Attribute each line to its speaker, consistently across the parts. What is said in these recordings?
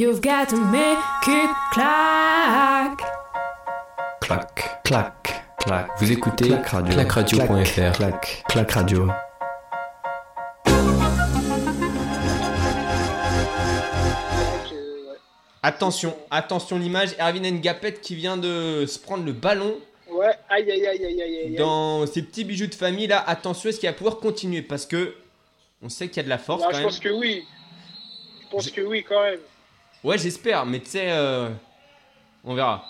Speaker 1: You've got to make it clack.
Speaker 2: Clac, clac, clac.
Speaker 3: Vous écoutez
Speaker 2: Clac radio. Clac, clac radio.
Speaker 4: Attention, attention l'image. Erwin Ngapet qui vient de se prendre le ballon
Speaker 5: Ouais, aïe aïe aïe aïe aïe aïe.
Speaker 4: dans ses petits bijoux de famille là. Attention, est-ce qu'il va pouvoir continuer? Parce que on sait qu'il y a de la force
Speaker 5: Ah,
Speaker 4: quand
Speaker 5: je
Speaker 4: même.
Speaker 5: pense que oui. Je pense que oui quand même.
Speaker 4: Ouais, j'espère, mais tu sais, euh, on verra.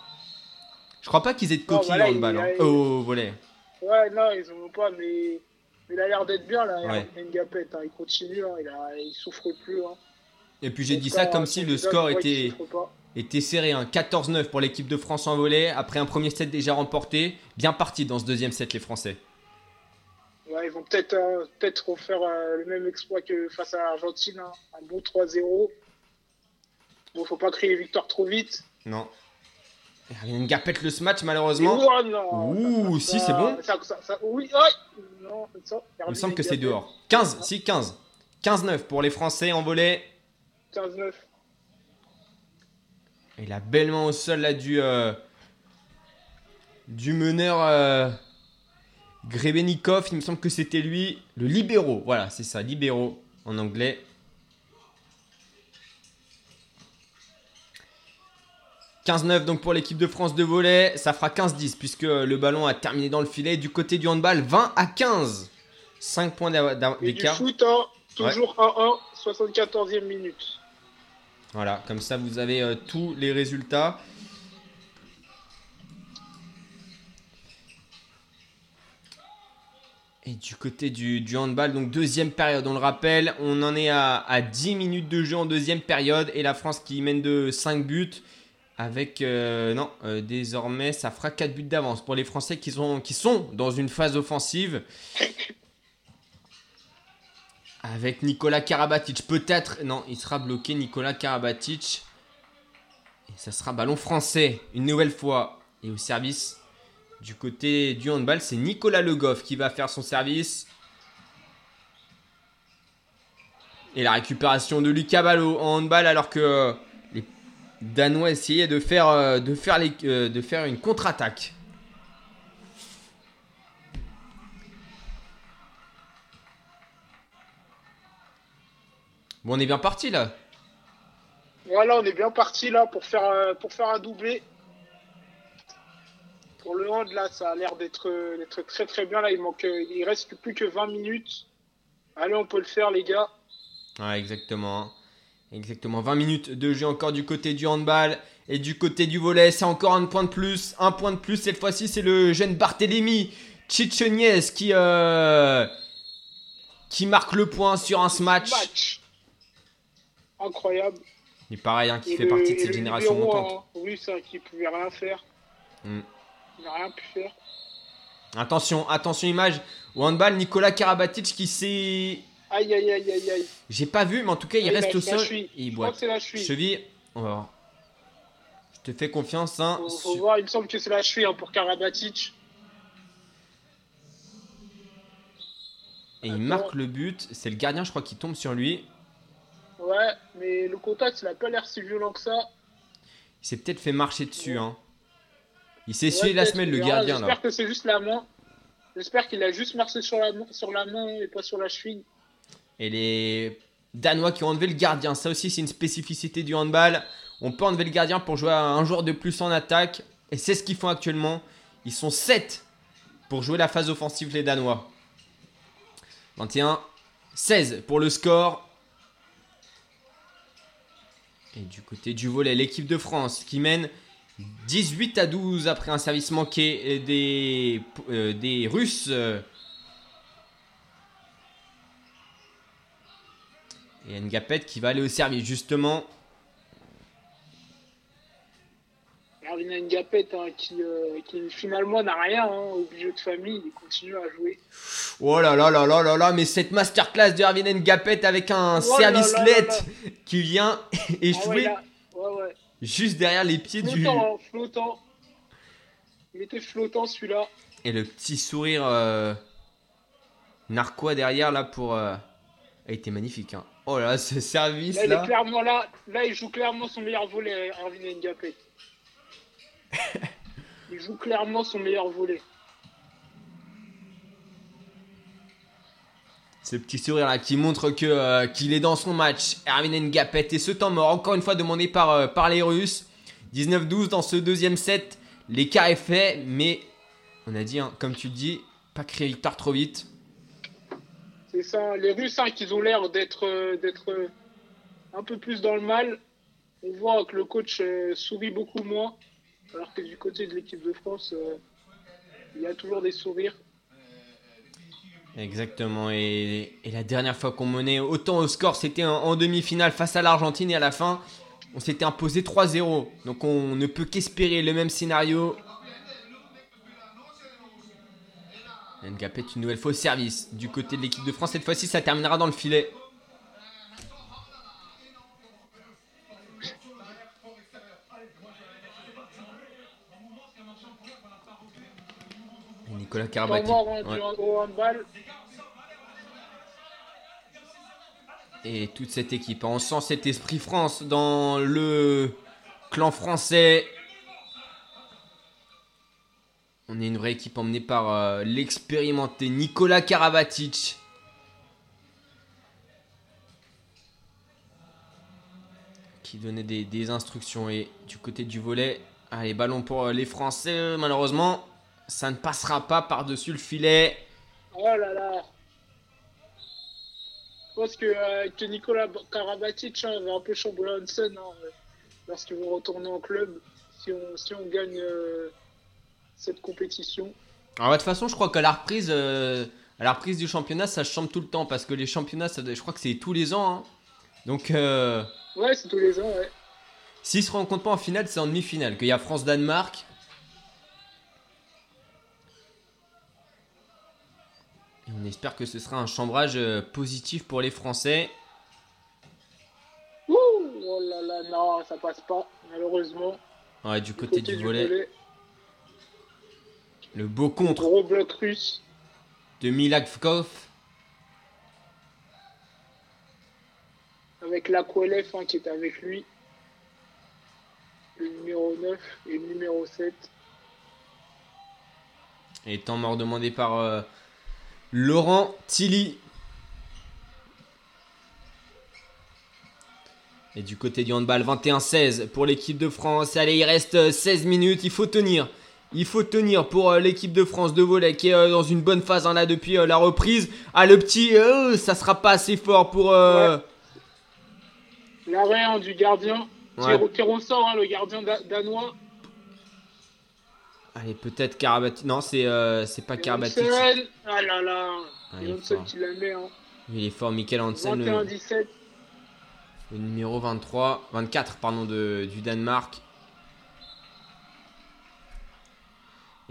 Speaker 4: Je crois pas qu'ils aient de coquilles
Speaker 5: voilà,
Speaker 4: dans le
Speaker 5: il-
Speaker 4: ballon.
Speaker 5: il-
Speaker 4: Au volet.
Speaker 5: Ouais, non, ils en ont pas, mais, mais il a l'air d'être bien là,
Speaker 4: Ouais.
Speaker 5: Ngapet. Hein. Il continue, hein. il, a... il souffre plus. Hein.
Speaker 4: Et puis j'ai dit ça comme
Speaker 5: hein,
Speaker 4: si le score était, serré. Hein. 14-9 pour l'équipe de France en volet. Après un premier set déjà remporté. Bien parti dans ce deuxième set, les Français.
Speaker 5: Ouais, ils vont peut-être euh, refaire euh, le même exploit que face à l'Argentine. hein. Un bon 3-0. Bon, faut pas crier victoire trop vite.
Speaker 4: Non. Erwin Ngapet le match
Speaker 5: Et
Speaker 4: malheureusement.
Speaker 5: non,
Speaker 4: Ouh,
Speaker 5: ça-
Speaker 4: si, c'est bon.
Speaker 5: ça- ça- ça- oui, ouais. Non, ça,
Speaker 4: Il me semble que c'est dehors. 15, si 15. 15-9 pour les Français en volet.
Speaker 5: 15-9.
Speaker 4: Et la belle main au sol là du euh, du meneur euh, Grebenikov, il me semble que c'était lui, le libéraux. Voilà, c'est ça, libéraux en anglais. 15-9 donc pour l'équipe de France de volet, ça fera 15-10 puisque le ballon a terminé dans le filet. Du côté du handball, 20 à 15. 5 points d'écart.
Speaker 5: foot, hein, toujours 1-1, 74e minute.
Speaker 4: Voilà, comme ça vous avez euh, tous les résultats. Et du côté du, du handball, donc deuxième période, on le rappelle, on en est à, à 10 minutes de jeu en deuxième période et la France qui mène de 5 buts avec, euh, non, euh, désormais ça fera 4 buts d'avance pour les Français qui sont, dans une phase offensive. Avec Nicolas Karabatic, peut-être, non, il sera bloqué Nicolas Karabatic. Et ça sera ballon français, une nouvelle fois. Et au service du côté du handball, c'est Nicolas Le Goff qui va faire son service. Et la récupération de Lucas Ballot en handball alors que euh, Danois essayaient de faire, euh, de faire, les- euh, de faire une contre-attaque. Bon, on est bien parti là.
Speaker 5: Voilà, on est bien parti là pour faire, euh, pour faire un doublé. Pour le hand, là, ça a l'air d'être très très bien. Là, il manque, il reste plus que 20 minutes. Allez, on peut le faire, les gars.
Speaker 4: Ouais, exactement. Exactement. 20 minutes de jeu encore du côté du handball. Et du côté du volet, c'est encore un point de plus. Un point de plus. Cette fois-ci, c'est le jeune Barthélémy Tchitcheniez qui, euh, qui marque le point sur un smash.
Speaker 5: Match. Incroyable.
Speaker 4: Et pareil, hein, qui
Speaker 5: Et
Speaker 4: fait
Speaker 5: le-
Speaker 4: partie de
Speaker 5: et
Speaker 4: cette génération montante.
Speaker 5: hein, oui, ça, qui pouvait rien faire.
Speaker 4: Mm.
Speaker 5: Il n'a rien pu faire.
Speaker 4: Attention, attention, image. Au handball, Nicolas Karabatic qui s'est.
Speaker 5: Aïe, aïe, aïe, aïe, aïe.
Speaker 4: J'ai pas vu, mais en tout cas, il reste au sol. Et il
Speaker 5: Je
Speaker 4: boit.
Speaker 5: c'est la cheville.
Speaker 4: Cheville. On va voir. Je te fais confiance. Hein.
Speaker 5: Faut, faut
Speaker 4: Su-
Speaker 5: voir, il me semble que c'est la cheville hein, pour Karabatic.
Speaker 4: Et il marque le but. C'est le gardien, je crois, qui tombe sur lui.
Speaker 5: Ouais, mais le contact, il a pas l'air si violent que ça.
Speaker 4: Il s'est peut-être fait marcher dessus. Hein. Il s'est
Speaker 5: Ouais,
Speaker 4: essuyé la semelle,
Speaker 5: on
Speaker 4: le gardien.
Speaker 5: J'espère que c'est juste la main. J'espère qu'il a juste marché sur la, main, sur la main et pas sur la cheville.
Speaker 4: Et les Danois qui ont enlevé le gardien. Ça aussi, c'est une spécificité du handball. On peut enlever le gardien pour jouer un joueur de plus en attaque. Et c'est ce qu'ils font actuellement. Ils sont 7 pour jouer la phase offensive, les Danois. 21, 16 pour le score. Et du côté du volet, l'équipe de France qui mène 18 à 12 après un service manqué des, euh, des Russes. Et Ngapet qui va aller au service justement.
Speaker 5: Erwin Ngapet, hein, qui, euh, qui finalement n'a rien hein, au budget de famille, il continue à jouer.
Speaker 4: Oh là là là là là là, mais cette masterclass de Erwin Ngapet avec un
Speaker 5: Oh
Speaker 4: service
Speaker 5: là là
Speaker 4: let
Speaker 5: là.
Speaker 4: qui vient
Speaker 5: Ah ouais,
Speaker 4: échouer
Speaker 5: ouais, ouais.
Speaker 4: juste derrière les pieds du.
Speaker 5: Flottant, hein, flottant. Il était flottant celui-là.
Speaker 4: Et le petit sourire euh, narquois derrière là pour euh, a été magnifique. Hein. Oh là, ce service
Speaker 5: Là, il clairement là. Là, il joue clairement son meilleur volet, Erwin Ngapet. il joue clairement son meilleur volet.
Speaker 4: Ce petit sourire là qui montre que euh, qu'il est dans son match. Erwin Ngapet et ce temps mort, encore une fois demandé par, euh, par les Russes. 19-12 dans ce deuxième set. L'écart est fait, mais on a dit, hein, comme tu dis, pas créer victoire trop vite.
Speaker 5: C'est ça. Les Russes, hein, ont l'air d'être euh, euh, un peu plus dans le mal. On voit que le coach euh, sourit beaucoup moins. Alors que du côté de l'équipe de France, il y a toujours des sourires.
Speaker 4: Exactement. Et, et la dernière fois qu'on menait autant au score, c'était en, en demi-finale face à l'Argentine et à la fin, on s'était imposé 3-0. Donc on ne peut qu'espérer le même scénario. Ngapet une nouvelle fois au service du côté de l'équipe de France. Cette fois-ci, ça terminera dans le filet. Et Nicolas
Speaker 5: hein,
Speaker 4: Ouais.
Speaker 5: handball.
Speaker 4: et toute cette équipe. On sent cet esprit France dans le clan français. On est une vraie équipe emmenée par euh, l'expérimenté Nicolas Karabatic. Qui donnait des, instructions. Et du côté du volet, allez, ballon pour euh, les Français. Malheureusement, ça ne passera pas par-dessus le filet.
Speaker 5: Oh là là. Je pense que, euh, que Nicolas Karabatic hein, va un peu chambouler Hansen hein, euh, vont retourner en club si on, si on gagne euh, cette compétition.
Speaker 4: Alors, de toute façon, je crois qu'à la reprise, euh, à la reprise du championnat, ça change tout le temps parce que les championnats, ça, je crois que c'est tous les ans. hein. Donc, euh,
Speaker 5: Ouais, c'est tous les ans, ouais.
Speaker 4: s'ils se rencontrent pas en finale, c'est en demi-finale. Qu'il y a France-Danemark. Et on espère que ce sera un chambrage euh, positif pour les Français.
Speaker 5: Ouh, oh là là, non, ça passe pas, malheureusement.
Speaker 4: Ouais, du côté du volet,
Speaker 5: volet,
Speaker 4: le beau contre
Speaker 5: Gros bloc russe.
Speaker 4: de Milakov.
Speaker 5: avec l'Aquelef hein, qui est avec lui. Le numéro 9 et le numéro 7.
Speaker 4: Et temps mort demandé par euh, Laurent Tilly. Et du côté du handball, 21-16 pour l'équipe de France. Allez, il reste euh, 16 minutes, il faut tenir. Il faut tenir pour euh, l'équipe de France de volley qui est euh, dans une bonne phase hein, là depuis euh, la reprise. Ah, le petit, ça sera pas assez fort pour... euh,
Speaker 5: L'arrêt hein, du gardien
Speaker 4: Ouais.
Speaker 5: qui ressort, hein, le gardien da- danois.
Speaker 4: Allez, peut-être Karabatic. Non, c'est c'est pas Karabatic.
Speaker 5: Ah là là.
Speaker 4: Ah, il est fort.
Speaker 5: qui la met. Hein.
Speaker 4: Il est fort, Michael Hansen. le-
Speaker 5: 21-17.
Speaker 4: Le numéro 23, 24 pardon, de, du Danemark.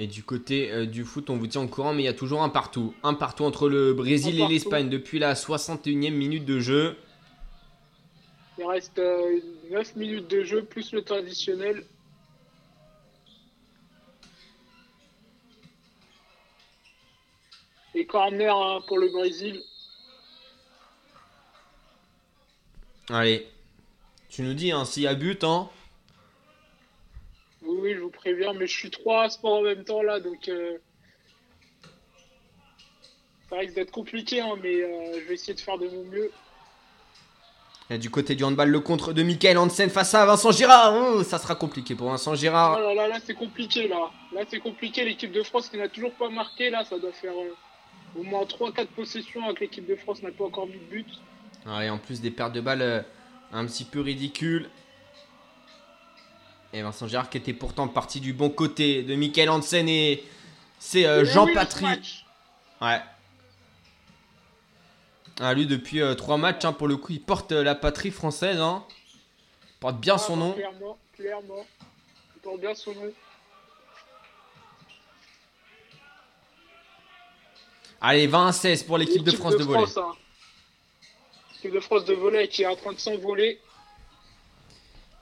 Speaker 4: Et du côté euh, du foot, on vous tient au courant, mais il y a toujours un partout. Un partout entre le Brésil
Speaker 5: Un
Speaker 4: et l'Espagne depuis la 61e minute de jeu.
Speaker 5: Il reste euh, 9 minutes de jeu plus le temps additionnel. Et corner hein, pour le Brésil.
Speaker 4: Allez, tu nous dis hein, s'il y a but. Hein.
Speaker 5: Oui, je vous préviens, mais je suis trois sports en même temps là, donc euh, ça risque d'être compliqué, hein, mais euh, je vais essayer de faire de mon mieux.
Speaker 4: Et du côté du handball, le contre de Michael Hansen face à Vincent Girard. Oh, ça sera compliqué pour Vincent
Speaker 5: Oh
Speaker 4: Girard.
Speaker 5: là là, là c'est compliqué là. Là c'est compliqué, l'équipe de France qui n'a toujours pas marqué, là ça doit faire euh, au moins 3-4 possessions avec l'équipe de France n'a pas encore mis de but.
Speaker 4: Ouais, en plus des pertes de balles un petit peu ridicules. Et Vincent Girard qui était pourtant parti du bon côté de Michael Hansen et c'est euh,
Speaker 5: Et oui,
Speaker 4: Jean
Speaker 5: ce
Speaker 4: Patry.
Speaker 5: match.
Speaker 4: Ouais. Ah, lui, depuis euh, trois matchs, hein, pour le coup, il porte euh, la patrie française. Hein. Il porte bien
Speaker 5: Ah,
Speaker 4: son
Speaker 5: bah,
Speaker 4: nom.
Speaker 5: Clairement, clairement. Il porte bien son nom.
Speaker 4: Allez, 20 à 16 pour l'équipe de France de volley.
Speaker 5: hein. L'équipe de France de volley qui est en train de s'envoler.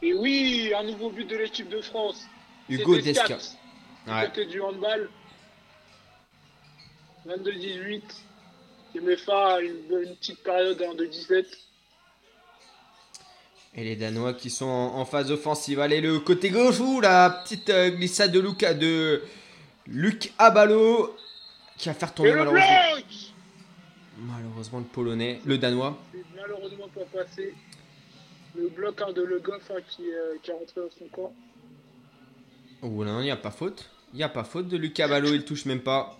Speaker 5: Et oui, un nouveau but de l'équipe de France.
Speaker 4: Hugo Desca.
Speaker 5: Descartes, Du
Speaker 4: Ouais.
Speaker 5: côté du handball. 22-18. Il met fin à une, une petite période hein, de 17.
Speaker 4: Et les Danois qui sont en, en phase offensive. Allez, le côté gauche, ouh, la petite euh, glissade de Luca, de Luc Abalo qui va faire tourner
Speaker 5: le
Speaker 4: malheureusement,
Speaker 5: bloc
Speaker 4: malheureusement le Polonais, le Danois.
Speaker 5: Malheureusement pas passé. Le bloc de Le Goff hein, qui, euh, qui est rentré dans son camp.
Speaker 4: Oh non, il n'y a pas faute. Il n'y a pas faute de Luc Abalo, il touche même pas.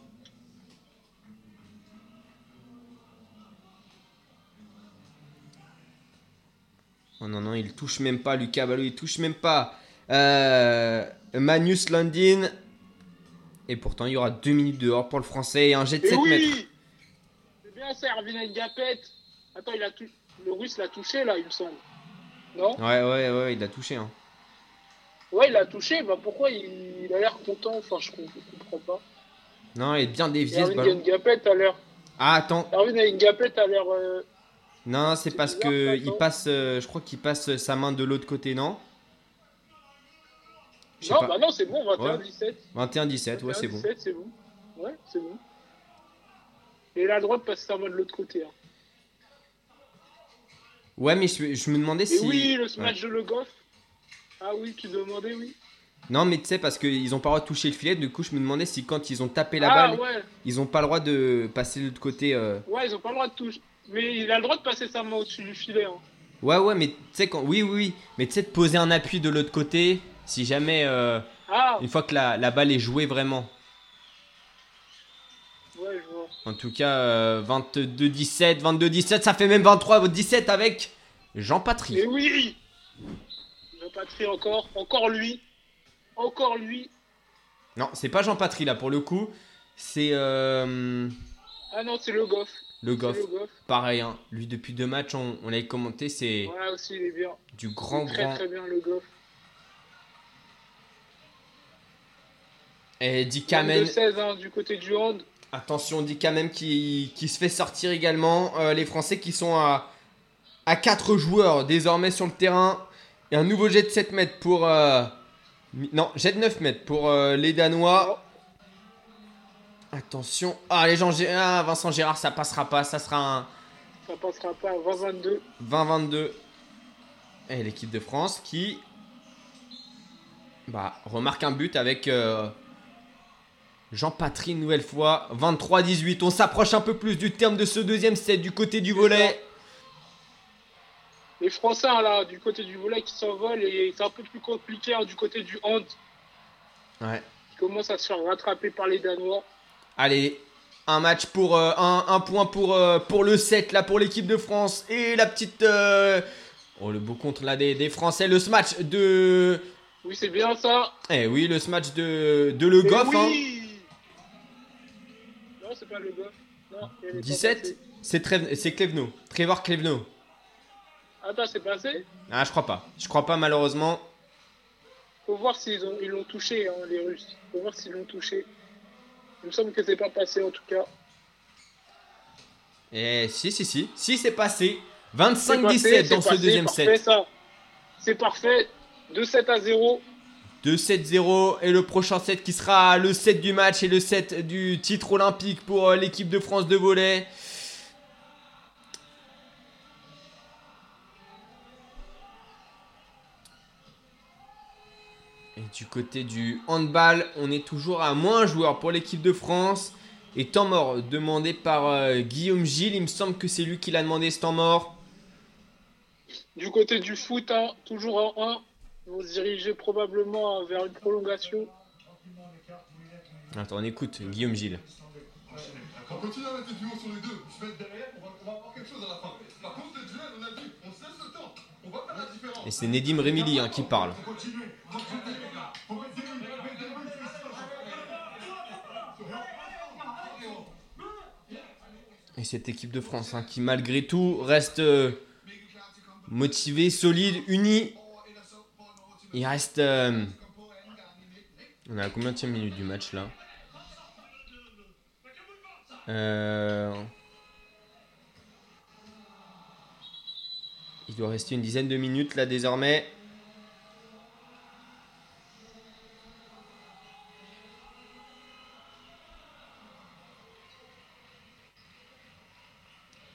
Speaker 4: Oh non, non, il touche même pas, Lucas Abalo, il touche même pas. Euh, Manus Landin. Et pourtant, il y aura 2 minutes dehors pour le français et un jet de
Speaker 5: Et
Speaker 4: 7 mètres.
Speaker 5: oui C'est bien ça, Erwin Ngapet. Attends, il a le russe l'a touché là, il me semble. Non
Speaker 4: Ouais, ouais, ouais, il a touché. Hein.
Speaker 5: Ouais, il a touché. Bah pourquoi il, il a l'air content? Enfin, je, com- je comprends pas.
Speaker 4: Non, il est bien dévié ce
Speaker 5: Erwin
Speaker 4: ballon.
Speaker 5: Ngapet a l'air.
Speaker 4: Ah, attends.
Speaker 5: Erwin Ngapet a l'air. euh,
Speaker 4: Non, c'est parce
Speaker 5: bizarre,
Speaker 4: que il passe. euh, je crois qu'il passe sa main de l'autre côté, non?
Speaker 5: Non,
Speaker 4: pas.
Speaker 5: bah non, c'est bon, 21-17.
Speaker 4: 21-17, ouais, c'est bon.
Speaker 5: 21-17, c'est bon. Ouais, c'est bon. Et il a le droit de passer sa main de l'autre côté. hein.
Speaker 4: Ouais, mais je, je me demandais
Speaker 5: Et
Speaker 4: si.
Speaker 5: oui, le
Speaker 4: Ouais.
Speaker 5: smash de Le Goff. Ah oui, tu demandais, oui.
Speaker 4: Non, mais tu sais, parce qu'ils ont pas le droit de toucher le filet, du coup, je me demandais si quand ils ont tapé la
Speaker 5: ah
Speaker 4: balle,
Speaker 5: ouais,
Speaker 4: ils ont pas le droit de passer de l'autre côté. euh.
Speaker 5: ouais, ils ont pas le droit de toucher. Mais il a le droit de passer sa main au-dessus du filet. Hein.
Speaker 4: Ouais, ouais, mais tu sais, quand. Oui, oui, oui. Mais tu sais, de poser un appui de l'autre côté, si jamais. euh,
Speaker 5: Ah,
Speaker 4: Une fois que la, la balle est jouée vraiment. En tout cas, euh, 22-17, 22-17, ça fait même 23-17 avec Jean Patry.
Speaker 5: Mais oui Jean Patry encore, encore lui. Encore lui.
Speaker 4: Non, c'est pas Jean Patry là pour le coup. C'est euh,
Speaker 5: Ah non, c'est Le Goff.
Speaker 4: le Goff.
Speaker 5: Le Goff.
Speaker 4: Pareil, hein. lui depuis deux matchs, on, on l'avait commenté, c'est
Speaker 5: Ouais, aussi, il est bien.
Speaker 4: du grand,
Speaker 5: très
Speaker 4: grand.
Speaker 5: très bien, Le Goff.
Speaker 4: Et Dick Kamen,
Speaker 5: 16 hein, du côté du hand.
Speaker 4: Attention, Dick Kamen qui, qui se fait sortir également. Euh, les Français qui sont à, à 4 joueurs désormais sur le terrain. Et un nouveau jet de 7 mètres pour. euh, non, jet de 9 mètres pour euh, les Danois. Attention. Ah, les gens, ah, Vincent Gérard, ça passera pas. Ça sera un.
Speaker 5: Ça passera pas à 20-22.
Speaker 4: 20-22. Et l'équipe de France qui bah, remarque un but avec euh, Jean Patry une nouvelle fois. 23-18. On s'approche un peu plus du terme de ce deuxième set du côté du volet.
Speaker 5: Les Français, là, du côté du volet qui s'envolent et c'est un peu plus compliqué hein, du côté du hand
Speaker 4: Ouais.
Speaker 5: qui commence à se faire rattraper par les Danois.
Speaker 4: Allez, un match pour euh, un, un point pour, euh, pour le 7 là pour l'équipe de France. Et la petite. euh, Oh, le beau contre là des, des Français. Le smash de.
Speaker 5: Oui, c'est bien ça.
Speaker 4: Eh oui, le smash de, de Le
Speaker 5: Et
Speaker 4: Goff. hein.
Speaker 5: oui c'est pas le Goff. Non, il avait pas
Speaker 4: 17
Speaker 5: passé.
Speaker 4: C'est Klevno. Trevor Klevno.
Speaker 5: Attends, c'est passé?
Speaker 4: Ah, je crois pas. Je crois pas, malheureusement.
Speaker 5: Faut voir s'ils ont, ils l'ont touché, hein, les Russes. Faut voir s'ils l'ont touché. Il me semble que c'est pas passé en tout cas.
Speaker 4: Eh, si, si, si. Si, c'est passé.
Speaker 5: C'est passé,
Speaker 4: 25-17
Speaker 5: c'est
Speaker 4: dans ce
Speaker 5: passé,
Speaker 4: deuxième
Speaker 5: parfait,
Speaker 4: set.
Speaker 5: ça. C'est parfait. 2-7 à 0.
Speaker 4: 2-7-0. Et le prochain set qui sera le set du match et le set du titre olympique pour euh, l'équipe de France de volley. Et du côté du handball, on est toujours à moins un joueur pour l'équipe de France. Et temps mort demandé par euh, Guillaume Gilles. Il me semble que c'est lui qui l'a demandé ce temps mort.
Speaker 5: Du côté du foot, hein, toujours en 1. Vont se diriger probablement vers une prolongation.
Speaker 4: Attends, on écoute Guillaume Gilles.
Speaker 3: On continue à mettre des duos sur les deux. Je vais être derrière, on va, on va avoir quelque chose à la fin. Par contre, le duel, on a dit, on se laisse le temps. On va faire la différence.
Speaker 4: Et c'est Nedim Remili hein, qui parle. Et cette équipe de France hein, qui malgré tout reste euh, motivée, solide, unie. Il reste... euh, On est à combien de minutes du match là Euh, Il doit rester une dizaine de minutes là désormais.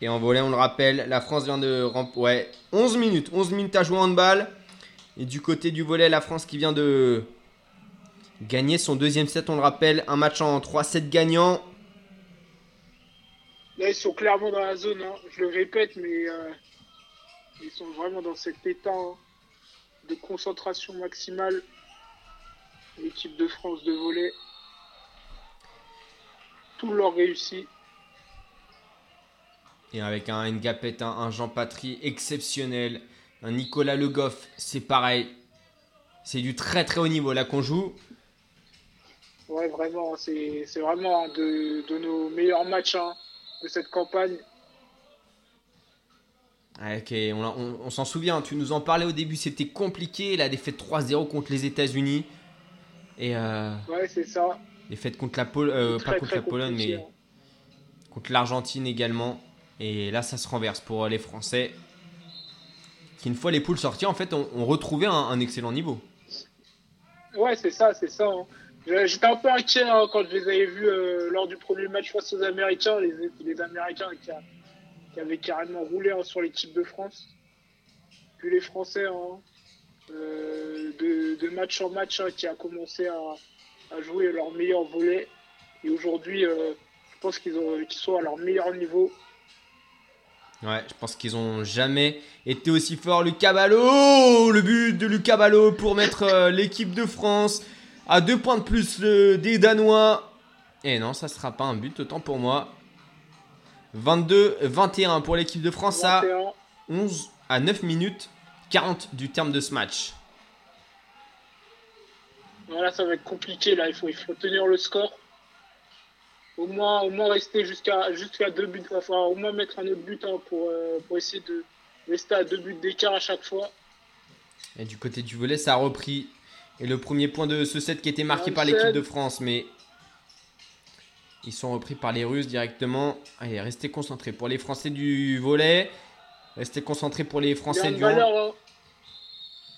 Speaker 4: Et en volet, on le rappelle, la France vient de... Ouais, 11 minutes. 11 minutes à jouer en handball. Et du côté du volet, la France qui vient de gagner son deuxième set, on le rappelle. Un match en 3-7 gagnant.
Speaker 5: Là, ils sont clairement dans la zone, hein. je le répète, mais euh, ils sont vraiment dans cet état hein, de concentration maximale. L'équipe de France de volley. Tout leur réussit.
Speaker 4: Et avec un Ngapet, un, un Jean Patry exceptionnel. Un Nicolas Le Goff, c'est pareil. C'est du très très haut niveau là qu'on joue.
Speaker 5: Ouais, vraiment, c'est vraiment un de, de nos meilleurs matchs hein, de cette campagne.
Speaker 4: Ok, on, on- on s'en souvient, tu nous en parlais au début, c'était compliqué. La défaite 3-0 contre les États-Unis. Et euh,
Speaker 5: Ouais, c'est ça.
Speaker 4: défaite contre la Pologne, euh, pas contre la Pologne, mais
Speaker 5: hein.
Speaker 4: contre l'Argentine également. Et là, ça se renverse pour les Français. Qui, une fois les poules sorties, en fait, ont, ont retrouvé un, excellent niveau.
Speaker 5: Ouais, c'est ça, c'est ça. hein. J'étais un peu inquiet hein, quand je les avais vus euh, lors du premier match face aux Américains, les, Américains qui, avaient carrément roulé hein, sur l'équipe de France. Puis les Français, euh, de, match en match, qui a commencé à, à jouer leur meilleur volet. Et aujourd'hui, euh, je pense qu'ils sont à leur meilleur niveau.
Speaker 4: Ouais, je pense qu'ils ont jamais été aussi forts. Lucas Ballot, le but de Lucas Ballot pour mettre euh, l'équipe de France à deux points de plus des Danois. Et non, ça sera pas un but, autant pour moi. 22-21 pour l'équipe de France à
Speaker 5: 21.
Speaker 4: 11 à 9 minutes 40 du terme de ce match.
Speaker 5: Voilà, ça va être compliqué là. Il faut, il faut tenir le score. Au moins, au moins rester jusqu'à jusqu'à deux buts. Enfin, au moins mettre un autre but hein, pour, euh, pour essayer de rester à deux buts d'écart à chaque fois.
Speaker 4: Et du côté du volet, ça a repris. Et le premier point de ce set qui était marqué par
Speaker 5: 27.
Speaker 4: l'équipe de France, mais ils sont repris par les Russes directement. Allez, restez concentrés pour les Français du volet. Restez concentrés pour les Français du hand.
Speaker 5: handballeurs,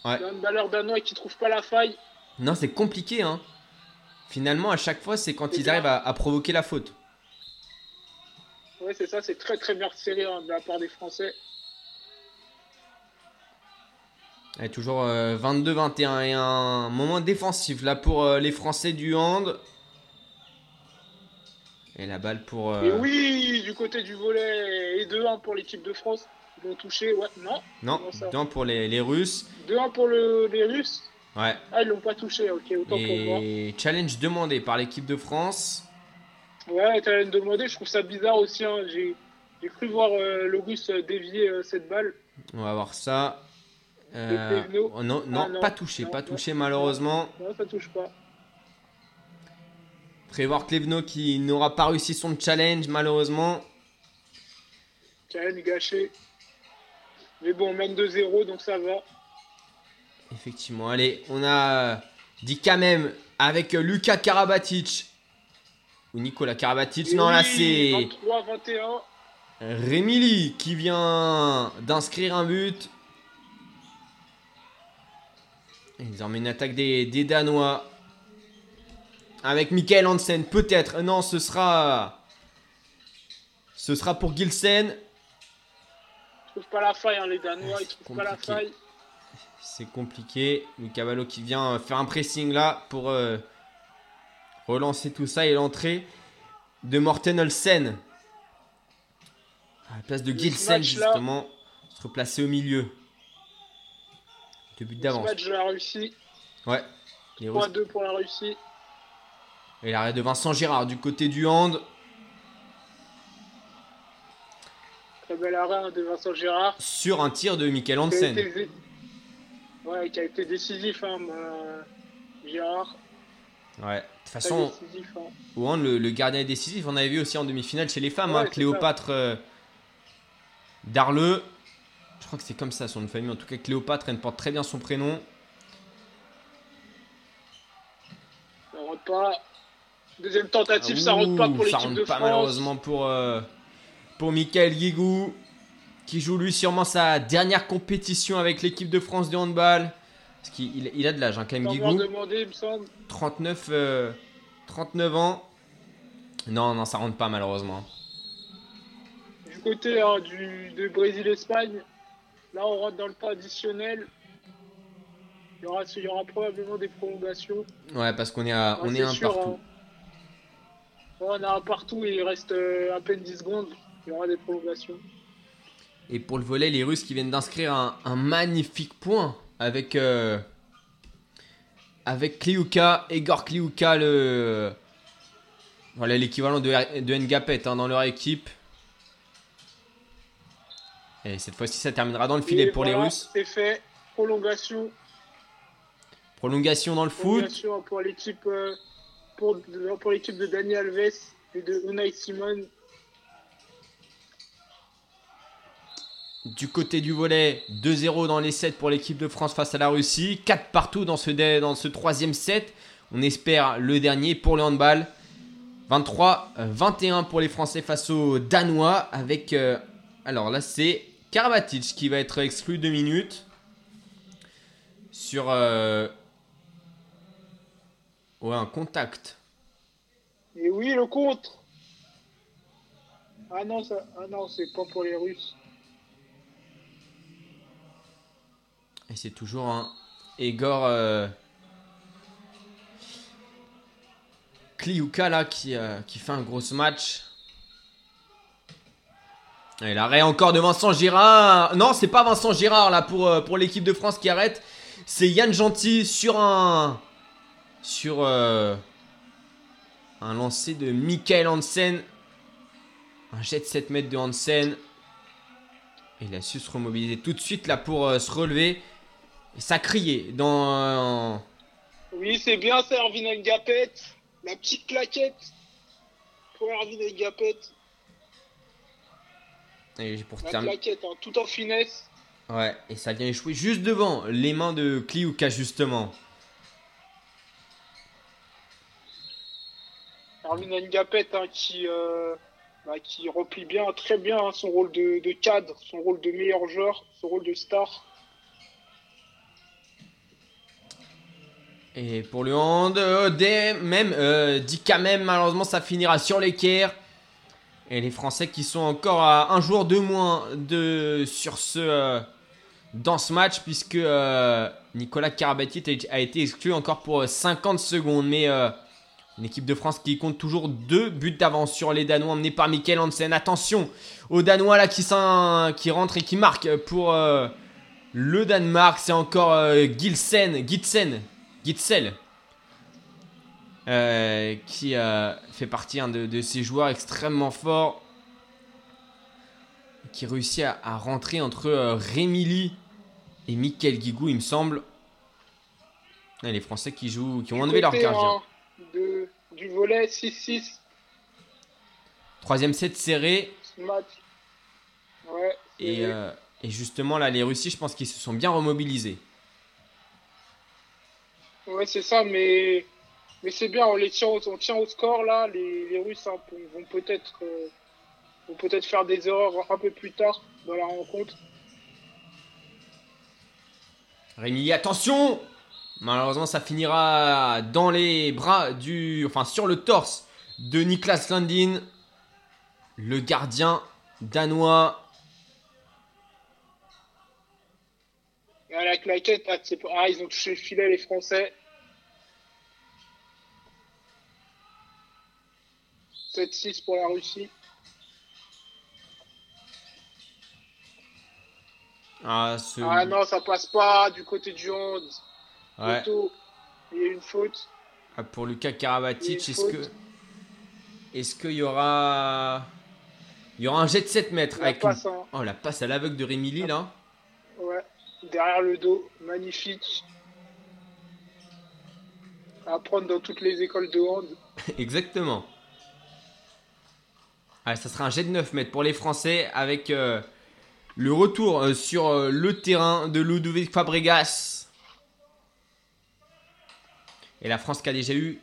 Speaker 5: hein,
Speaker 4: Ouais.
Speaker 5: les handballeurs danois qui trouvent pas la faille.
Speaker 4: Non, c'est compliqué, hein. Finalement, à chaque fois, c'est quand ils arrivent à, à provoquer la faute.
Speaker 5: Ouais, c'est ça, c'est très très bien serré hein, de la part des Français.
Speaker 4: Et toujours euh, 22-21 et un moment défensif là pour euh, les Français du hand. Et la balle pour. euh,
Speaker 5: Et oui, du côté du volet, et 2-1 pour l'équipe de France. Ils vont toucher, ouais, non.
Speaker 4: Non,
Speaker 5: comment ça
Speaker 4: non, pour les, les Russes.
Speaker 5: 2-1 pour le, les Russes.
Speaker 4: Ouais.
Speaker 5: Ah, ils l'ont pas touché, ok, autant pour moi.
Speaker 4: Et challenge demandé par l'équipe de France.
Speaker 5: Ouais, t'allais me demander, je trouve ça bizarre aussi. hein. J'ai cru voir euh, le russe euh, dévier euh, cette balle.
Speaker 4: On va voir ça. Euh, oh non, non,
Speaker 5: Ah, non,
Speaker 4: pas touché,
Speaker 5: non,
Speaker 4: pas touché malheureusement.
Speaker 5: Non, ça touche pas.
Speaker 4: Prévoir Klevno qui n'aura pas réussi son challenge malheureusement.
Speaker 5: Karen gâché. Mais bon, on mène 2-0, donc ça va.
Speaker 4: Effectivement, allez, on a dit quand même avec Lucas Karabatic. Ou Nicolas Karabatic. Non, là c'est
Speaker 5: 23-21.
Speaker 4: Rémili qui vient d'inscrire un but. Et désormais une attaque des, des Danois. Avec Michael Hansen, peut-être. Non, ce sera. Ce sera pour Gilsen.
Speaker 5: Ils trouvent pas la faille, hein, les Danois,
Speaker 4: Ah,
Speaker 5: ils trouvent pas la faille.
Speaker 4: C'est compliqué. Lucas Ballot qui vient euh, faire un pressing là pour euh, relancer tout ça et l'entrée de Morten Olsen. À la place de
Speaker 5: Le
Speaker 4: Gilsen justement. Se replacer au milieu. Deux buts
Speaker 5: Ce
Speaker 4: d'avance.
Speaker 5: match de la Russie.
Speaker 4: Ouais. Les Russes.
Speaker 5: 3-2 pour la Russie.
Speaker 4: Et l'arrêt de Vincent Girard du côté du hand.
Speaker 5: Très bel arrêt hein, de Vincent Gérard.
Speaker 4: Sur un tir de Michael Hansen.
Speaker 5: Ouais, qui a été décisif, hein, Gérard.
Speaker 4: Ouais. De toute façon,
Speaker 5: décisif. hein.
Speaker 4: le, le gardien est décisif. On avait vu aussi en demi-finale chez les femmes.
Speaker 5: Ouais,
Speaker 4: hein, Cléopâtre euh, Darleux. Je crois que c'est comme ça son nom de famille. En tout cas, Cléopâtre, elle porte très bien son prénom.
Speaker 5: Ça rentre pas. Deuxième tentative, ça rentre pas
Speaker 4: Ouh,
Speaker 5: pour
Speaker 4: ça
Speaker 5: l'équipe
Speaker 4: rentre
Speaker 5: de
Speaker 4: pas
Speaker 5: France.
Speaker 4: malheureusement pour, euh, pour Michael Guigou. Qui joue lui sûrement sa dernière compétition avec l'équipe de France de handball. Parce qu'il il- a de l'âge hein, quand même Guigou.
Speaker 5: demandé, il me semble.
Speaker 4: 39, euh, 39 ans. Non, non, ça rentre pas malheureusement.
Speaker 5: Du côté hein, du, de Brésil-Espagne, là on rentre dans le temps additionnel. Il y aura, il y aura probablement des prolongations.
Speaker 4: Ouais, parce qu'on est à, on
Speaker 5: Ah,
Speaker 4: est
Speaker 5: c'est
Speaker 4: un
Speaker 5: sûr,
Speaker 4: partout.
Speaker 5: hein. On a un partout il reste euh, à peine 10 secondes. Il y aura des prolongations.
Speaker 4: Et pour le volet, les Russes qui viennent d'inscrire un, un magnifique point avec euh, avec Kliuka, Egor Kliuka, le voilà l'équivalent de, de Ngapet hein, dans leur équipe. Et cette fois-ci, ça terminera dans le filet
Speaker 5: Et
Speaker 4: pour les Russes.
Speaker 5: C'est fait. Prolongation.
Speaker 4: Prolongation dans le foot.
Speaker 5: Prolongation pour l'équipe euh, pour, pour l'équipe de Dani Alves et de Unai Simon.
Speaker 4: Du côté du volet, 2-0 dans les sets pour l'équipe de France face à la Russie. 4 partout dans ce, dans ce troisième set. On espère le dernier pour le handball. 23-21 pour les Français face aux Danois. Avec. euh, alors là, c'est Karabatic qui va être exclu 2 minutes. Sur. euh, ouais, un contact.
Speaker 5: Et oui, le contre. Ah non, ça, ah non, c'est pas pour les Russes.
Speaker 4: Et c'est toujours un Egor euh, là qui, euh, qui fait un gros match. Et l'arrêt encore de Vincent Girard. Non, c'est pas Vincent Girard là pour, euh, l'équipe de France qui arrête. C'est Yann Gentil sur un. Sur un lancer de Michael Hansen. Un jet de 7 mètres de Hansen. Et il a su se remobiliser tout de suite là pour se relever. Et ça criait dans.
Speaker 5: Oui, c'est bien ça, Erwin Ngapet. La petite claquette pour Erwin Ngapet.
Speaker 4: Et pour
Speaker 5: La
Speaker 4: terminer.
Speaker 5: claquette, hein, tout en finesse.
Speaker 4: Ouais, et ça vient échouer juste devant les mains de Kliuka justement.
Speaker 5: Erwin Ngapet hein, qui, euh, bah, qui replie bien, très bien hein, son rôle de, de cadre, son rôle de meilleur joueur, son rôle de star.
Speaker 4: Et pour le hand, euh, même, euh, dit quand même, malheureusement, ça finira sur l'équerre. Et les Français qui sont encore à un jour de moins de, sur ce, euh, dans ce match, puisque euh, Nicolas Karabatic a été exclu encore pour euh, 50 secondes. Mais une équipe de France qui compte toujours deux buts d'avance sur les Danois, emmenés par Mikkel Hansen. Attention aux Danois là qui, qui rentrent et qui marquent pour le Danemark. C'est encore Gilsen, Gitsen, Gitzel. euh, qui euh, fait partie hein, de, de ces joueurs extrêmement forts qui réussit à, à rentrer entre euh, Rémi Lee et Michael Guigou, il me semble. Et les Français qui jouent, qui ont enlevé leur gardien.
Speaker 5: hein, de, du volet 6-6,
Speaker 4: Troisième set serré.
Speaker 5: ce match. Ouais.
Speaker 4: Et,
Speaker 5: c'est-
Speaker 4: euh, et justement, là, les Russes, je pense qu'ils se sont bien remobilisés.
Speaker 5: Ouais, c'est ça, mais, mais c'est bien, on les tient, on tient au score là. Les, les Russes hein, vont peut-être euh, vont peut-être faire des erreurs un peu plus tard dans la rencontre.
Speaker 4: Rémi, attention Malheureusement, ça finira dans les bras du. Enfin, sur le torse de Niklas Landin, le gardien danois.
Speaker 5: À la claquette, ah, ah, ils ont touché le filet, les Français. 7-6 pour la Russie.
Speaker 4: Ah, ce.
Speaker 5: Ah non, ça passe pas du côté du hand.
Speaker 4: Ouais.
Speaker 5: Photo. Il y a une faute.
Speaker 4: Ah, Pour Lucas Karabatic, est-ce que. Est-ce qu'il y aura. Il y aura un jet de 7 mètres
Speaker 5: La
Speaker 4: avec une-
Speaker 5: passe, hein.
Speaker 4: Oh, la passe à l'aveugle de Rémi Lee, là.
Speaker 5: Ouais. Derrière le dos. Magnifique. À prendre dans toutes les écoles de hand.
Speaker 4: Exactement. Ah, ça sera un jet de 9 mètres pour les Français avec euh, le retour euh, sur euh, le terrain de Ludovic Fabregas. Et la France qui a déjà eu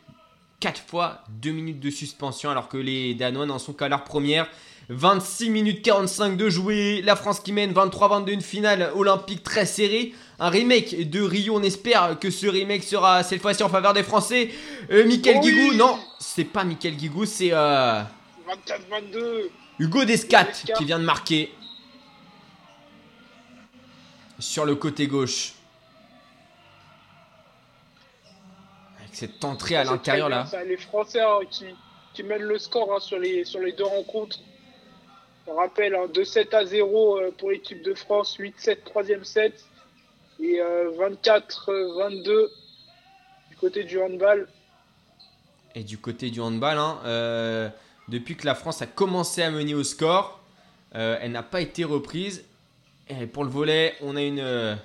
Speaker 4: 4 fois 2 minutes de suspension alors que les Danois n'en sont qu'à leur première. 26 minutes 45 de jouer. La France qui mène 23-22 une finale olympique très serrée. Un remake de Rio. On espère que ce remake sera cette fois-ci en faveur des Français. Euh, Michael
Speaker 5: Oui.
Speaker 4: Guigou, non, c'est pas Michael Guigou, c'est euh,
Speaker 5: 24-22.
Speaker 4: Hugo Descat qui vient de marquer. Sur le côté gauche. Avec cette entrée à l'intérieur là.
Speaker 5: Les Français hein, qui, qui mènent le score hein, sur, les, sur les deux rencontres. On rappelle hein, 2-7 à 0 euh, pour l'équipe de France, 8-7 troisième set et euh, 24-22 du côté du handball.
Speaker 4: Et du côté du handball, hein, euh, depuis que la France a commencé à mener au score, euh, elle n'a pas été reprise. Et pour le volet, on a une, euh,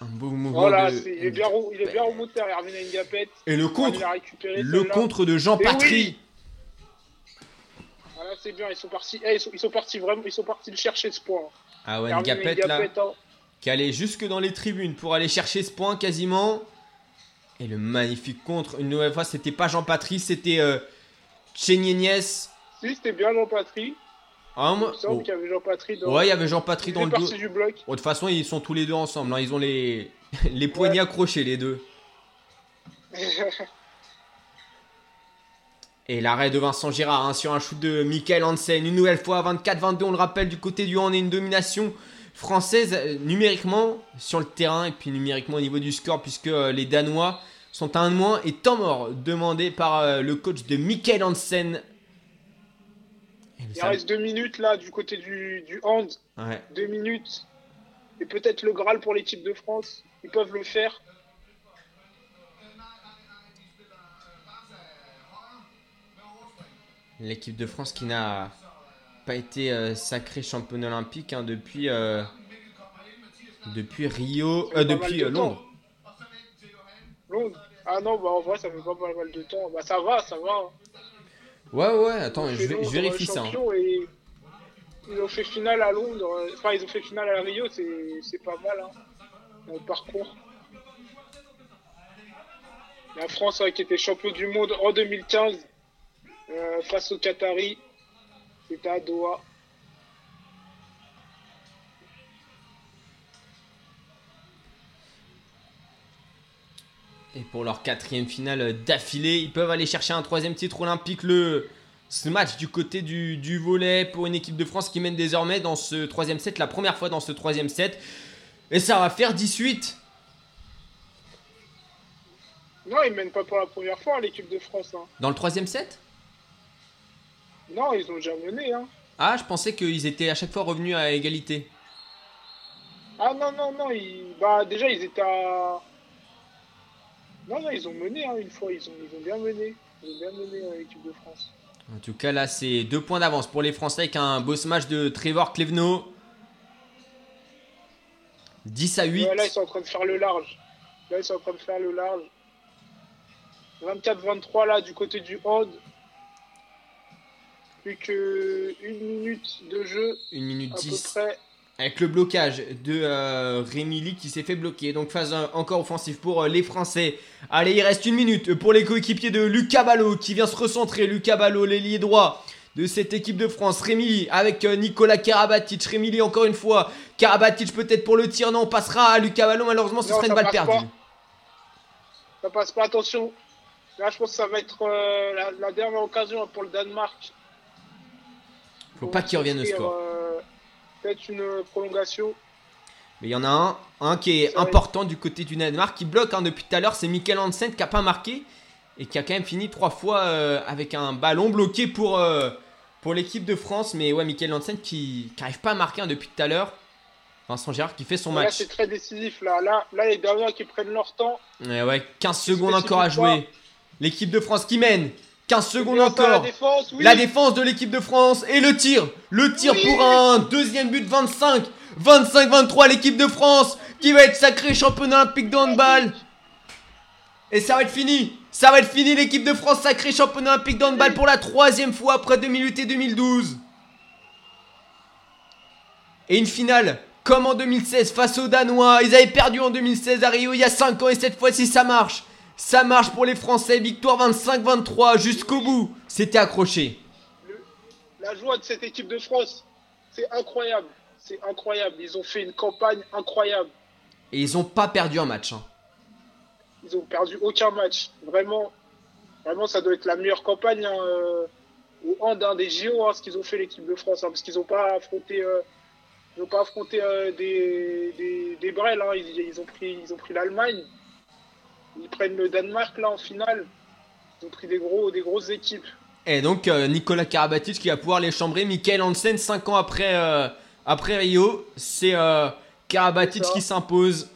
Speaker 4: un beau mouvement
Speaker 5: Voilà,
Speaker 4: de...
Speaker 5: c'est- il, est bien, il est bien remonté à Hermine Ngapet.
Speaker 4: Et le contre, le contre de Jean
Speaker 5: Mais Oui. Voilà, c'est bien, ils sont partis. eh, ils, sont, ils sont partis vraiment, ils sont partis le chercher ce point.
Speaker 4: Ah ouais, Ngapet là,
Speaker 5: hein.
Speaker 4: qui allait jusque dans les tribunes pour aller chercher ce point quasiment. Et le magnifique contre, une nouvelle fois, c'était pas Jean Patry, c'était euh, Chenyenes.
Speaker 5: Si, c'était bien Jean-Patry.
Speaker 4: Ah,
Speaker 5: Il
Speaker 4: moi-
Speaker 5: me semble
Speaker 4: oh.
Speaker 5: qu'il y avait Jean-Patry dans
Speaker 4: Ouais, il y avait Jean Patry
Speaker 5: il
Speaker 4: dans le dos.
Speaker 5: du bloc.
Speaker 4: Bon, de toute façon, ils sont tous les deux ensemble. hein. Ils ont les, les poignets accrochés, les deux. Et l'arrêt de Vincent Girard hein, sur un shoot de Michael Hansen. Une nouvelle fois, 24-22, on le rappelle, du côté du hand et une domination française euh, numériquement sur le terrain et puis numériquement au niveau du score, puisque euh, les Danois sont à un de moins et temps mort demandé par euh, le coach de Michael Hansen.
Speaker 5: Il reste deux minutes là du côté du, du hand.
Speaker 4: ouais.
Speaker 5: Deux minutes. Et peut-être le Graal pour l'équipe de France. Ils peuvent le faire.
Speaker 4: L'équipe de France qui n'a pas été euh, sacrée championne olympique hein, depuis, euh, depuis Rio, euh, depuis
Speaker 5: de
Speaker 4: Londres.
Speaker 5: Londres. Ah non, bah en vrai, ça fait pas mal de temps. Bah ça va, ça va.
Speaker 4: Ouais, ouais, attends, je, vérifie ça. hein.
Speaker 5: Et ils ont fait finale à Londres. Enfin, ils ont fait finale à Rio, c'est pas mal. Hein, dans le parcours. La France qui était champion du monde en 2015 euh, face aux Qataris. C'était à Doha.
Speaker 4: Et pour leur quatrième finale d'affilée, ils peuvent aller chercher un troisième titre olympique. Le, ce match du côté du, du volet pour une équipe de France qui mène désormais dans ce troisième set, la première fois dans ce troisième set. Et ça va faire 18.
Speaker 5: Non, ils mènent pas pour la première fois l'équipe de France. hein.
Speaker 4: Dans le troisième set?
Speaker 5: Non, ils ont déjà mené. Hein.
Speaker 4: Ah, je pensais qu'ils étaient à chaque fois revenus à égalité.
Speaker 5: Ah non, non, non. Ils... Bah, déjà, ils étaient à. Non, non, ils ont mené hein, une fois. Ils ont, ils ont bien mené. Ils ont bien mené euh, l'équipe de France.
Speaker 4: En tout cas, là, c'est deux points d'avance pour les Français avec un beau smash de Trevor Clevenot. 10 à 8.
Speaker 5: Ouais, là, ils sont en train de faire le large. Là, ils sont en train de faire le large. 24-23 là du côté du hand. Plus que une minute de jeu
Speaker 4: 1 minute
Speaker 5: à peu
Speaker 4: 10.
Speaker 5: près.
Speaker 4: Avec le blocage de euh, Rémi Lee qui s'est fait bloquer. Donc phase encore offensive pour euh, les Français. Allez, il reste une minute pour les coéquipiers de Lucas Ballot qui vient se recentrer. Lucas Ballot, l'ailier droit de cette équipe de France. Rémi Lee avec euh, Nicolas Karabatic. Rémi Lee encore une fois. Karabatic peut-être pour le tir. Non, on passera à Lucas Ballot. Malheureusement, ce
Speaker 5: Non,
Speaker 4: serait une balle perdue.
Speaker 5: pas. Ça passe pas, attention. Là, je pense que ça va être euh, la, la dernière occasion pour le Danemark.
Speaker 4: Faut pas qu'il revienne au score.
Speaker 5: euh, Peut-être une prolongation.
Speaker 4: Mais il y en a un, un qui est
Speaker 5: Ça
Speaker 4: important du côté du Danemark qui bloque hein, depuis tout à l'heure. C'est Michael Hansen qui a pas marqué et qui a quand même fini trois fois euh, avec un ballon bloqué pour, euh, pour l'équipe de France. Mais ouais, Michael Hansen qui n'arrive pas à marquer hein, depuis tout à l'heure. Vincent Gérard qui fait son
Speaker 5: Là,
Speaker 4: match.
Speaker 5: c'est très décisif. Là, là, là les derniers qui prennent leur temps.
Speaker 4: Ouais, ouais, 15 secondes encore à jouer. L'équipe de France qui mène. 15 secondes
Speaker 5: La
Speaker 4: encore.
Speaker 5: défense, oui.
Speaker 4: La défense de l'équipe de France et le tir. Le tir
Speaker 5: Oui.
Speaker 4: pour un deuxième but 25. 25-23 l'équipe de France qui va être sacrée championne olympique de handball. Et ça va être fini. Ça va être fini l'équipe de France sacrée championne olympique de handball pour la troisième fois après 2008 et 2012. Et une finale comme en 2016 face aux Danois. Ils avaient perdu en 2016 à Rio il y a 5 ans et cette fois-ci ça marche. Ça marche pour les Français. Victoire 25-23 jusqu'au bout. C'était accroché.
Speaker 5: La joie de cette équipe de France, c'est incroyable. C'est incroyable. Ils ont fait une campagne incroyable.
Speaker 4: Et ils ont pas perdu un match. hein.
Speaker 5: Ils ont perdu aucun match. Vraiment, vraiment, ça doit être la meilleure campagne hein, euh, au hand hein, des JO, hein, ce qu'ils ont fait l'équipe de France, parce qu'ils n'ont pas affronté, euh, ils ont pas affronté euh, des, des, des Brels, ils, ils ont pris, ils ont pris l'Allemagne, ils prennent le Danemark là en finale, ils ont pris des gros, des grosses équipes.
Speaker 4: Et donc euh, Nicolas Karabatic qui va pouvoir les chambrer. Michael Hansen, 5 ans après, euh, après Rio, c'est euh, Karabatic qui s'impose.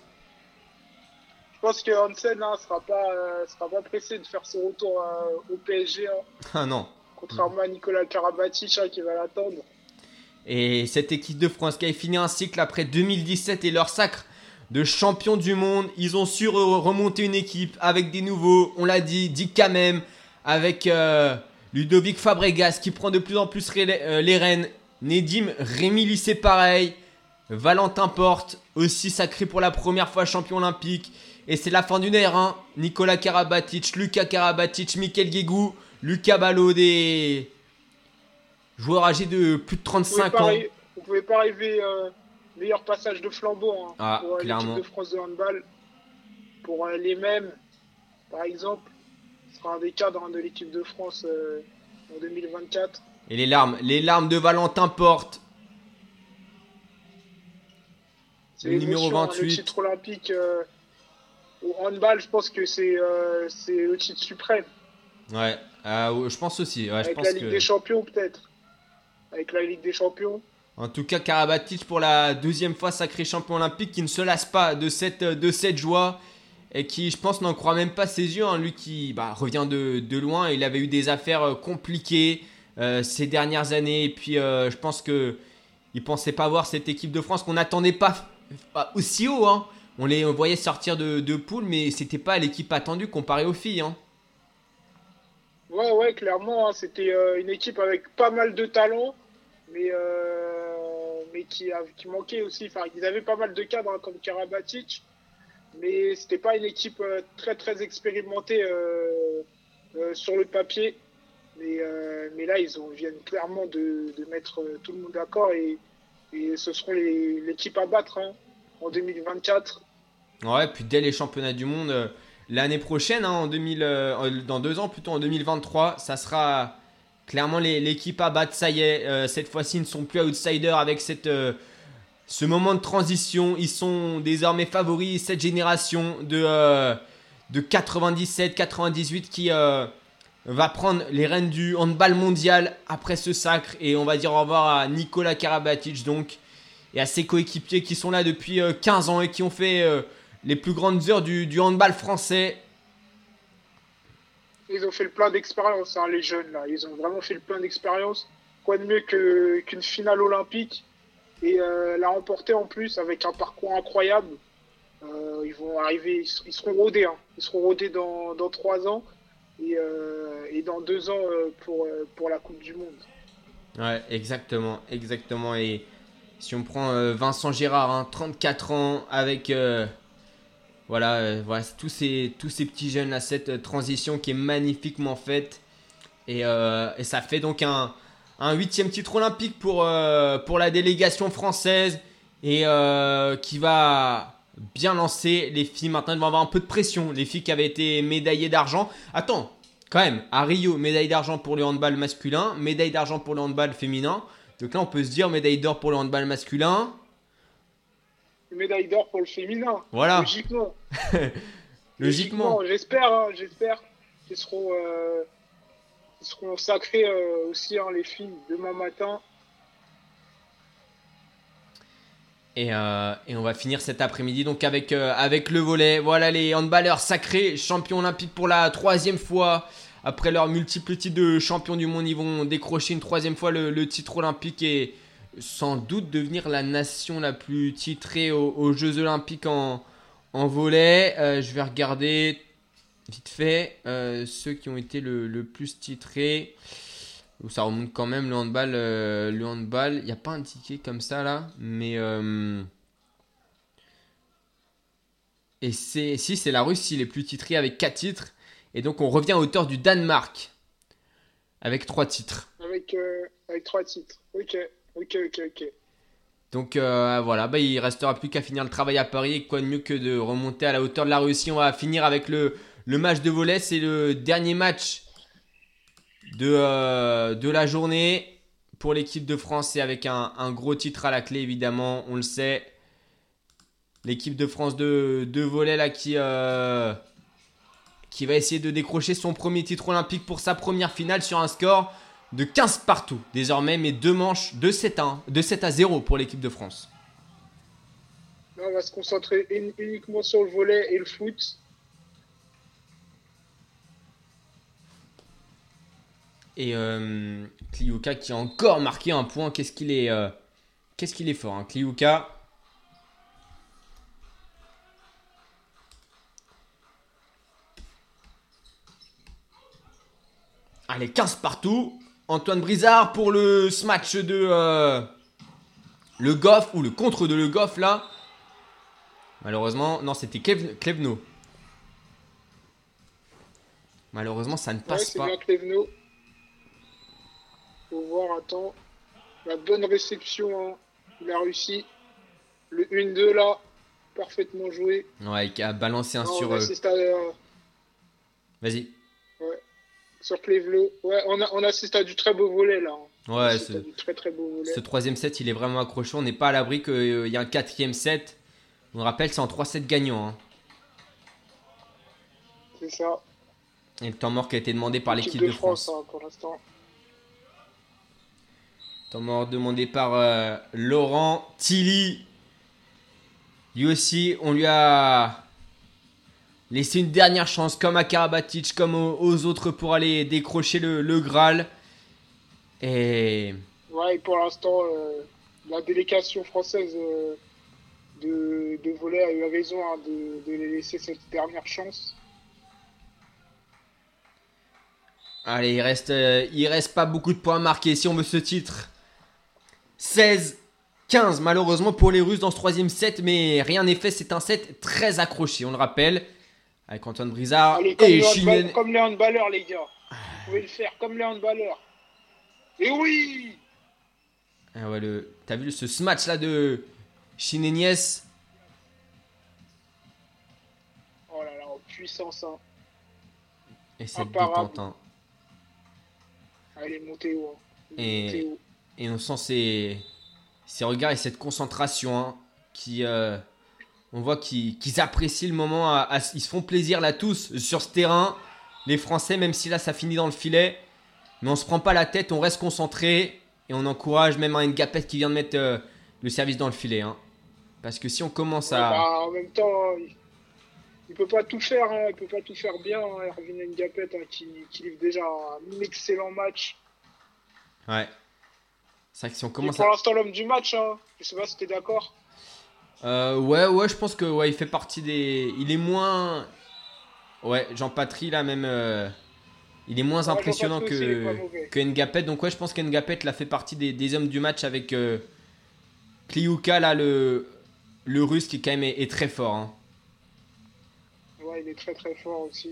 Speaker 5: Je pense que Hansen hein, sera pas, euh, sera pas pressé de faire son retour au PSG, hein,
Speaker 4: Ah non.
Speaker 5: contrairement à Nicolas Karabatic hein, qui va l'attendre.
Speaker 4: Et cette équipe de France qui a fini un cycle après 2017 et leur sacre de champion du monde, ils ont su re- remonter une équipe avec des nouveaux, on l'a dit, dit quand même, avec euh, Ludovic Fabregas qui prend de plus en plus euh, les rênes, Nedim Rémi Lissé pareil, Valentin Porte aussi sacré pour la première fois champion olympique. Et c'est la fin d'une ère, hein. Nicolas Karabatic, Lucas Karabatic, Mikel Guégou, Lucas Ballot, des joueurs âgés de plus de
Speaker 5: Vous pouvez
Speaker 4: 35
Speaker 5: pas
Speaker 4: ans.
Speaker 5: rêver- Vous pouvez pas euh, meilleur passage de flambeau hein,
Speaker 4: Ah,
Speaker 5: pour euh, l'équipe de France de handball. Pour euh, les mêmes, par exemple, ce sera un des cadres hein, de l'équipe de France euh, en 2024.
Speaker 4: Et les larmes, les larmes de Valentin Porte.
Speaker 5: C'est
Speaker 4: Le numéro
Speaker 5: l'émotion, hein,
Speaker 4: 28.
Speaker 5: Le titre olympique euh, au handball, je pense que c'est le titre suprême.
Speaker 4: Ouais, je pense aussi. Ouais, je
Speaker 5: Avec
Speaker 4: pense
Speaker 5: la Ligue
Speaker 4: que...
Speaker 5: des Champions, peut-être. Avec la Ligue des Champions.
Speaker 4: En tout cas, Karabatic pour la deuxième fois sacré champion olympique qui ne se lasse pas de cette, de cette joie et qui, je pense, n'en croit même pas ses yeux. hein. Lui qui bah, revient de, de loin, il avait eu des affaires euh, compliquées euh, ces dernières années. Et puis, euh, je pense que il pensait pas voir cette équipe de France qu'on n'attendait pas, aussi haut. hein. On les voyait sortir de, de poule, mais c'était pas l'équipe attendue comparé aux filles. hein.
Speaker 5: Ouais, ouais, clairement, c'était une équipe avec pas mal de talent, mais, mais qui, manquait aussi. Enfin, ils avaient pas mal de cadres hein, comme Karabatic, mais c'était pas une équipe euh, très très expérimentée euh, euh, sur le papier. Mais, là, ils ont, viennent clairement de, mettre tout le monde d'accord et, ce seront l'équipe à battre hein, en 2024.
Speaker 4: Ouais, puis dès les championnats du monde l'année prochaine, hein, en 2000, euh, dans deux ans plutôt en 2023, ça sera clairement l'équipe à battre. Ça y est, euh, cette fois-ci, ne sont plus outsiders avec euh, ce moment de transition. Ils sont désormais favoris, cette génération de, euh, de 97-98 qui euh, va prendre les rênes du handball mondial après ce sacre. Et on va dire au revoir à Nicolas Karabatic donc et à ses coéquipiers qui sont là depuis euh, 15 ans et qui ont fait les plus grandes heures du handball français.
Speaker 5: Ils ont fait le plein d'expérience, hein, les jeunes là. Ils ont vraiment fait le plein d'expérience. Quoi de mieux qu'une finale olympique et euh, la remporter en plus avec un parcours incroyable. Euh, ils vont arriver, ils, seront rodés. hein. Ils seront rodés dans, trois ans et, euh, et dans deux ans pour, pour la Coupe du Monde.
Speaker 4: Ouais, exactement, exactement. Et si on prend Vincent Gérard, hein, 34 ans, avec voilà, euh, voilà tous, ces, tous ces petits jeunes là, cette euh, transition qui est magnifiquement faite. Et, euh, et ça fait donc un, un huitième titre olympique pour, pour la délégation française et qui va bien lancer les filles. Maintenant, elles vont avoir un peu de pression. Les filles qui avaient été médaillées d'argent. Attends, quand même, à Rio, médaille d'argent pour le handball masculin, médaille d'argent pour le handball féminin. Donc là, on peut se dire médaille d'or pour le handball masculin.
Speaker 5: Une médaille d'or pour le féminin.
Speaker 4: Voilà.
Speaker 5: Logiquement.
Speaker 4: Logiquement.
Speaker 5: J'espère, hein, j'espère qu'ils seront, euh, seront sacrés euh, aussi, hein, les filles, demain matin.
Speaker 4: Et, euh, et on va finir cet après-midi donc avec, avec le volet. Voilà les handballeurs sacrés, champions olympiques pour la troisième fois. Après leur multiple titres de champion du monde, ils vont décrocher une troisième fois le, le titre olympique et sans doute devenir la nation la plus titrée aux, Jeux olympiques en, en volet. Euh, je vais regarder vite fait euh, ceux qui ont été le, le plus titrés. Ça remonte quand même le handball. euh, le handball, il n'y a pas un ticket comme ça là, mais. Et c'est si c'est la Russie les plus titrés avec 4 titres. Et donc on revient à hauteur du Danemark avec 3 titres.
Speaker 5: Avec, avec trois titres. Ok, ok, ok, ok.
Speaker 4: Donc euh, voilà, bah, il restera plus qu'à finir le travail à Paris. Quoi de mieux que de remonter à la hauteur de la Russie On va finir avec le, match de volet. C'est le dernier match de, euh, de la journée pour l'équipe de France et avec un, gros titre à la clé évidemment, on le sait. L'équipe de France de, qui, euh, qui va essayer de décrocher son premier titre olympique pour sa première finale sur un score de 15 partout désormais, mais deux manches de 7 à, 1 de 7 à 0 pour l'équipe de France.
Speaker 5: Là, on va se concentrer uni- uniquement sur le volet et le foot.
Speaker 4: Et euh, Kliuka qui a encore marqué un point. Qu'est-ce qu'il est, euh, qu'est-ce qu'il est fort, hein, Kliuka. Allez, 15 partout. Antoine Brizard pour le smash de euh, Le Goff ou le contre de Le Goff là. Malheureusement, non, c'était Clev- Clevno. Malheureusement, ça ne
Speaker 5: Ouais,
Speaker 4: passe
Speaker 5: c'est
Speaker 4: pas.
Speaker 5: bien Cleveno. Faut voir, attends. La bonne réception, hein. il a réussi. Le 1-2 là, parfaitement joué.
Speaker 4: Ouais, qui a balancé un
Speaker 5: Non,
Speaker 4: sur. euh,
Speaker 5: euh,
Speaker 4: Vas-y.
Speaker 5: Sur Clevelo. Ouais, on, a, on assiste à du très beau volet là. hein.
Speaker 4: Ouais, ce,
Speaker 5: très très beau volet.
Speaker 4: ce troisième set, il est vraiment accrocheur. On n'est pas à l'abri qu'il y a un quatrième set. On rappelle, c'est en 3 sets gagnants. hein.
Speaker 5: C'est ça.
Speaker 4: Et le temps mort qui a été demandé par l'équipe de, France.
Speaker 5: hein, pour l'instant.
Speaker 4: Temps mort demandé par euh, Laurent Tilly. Lui aussi, on lui a laissé une dernière chance, comme à Karabatic, comme aux, aux autres, pour aller décrocher le, le Graal. Et
Speaker 5: Ouais, et pour l'instant, euh, la délégation française euh, de, de volet a eu raison hein, de, de les laisser cette dernière chance.
Speaker 4: Allez, il reste, euh, il reste pas beaucoup de points à marquer si on veut ce titre. 16, 15 malheureusement pour les Russes dans ce troisième set, mais rien n'est fait. C'est un set très accroché, on le rappelle. Avec Antoine Brizard
Speaker 5: Allez, comme,
Speaker 4: et Chinen.
Speaker 5: comme les handballeurs, les gars. Vous pouvez le faire comme les handballeurs. Et oui
Speaker 4: Ah ouais, le... T'as vu ce smash là de Chinenies
Speaker 5: Oh là là, en puissance. Hein.
Speaker 4: Et cette détente. hein.
Speaker 5: Il est monté haut. hein.
Speaker 4: Et-
Speaker 5: haut.
Speaker 4: Et on sent ces, ces regards et cette concentration hein, qui. euh, on voit qu'ils apprécient le moment. à- à- ils se font plaisir là tous sur ce terrain. Les Français, même si là ça finit dans le filet. Mais on se prend pas la tête, on reste concentré. Et on encourage même un Ngapet qui vient de mettre euh, le service dans le filet. hein. Parce que si on commence à.
Speaker 5: bah, en même temps, il, il peut pas tout faire. Hein. Il peut pas tout faire bien. Hein. Erwin Ngapet hein, qui, qui livre déjà un excellent match.
Speaker 4: Ouais. C'est vrai que si on commence
Speaker 5: pour
Speaker 4: à.
Speaker 5: l'instant l'homme du match. Hein. Je sais pas si t'es d'accord.
Speaker 4: Euh, ouais, ouais, je pense que ouais, il fait partie des. Il est moins. Ouais, Jean Patry là même. euh, Il est moins
Speaker 5: Ouais,
Speaker 4: impressionnant que, que Ngapet. Donc ouais, je pense qu'Ngapet là fait partie des, des hommes du match avec euh, Kliuka là, le, le russe qui quand même est, est très fort. hein.
Speaker 5: Ouais, il est très très fort aussi.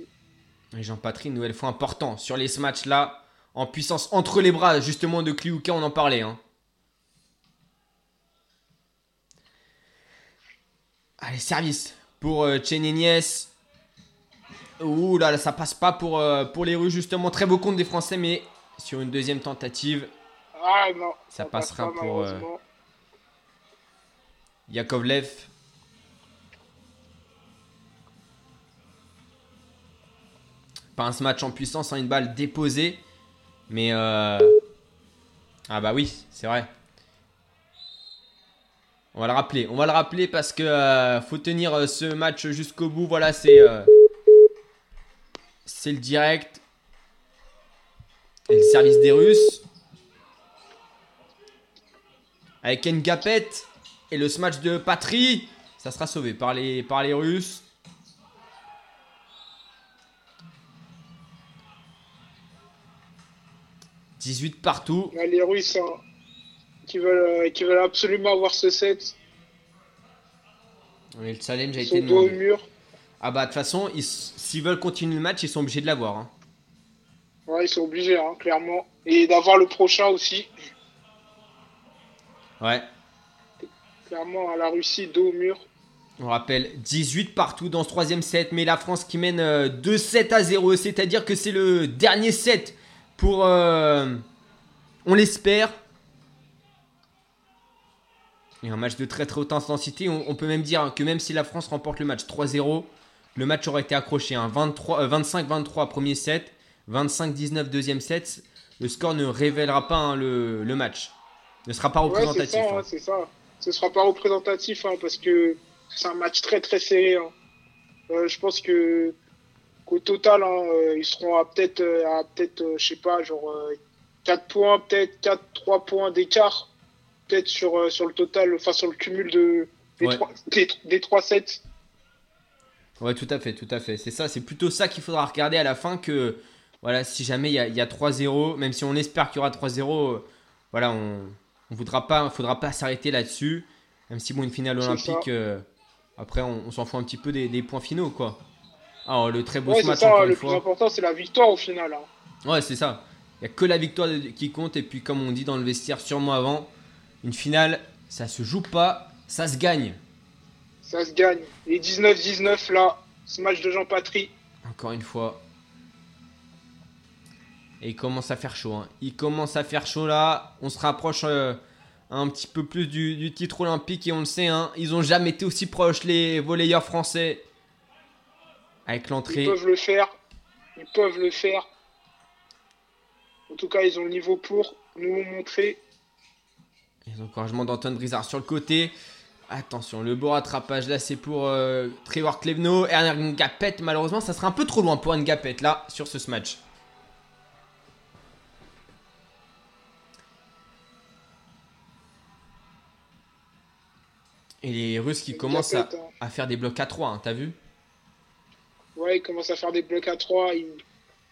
Speaker 4: Et Jean Patry, une nouvelle fois important sur les matchs là, en puissance entre les bras justement de Kliuka, on en parlait. hein. Allez, service pour euh. Ouh là, là, ça passe pas pour, euh, pour les Russes justement. Très beau compte des Français, mais sur une deuxième tentative,
Speaker 5: Ah non.
Speaker 4: Ça
Speaker 5: passe
Speaker 4: passera
Speaker 5: pas,
Speaker 4: pour, euh. Yakovlev. Pas un match en puissance, hein, une balle déposée. Mais euh... Ah bah oui, c'est vrai. On va le rappeler. On va le rappeler parce que euh, faut tenir euh, ce match jusqu'au bout. Voilà, c'est euh, c'est le direct. Et le service des Russes. Avec Ngapet et le smash de Patry. Ça sera sauvé par les, par les Russes. « 18 partout.
Speaker 5: Les Russes hein, qui, veulent, euh, qui veulent absolument avoir ce set.
Speaker 4: Et le challenge a été
Speaker 5: dos au
Speaker 4: demandé.
Speaker 5: mur.
Speaker 4: Ah bah de toute façon, ils- s'ils veulent continuer le match, ils sont obligés de l'avoir. hein.
Speaker 5: Ouais, ils sont obligés, hein, clairement. Et d'avoir le prochain aussi.
Speaker 4: Ouais.
Speaker 5: Clairement, à la Russie, dos au mur.
Speaker 4: On rappelle 18 partout dans ce troisième set, mais la France qui mène euh, 2-7 à 0, c'est-à-dire que c'est le dernier set pour, euh, on l'espère, et un match de très très haute intensité. On, on peut même dire que même si la France remporte le match 3-0, le match aurait été accroché. Hein. 23, euh, 25-23 premier set, 25-19 deuxième set. Le score ne révélera pas hein, le, le match. Ne sera pas
Speaker 5: Ouais, c'est
Speaker 4: représentatif.
Speaker 5: ça,
Speaker 4: hein.
Speaker 5: hein, ça. Ce sera pas représentatif parce que c'est un match très très serré. Euh, je pense que qu'au total, euh, ils seront à peut-être, à peut-être, je sais pas, genre euh, 4 points, peut-être 4, 3 points d'écart, peut-être sur, euh, sur le total, enfin sur le cumul de, des,
Speaker 4: Ouais.
Speaker 5: trois, des, des 3 sets.
Speaker 4: Ouais, tout à fait, tout à fait. C'est ça, c'est plutôt ça qu'il faudra regarder à la fin que, voilà, si jamais il y a, y a 3-0, même si on espère qu'il y aura 3-0, euh, voilà, on ne voudra pas, faudra pas s'arrêter là-dessus. Même si, bon, une finale olympique, euh, après, on, on s'en fout un petit peu des, des points finaux, quoi. Alors, le très beau
Speaker 5: Ouais,
Speaker 4: match,
Speaker 5: ça, le plus
Speaker 4: fois.
Speaker 5: important, c'est la victoire au final. hein.
Speaker 4: Ouais, c'est ça. Il n'y a que la victoire qui compte. Et puis, comme on dit dans le vestiaire, sûrement avant, une finale, ça se joue pas, ça se gagne.
Speaker 5: Ça se gagne. Et 19-19 là, ce match de Jean-Patry.
Speaker 4: Encore une fois. Et il commence à faire chaud. hein. Il commence à faire chaud là. On se rapproche euh, un petit peu plus du, du titre olympique. Et on le sait, hein, ils ont jamais été aussi proches, les volleyeurs français. Avec
Speaker 5: Ils
Speaker 4: l'entrée.
Speaker 5: peuvent le faire. Ils peuvent le faire. En tout cas, ils ont le niveau pour nous montré.
Speaker 4: Les encouragements d'Anton Brizard sur le côté. Attention, le beau rattrapage là, c'est pour euh, Trevor Klevno. Et Ngapet, malheureusement, ça sera un peu trop loin pour Ngapet là, sur ce match. Et les Russes qui commencent à,
Speaker 5: hein.
Speaker 4: à faire des blocs à 3, hein, t'as vu?
Speaker 5: Ouais, ils commencent à faire des blocs à 3. Ils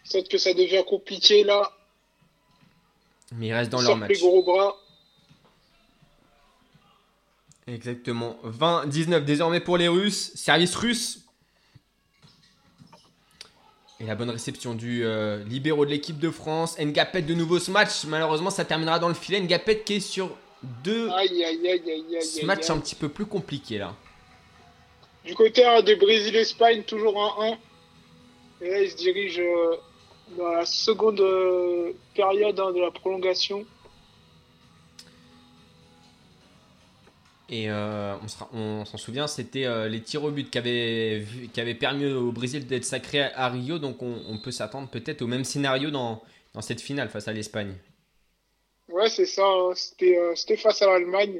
Speaker 5: sentent que ça devient compliqué là.
Speaker 4: Mais ils restent dans
Speaker 5: ils
Speaker 4: leur match.
Speaker 5: les gros bras.
Speaker 4: Exactement. 20-19 désormais pour les Russes. Service russe. Et la bonne réception du euh, libéro de l'équipe de France. Ngapet de nouveau ce match. Malheureusement, ça terminera dans le filet. Ngapet qui est sur deux
Speaker 5: Aïe, aïe, aïe, aïe, aïe.
Speaker 4: ce match un petit peu plus compliqué là.
Speaker 5: Du côté hein, de Brésil-Espagne, toujours un 1. Et là, ils se dirigent euh, dans la seconde euh, période hein, de la prolongation.
Speaker 4: Et euh, on s'en souvient, c'était euh, les tirs au but qui avaient, vu- qui avaient permis au Brésil d'être sacré à Rio. Donc on, on peut s'attendre peut-être au même scénario dans, dans cette finale face à l'Espagne.
Speaker 5: Ouais, c'est ça. hein. C'était euh, c'était face à l'Allemagne,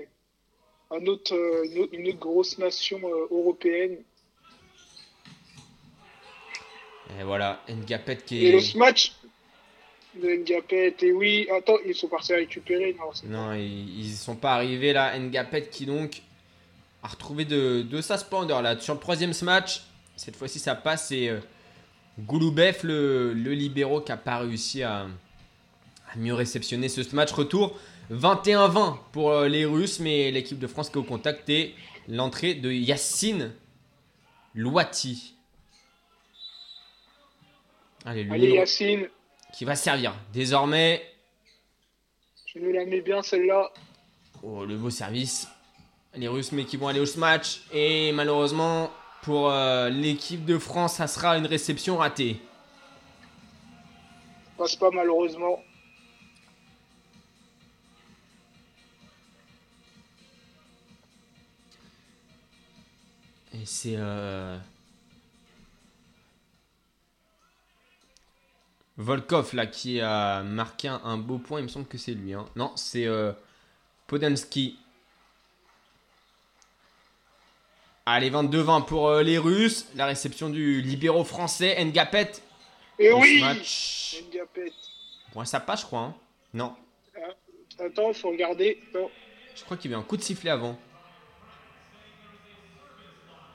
Speaker 5: un autre, une, autre, une autre grosse nation européenne.
Speaker 4: Et voilà, Ngapet qui
Speaker 5: Et le
Speaker 4: est.
Speaker 5: match de Ngapet, et oui, attends, ils sont partis récupérer. Non,
Speaker 4: ils ils sont pas arrivés là. Ngapet qui donc a retrouvé de, de sa splendeur là. Sur le troisième match, cette fois-ci ça passe. Et euh, Gouloubev, le, le libéraux, qui a pas réussi à, à mieux réceptionner ce match. Retour 21-20 pour euh, les Russes, mais l'équipe de France qui est au contact et l'entrée de Yacine Louati. Allez,
Speaker 5: Allez, Yacine,
Speaker 4: qui va servir. Désormais,
Speaker 5: je nous la mets bien celle-là.
Speaker 4: Oh, le beau service. Les Russes, mais qui vont aller au match. Et malheureusement, pour euh, l'équipe de France, ça sera une réception ratée.
Speaker 5: Passe pas malheureusement.
Speaker 4: Et c'est. euh, Volkov, là, qui a marqué un, un beau point. Il me semble que c'est lui. hein. Non, c'est euh, Podansky. Allez, 22-20 pour euh, les Russes. La réception du libéraux français, Ngapet.
Speaker 5: Et
Speaker 4: ce
Speaker 5: oui
Speaker 4: match.
Speaker 5: Ngapet.
Speaker 4: Bon, ça passe, je crois. hein. Non,
Speaker 5: Attends, faut regarder. Non,
Speaker 4: je crois qu'il y avait un coup de sifflet avant.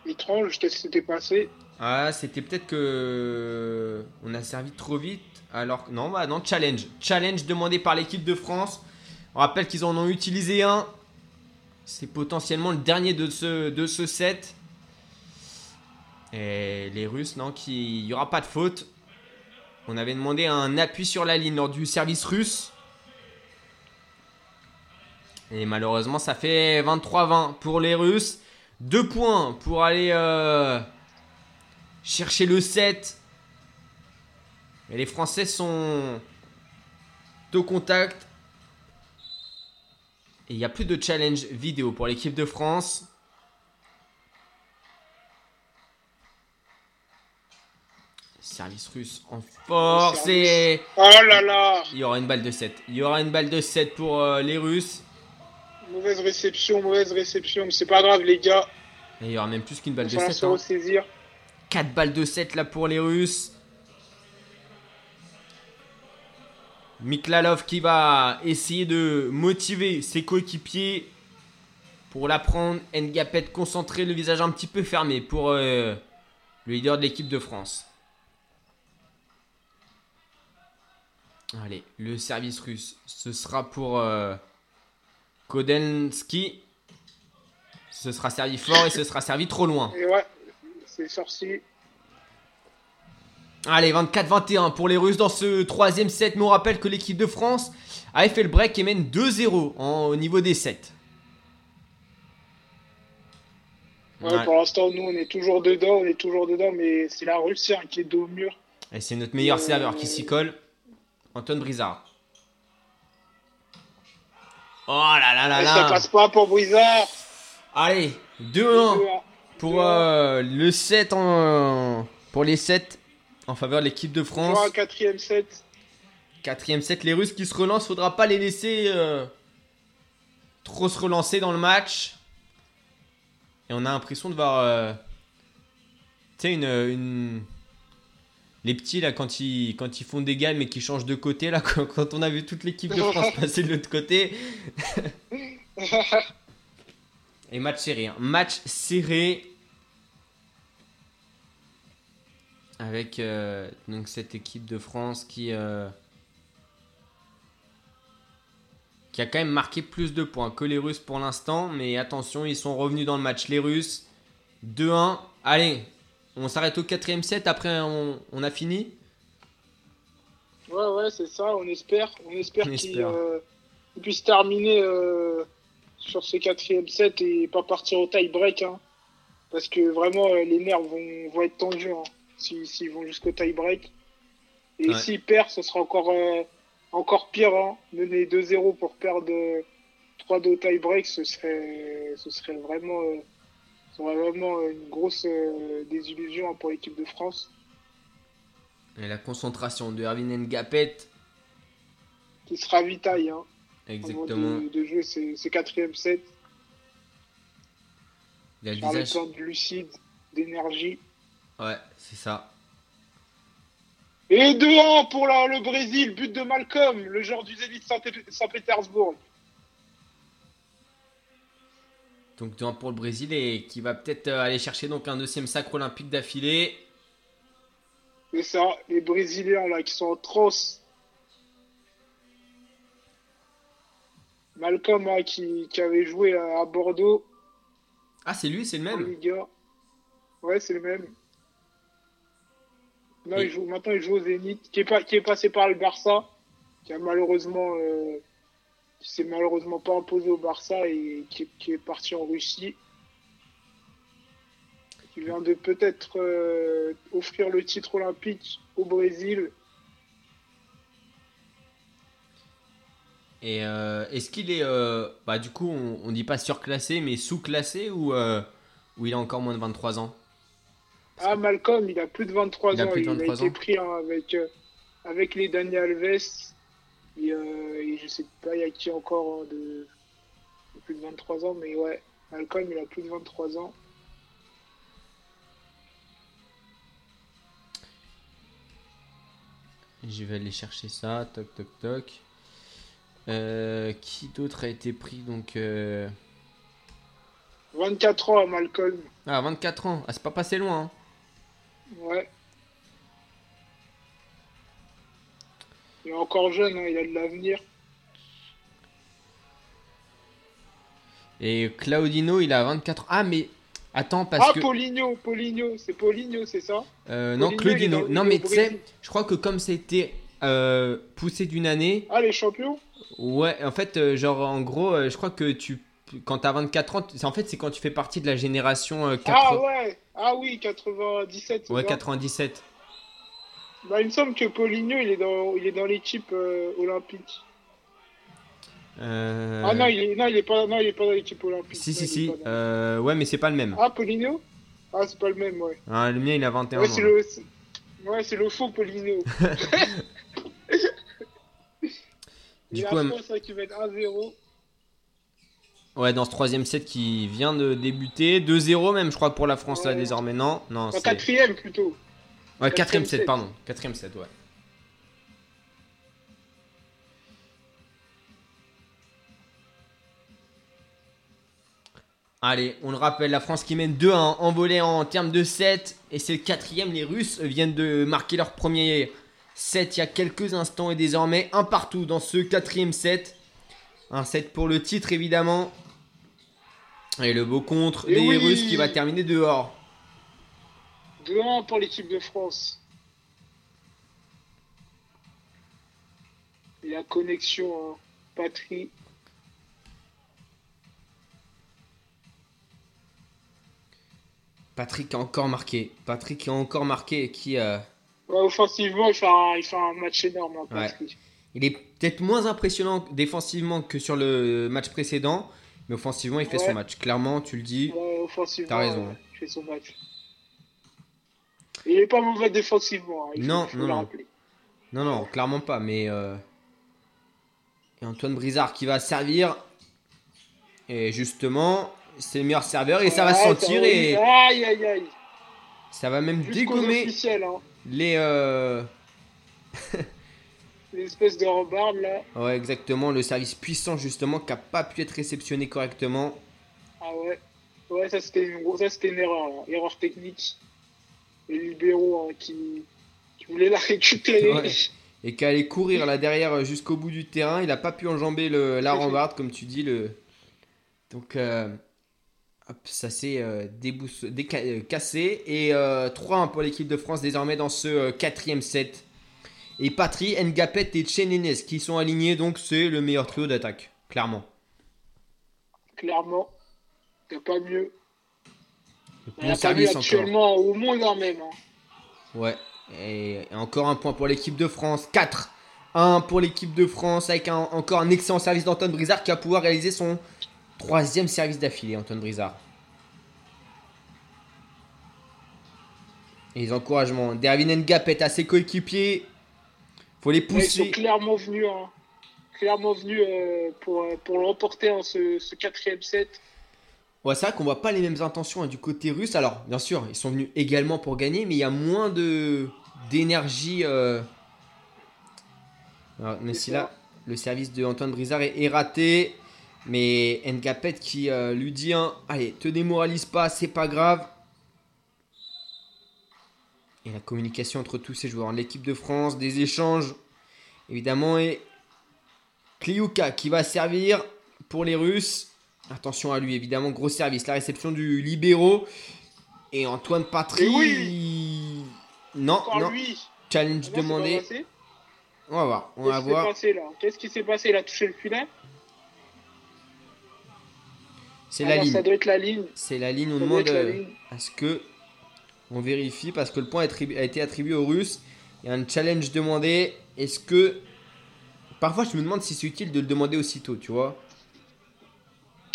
Speaker 5: étrange, qu'est-ce qui s'était passé
Speaker 4: Ah, c'était peut-être que on a servi trop vite. Alors non, bah non, challenge, challenge demandé par l'équipe de France. On rappelle qu'ils en ont utilisé un. C'est potentiellement le dernier de ce set. Et les Russes, non, qui, il y aura pas de faute. On avait demandé un appui sur la ligne lors du service russe. Et malheureusement, ça fait 23-20 pour les Russes. Deux points pour aller euh, chercher le 7. Mais les Français sont au contact. Et il n'y a plus de challenge vidéo pour l'équipe de France. Service russe en force et
Speaker 5: Oh là là
Speaker 4: il y aura une balle de 7. Il y aura une balle de 7 pour euh, les Russes.
Speaker 5: Mauvaise réception, mauvaise réception. Mais c'est pas grave, les gars.
Speaker 4: Et il y aura même plus qu'une balle de
Speaker 5: va
Speaker 4: 7.
Speaker 5: se ressaisir.
Speaker 4: 4 balles de 7 là pour les Russes. Miklalov qui va essayer de motiver ses coéquipiers pour la prendre. Ngapet concentré, le visage un petit peu fermé pour euh, le leader de l'équipe de France. Allez, le service russe, ce sera pour euh, Kodensky. Ce sera servi fort et ce sera servi trop loin.
Speaker 5: Et ouais, c'est sorcier.
Speaker 4: Allez, 24-21 pour les Russes dans ce troisième set. Mais on rappelle que l'équipe de France a fait le break et mène 2-0 en- au niveau des sets.
Speaker 5: Ouais,
Speaker 4: Ouais.
Speaker 5: Pour l'instant, nous, on est toujours dedans, on est toujours dedans, mais c'est la Russie hein, qui est dos au mur.
Speaker 4: Et c'est notre meilleur
Speaker 5: Euh,
Speaker 4: serveur qui s'y colle. Antoine Brizard. Oh là là là
Speaker 5: Et ça
Speaker 4: là.
Speaker 5: passe pas pour Brizard.
Speaker 4: Allez, 2-1
Speaker 5: 2-1.
Speaker 4: pour euh, le 7 en, pour les 7 en faveur de l'équipe de France.
Speaker 5: Toujours un quatrième set.
Speaker 4: Quatrième set, les Russes qui se relancent, faudra pas les laisser euh, trop se relancer dans le match. Et on a l'impression de voir, euh, tu sais, une, une- les petits là quand ils, quand ils font des gammes mais qui changent de côté là, quand, quand on a vu toute l'équipe de France passer de l'autre côté. Et match serré, hein. match serré. Avec euh, donc cette équipe de France qui, euh, qui a quand même marqué plus de points que les Russes pour l'instant. Mais attention, ils sont revenus dans le match. Les Russes, 2-1. Allez, on s'arrête au quatrième set. Après, on, on a fini.
Speaker 5: Ouais, ouais, c'est ça, on espère. On espère
Speaker 4: On
Speaker 5: qu'ils
Speaker 4: espère.
Speaker 5: euh, qu'ils puissent terminer sur ce quatrième set et pas partir au tie-break. hein. parce que vraiment, les nerfs vont, vont être tendus hein, s'ils vont jusqu'au tie-break. Et
Speaker 4: Ouais.
Speaker 5: s'ils perdent, ce sera encore, euh, encore pire. Hein. Mener 2-0 pour perdre euh, 3-2 au tie-break, ce serait, ce serait vraiment, euh, ce serait vraiment euh, une grosse euh, désillusion hein, pour l'équipe de France.
Speaker 4: Et la concentration de Erwin Ngapet.
Speaker 5: Qui se ravitaille. Hein. avant
Speaker 4: Exactement.
Speaker 5: de, de jouer ces, ces quatrième sets.
Speaker 4: Il a le visage.
Speaker 5: de lucide, d'énergie.
Speaker 4: Ouais, c'est ça.
Speaker 5: Et 2-1 pour la- le Brésil, but de Malcolm, le joueur du Zénith Saint- Saint-Pétersbourg.
Speaker 4: Donc 2-1 pour le Brésil et qui va peut-être euh, aller chercher donc un deuxième sacre olympique d'affilée.
Speaker 5: C'est ça, les Brésiliens là qui sont en transe. Malcolm hein, qui, qui avait joué à, à Bordeaux
Speaker 4: Ah, c'est lui, c'est le même.
Speaker 5: Ouais, c'est le même. Il joue, maintenant il joue au Zénith, qui est, pas, qui est passé par le Barça, qui a malheureusement, euh, qui s'est malheureusement pas imposé au Barça et qui, qui est parti en Russie. Qui vient de peut-être euh, offrir le titre olympique au Brésil.
Speaker 4: Et euh, est-ce qu'il est, bah du coup, on, dit pas surclassé, mais sous-classé ou, ou il a encore moins de 23 ans?
Speaker 5: Ah, Malcolm, il a plus de 23
Speaker 4: Il a
Speaker 5: ans.
Speaker 4: plus de
Speaker 5: il
Speaker 4: 23
Speaker 5: a été
Speaker 4: ans.
Speaker 5: pris hein, avec, euh, avec les Daniel Alves. Et, euh, et je sais pas, il y a qui encore hein, de, de plus de 23 ans, mais ouais, Malcolm, il a plus de 23 ans.
Speaker 4: Je vais aller chercher ça. Toc, toc, toc. Euh, qui d'autre a été pris donc euh,
Speaker 5: 24 ans à Malcolm.
Speaker 4: Ah, 24 ans. Ah, c'est pas passé loin. hein.
Speaker 5: Ouais. Il est encore jeune, hein, il a de l'avenir.
Speaker 4: Et Claudino, il a 24 ans. Ah, mais attends, parce
Speaker 5: ah,
Speaker 4: que.
Speaker 5: Paulinho, Paulinho, c'est Paulinho, c'est ça?
Speaker 4: Euh, non, Claudino. Non, mais tu sais, je crois que comme c'était euh, poussé d'une année,
Speaker 5: Ah, les champions?
Speaker 4: Ouais, en fait, euh, genre, en gros, je crois que tu. Quand t'as 24 ans, c'est- en fait, c'est quand tu fais partie de la génération euh, 80
Speaker 5: Ah ouais Ah oui, 97. c'est
Speaker 4: ouais,
Speaker 5: ça
Speaker 4: 97.
Speaker 5: Bah, il me semble que Paulinho, il est dans, il est dans l'équipe euh, olympique.
Speaker 4: Euh,
Speaker 5: Ah non, il est, non, il est pas, non, il est pas dans l'équipe olympique.
Speaker 4: Si,
Speaker 5: Non,
Speaker 4: si,
Speaker 5: il
Speaker 4: si.
Speaker 5: dans-
Speaker 4: Euh, ouais, mais c'est pas le même.
Speaker 5: Ah, Paulinho? Ah, c'est pas le même, ouais.
Speaker 4: Ah, le mien, il a 21
Speaker 5: Ouais,
Speaker 4: ans.
Speaker 5: le, ouais, c'est le faux Paulinho.
Speaker 4: Du
Speaker 5: Et
Speaker 4: coup,
Speaker 5: France, hein, qui va être 1-0.
Speaker 4: Ouais, dans ce troisième set qui vient de débuter. 2-0 même, je crois, pour la France là désormais. Non, non,
Speaker 5: En
Speaker 4: c'est.
Speaker 5: quatrième, plutôt.
Speaker 4: Ouais, quatrième set,
Speaker 5: set.
Speaker 4: pardon. Quatrième set, ouais. Allez, on le rappelle, la France qui mène 2-1 en volée en termes de set. Et c'est le quatrième. Les Russes viennent de marquer leur premier set il y a quelques instants. Et désormais, un partout dans ce quatrième set. Un set pour le titre, évidemment. Et le beau contre
Speaker 5: Et
Speaker 4: des
Speaker 5: oui.
Speaker 4: Russes qui va terminer dehors.
Speaker 5: 2-1 pour l'équipe de France. La connexion, hein. Patrie.
Speaker 4: Patrick a encore marqué. Patrick a encore marqué et qui euh,
Speaker 5: Ouais, offensivement, il fait, un, il fait un match énorme, hein,
Speaker 4: Ouais.
Speaker 5: Patrie.
Speaker 4: il est peut-être moins impressionnant défensivement que sur le match précédent, mais offensivement il fait
Speaker 5: Ouais.
Speaker 4: son match. Clairement, tu le dis.
Speaker 5: Ouais, offensivement,
Speaker 4: T'as raison.
Speaker 5: ouais, il fait son match. Il est pas mauvais défensivement, hein, il faut-
Speaker 4: Non,
Speaker 5: il faut
Speaker 4: non, non. Non, non, clairement pas. Mais euh, et Antoine Brizard qui va servir. Et justement, c'est le meilleur serveur et ça va sentir
Speaker 5: ça-
Speaker 4: et
Speaker 5: Aïe, aïe, aïe.
Speaker 4: ça va même dégommer
Speaker 5: hein.
Speaker 4: les. euh,
Speaker 5: L'espèce de rambarde, là.
Speaker 4: Ouais, exactement, le service puissant justement qui a pas pu être réceptionné correctement.
Speaker 5: Ah ouais. Ouais, ça c'était une, ça, une erreur, là. erreur technique. Les libéraux hein, qui, qui voulaient la récupérer.
Speaker 4: Ouais. et qui allait courir là derrière jusqu'au bout du terrain. Il a pas pu enjamber le, la rambarde, comme tu dis. Le... Donc, euh, hop, ça s'est euh, débousse- déca- euh, cassé. Et euh, 3-1 pour l'équipe de France désormais dans ce quatrième set. Et Patry, Ngapet et Chenenes qui sont alignés. Donc, c'est le meilleur trio d'attaque, clairement.
Speaker 5: Clairement. T'as pas mieux. A pas mieux
Speaker 4: service encore.
Speaker 5: actuellement au monde hein, même. hein.
Speaker 4: Ouais. Et, encore un point pour l'équipe de France. 4. 1 pour l'équipe de France avec un- encore un excellent service d'Antoine Brizard qui va pouvoir réaliser son troisième service d'affilée, Antoine Brizard. Et les encouragements. Dervin Ngapet à ses coéquipiers. Faut les
Speaker 5: ils sont
Speaker 4: pousser.
Speaker 5: clairement venus, hein. clairement venus euh, pour, euh, pour le remporter en ce, quatrième set.
Speaker 4: Ouais, c'est vrai qu'on voit pas les mêmes intentions hein, du côté russe. Alors, bien sûr, ils sont venus également pour gagner, mais il y a moins de d'énergie. euh. Alors, mais
Speaker 5: C'est
Speaker 4: si là, le service de Antoine Brizard est, est raté, mais Ngapet qui euh, lui dit hein, Allez, te démoralise pas, c'est pas grave. Et la communication entre tous ces joueurs, l'équipe de France, des échanges, évidemment, et Kliuka qui va servir pour les Russes. Attention à lui, évidemment, gros service. La réception du libéraux. Et Antoine Patry.
Speaker 5: Oui
Speaker 4: Non, non.
Speaker 5: lui.
Speaker 4: Challenge
Speaker 5: pas
Speaker 4: demandé. On va voir. On va
Speaker 5: Qu'est-ce qui s'est
Speaker 4: voir.
Speaker 5: passé là Qu'est-ce qui s'est passé Il a touché le filet
Speaker 4: C'est la
Speaker 5: Alors,
Speaker 4: ligne.
Speaker 5: Ça doit être la ligne.
Speaker 4: C'est la ligne. On demande
Speaker 5: la
Speaker 4: euh, à ce que on vérifie parce que le point a, été attribué aux Russes. Il y a un challenge demandé. Est-ce que parfois je me demande si c'est utile de le demander aussitôt, tu vois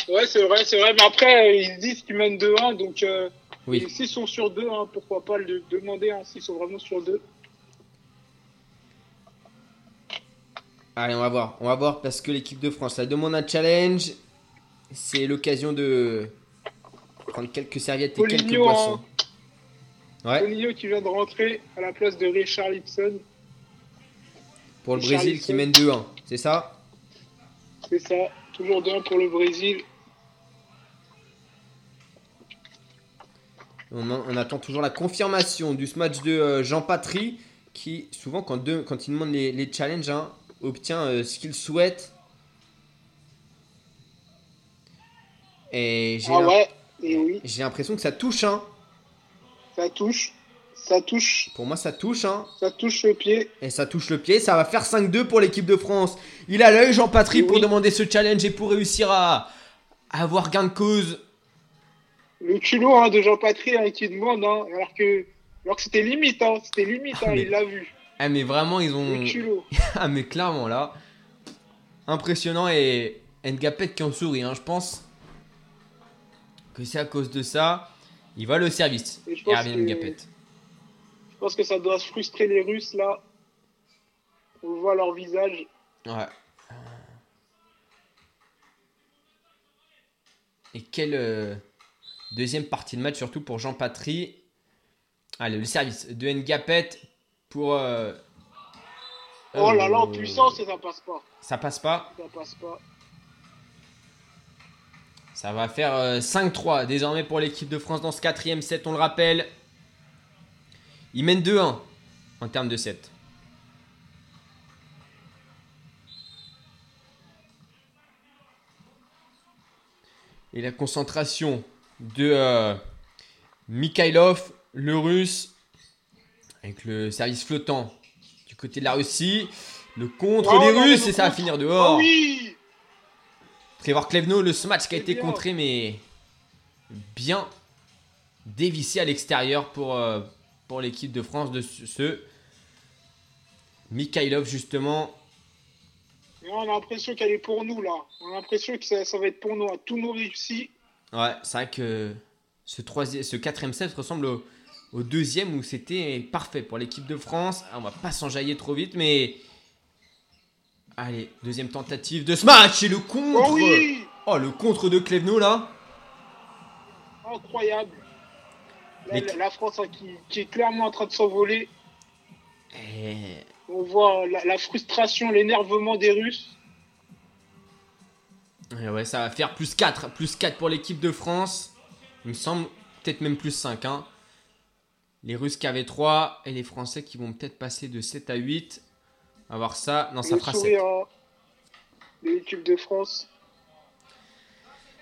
Speaker 5: Ouais, c'est vrai, c'est vrai. Mais après, ils disent qu'ils mènent 2-1. Donc, euh,
Speaker 4: Oui.
Speaker 5: s'ils sont sur 2, hein, pourquoi pas le demander hein, s'ils sont vraiment sur 2.
Speaker 4: Allez, on va voir. On va voir parce que l'équipe de France elle demande un challenge. C'est l'occasion de prendre quelques serviettes et quelques boissons. Ouais,
Speaker 5: Paulinho qui vient de rentrer à la place de Richard Lipson.
Speaker 4: pour le Brésil qui mène 2-1. C'est ça?
Speaker 5: C'est ça. Toujours 2-1 pour le Brésil.
Speaker 4: on, on attend toujours la confirmation du match de euh, Jean Patry qui, souvent, quand, deux- quand il demande les, les challenges, hein, obtient euh, ce qu'il souhaite. Et j'ai
Speaker 5: Ah ouais, oui,
Speaker 4: j'ai l'impression que ça touche. Hein.
Speaker 5: Ça touche. Ça touche.
Speaker 4: Pour moi, ça touche. Hein.
Speaker 5: Ça touche le pied.
Speaker 4: Et ça touche le pied, ça va faire 5-2 pour l'équipe de France. Il a l'œil Jean Patry
Speaker 5: Oui.
Speaker 4: pour demander ce challenge et pour réussir à, à avoir gain de cause.
Speaker 5: Le culot hein, de Jean Patry hein, qui demande, hein, alors que, alors que c'était limite, hein, c'était limite,
Speaker 4: Ah,
Speaker 5: hein,
Speaker 4: mais-
Speaker 5: il l'a vu.
Speaker 4: Ah, mais vraiment, ils ont.
Speaker 5: Le culot.
Speaker 4: Ah, mais clairement, là. Impressionnant et Ngapet qui en sourit, hein. Je pense que c'est à cause de ça. Il va le service.
Speaker 5: Et je. Je pense que ça doit frustrer les Russes là. On voit leur visage.
Speaker 4: Ouais. Et quelle euh, deuxième partie de match, surtout pour Jean Patry. Allez, le service de Ngapet pour. euh,
Speaker 5: Oh là là, en
Speaker 4: euh,
Speaker 5: puissance, et ça passe pas.
Speaker 4: Ça passe pas.
Speaker 5: Ça passe pas.
Speaker 4: Ça va faire euh, 5-3 désormais pour l'équipe de France dans ce quatrième set, on le rappelle. Il mène 2-1 en termes de set. Et la concentration de euh, Mikhailov, le russe, avec le service flottant du côté de la Russie. Le contre
Speaker 5: Oh
Speaker 4: des Russes et ça va finir dehors.
Speaker 5: Oh oui
Speaker 4: Trevor Klevno, le smash qui a été contré, mais bien dévissé à l'extérieur pour, euh, pour l'équipe de France de ce- Mikhailov, justement.
Speaker 5: Mais on a l'impression qu'elle est pour nous là. On a l'impression que ça, ça va être pour nous. à Tous nos réussis.
Speaker 4: Ouais, c'est vrai que ce, troisième, ce quatrième set ressemble au, au deuxième où c'était parfait pour l'équipe de France. Ah, on va pas s'enjailler trop vite, mais. Allez, deuxième tentative de ce match et le contre.
Speaker 5: Oh oui
Speaker 4: Oh, le contre de Klevno là.
Speaker 5: Incroyable. Là,
Speaker 4: Mais-
Speaker 5: la, France hein, qui, qui est clairement en train de s'envoler.
Speaker 4: Et
Speaker 5: On voit la, la frustration, l'énervement des Russes.
Speaker 4: Ouais, ouais, ça va faire plus 4. Plus 4 pour l'équipe de France. Il me semble peut-être même plus 5. Hein. Les Russes qui avaient 3 et les Français qui vont peut-être passer de 7 à 8. On va voir ça. Non, ça
Speaker 5: le
Speaker 4: fera 7.
Speaker 5: sourire hein, de l'équipe de France.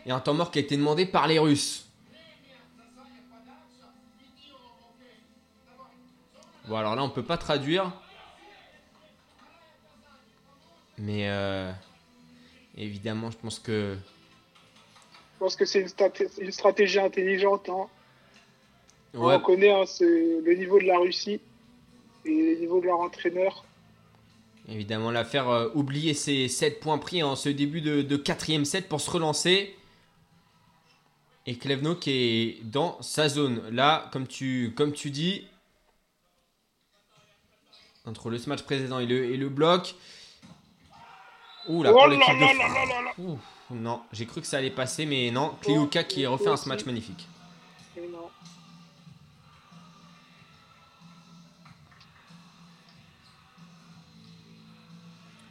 Speaker 4: Et un temps mort qui a été demandé par les Russes. Bon, alors là, on peut pas traduire. Mais euh, évidemment, je pense que.
Speaker 5: Je pense que c'est une, straté- une stratégie intelligente. hein.
Speaker 4: Ouais,
Speaker 5: On connaît hein, le niveau de la Russie et le niveau de leur entraîneur.
Speaker 4: Évidemment, la faire euh, oublier ses 7 points pris en ce début de, quatrième set pour se relancer. Et Klevno qui est dans sa zone. Là, comme tu, comme tu dis, entre le match précédent et le, et le bloc. Ouh là,
Speaker 5: oh
Speaker 4: pour
Speaker 5: là
Speaker 4: l'équipe de non, j'ai cru que ça allait passer, mais non. Kliuka qui refait un match magnifique.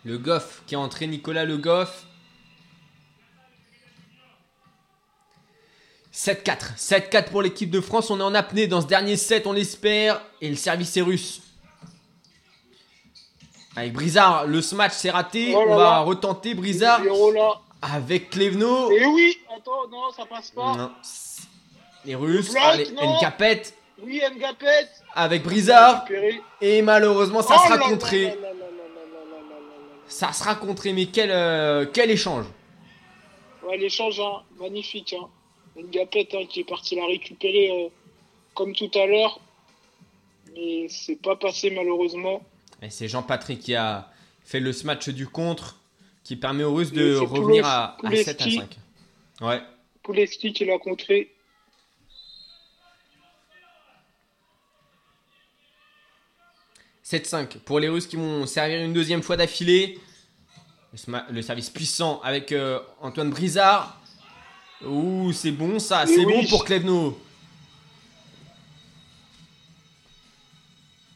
Speaker 4: Le Goff qui a entré Nicolas Le Goff. 7-4. 7-4 pour l'équipe de France. On est en apnée dans ce dernier set, on l'espère. Et le service est russe. Avec Brizard, le smash s'est raté. On va retenter Brizard. Avec Klevno.
Speaker 5: Et oui, attends, non, ça passe pas.
Speaker 4: Les Russes, allez, Nkapet.
Speaker 5: Oui, Nkapet.
Speaker 4: Avec Brizard. Et malheureusement, ça sera contré. Ça sera contré, mais quel, euh, quel échange.
Speaker 5: Ouais, l'échange, hein, magnifique. Hein. Ngapet hein, qui est parti la récupérer euh, comme tout à l'heure. Mais c'est pas passé malheureusement.
Speaker 4: Et c'est Jean-Patrick qui a fait le smash du contre qui permet aux Russes de revenir à, à
Speaker 5: Pouleski.
Speaker 4: 7 à 5. Ouais.
Speaker 5: Pouleski qui l'a contré.
Speaker 4: « 7-5 pour les Russes qui vont servir une deuxième fois d'affilée. Le, service puissant avec euh, Antoine Brizard. Ouh, c'est bon ça, c'est
Speaker 5: oui.
Speaker 4: bon pour Klevno.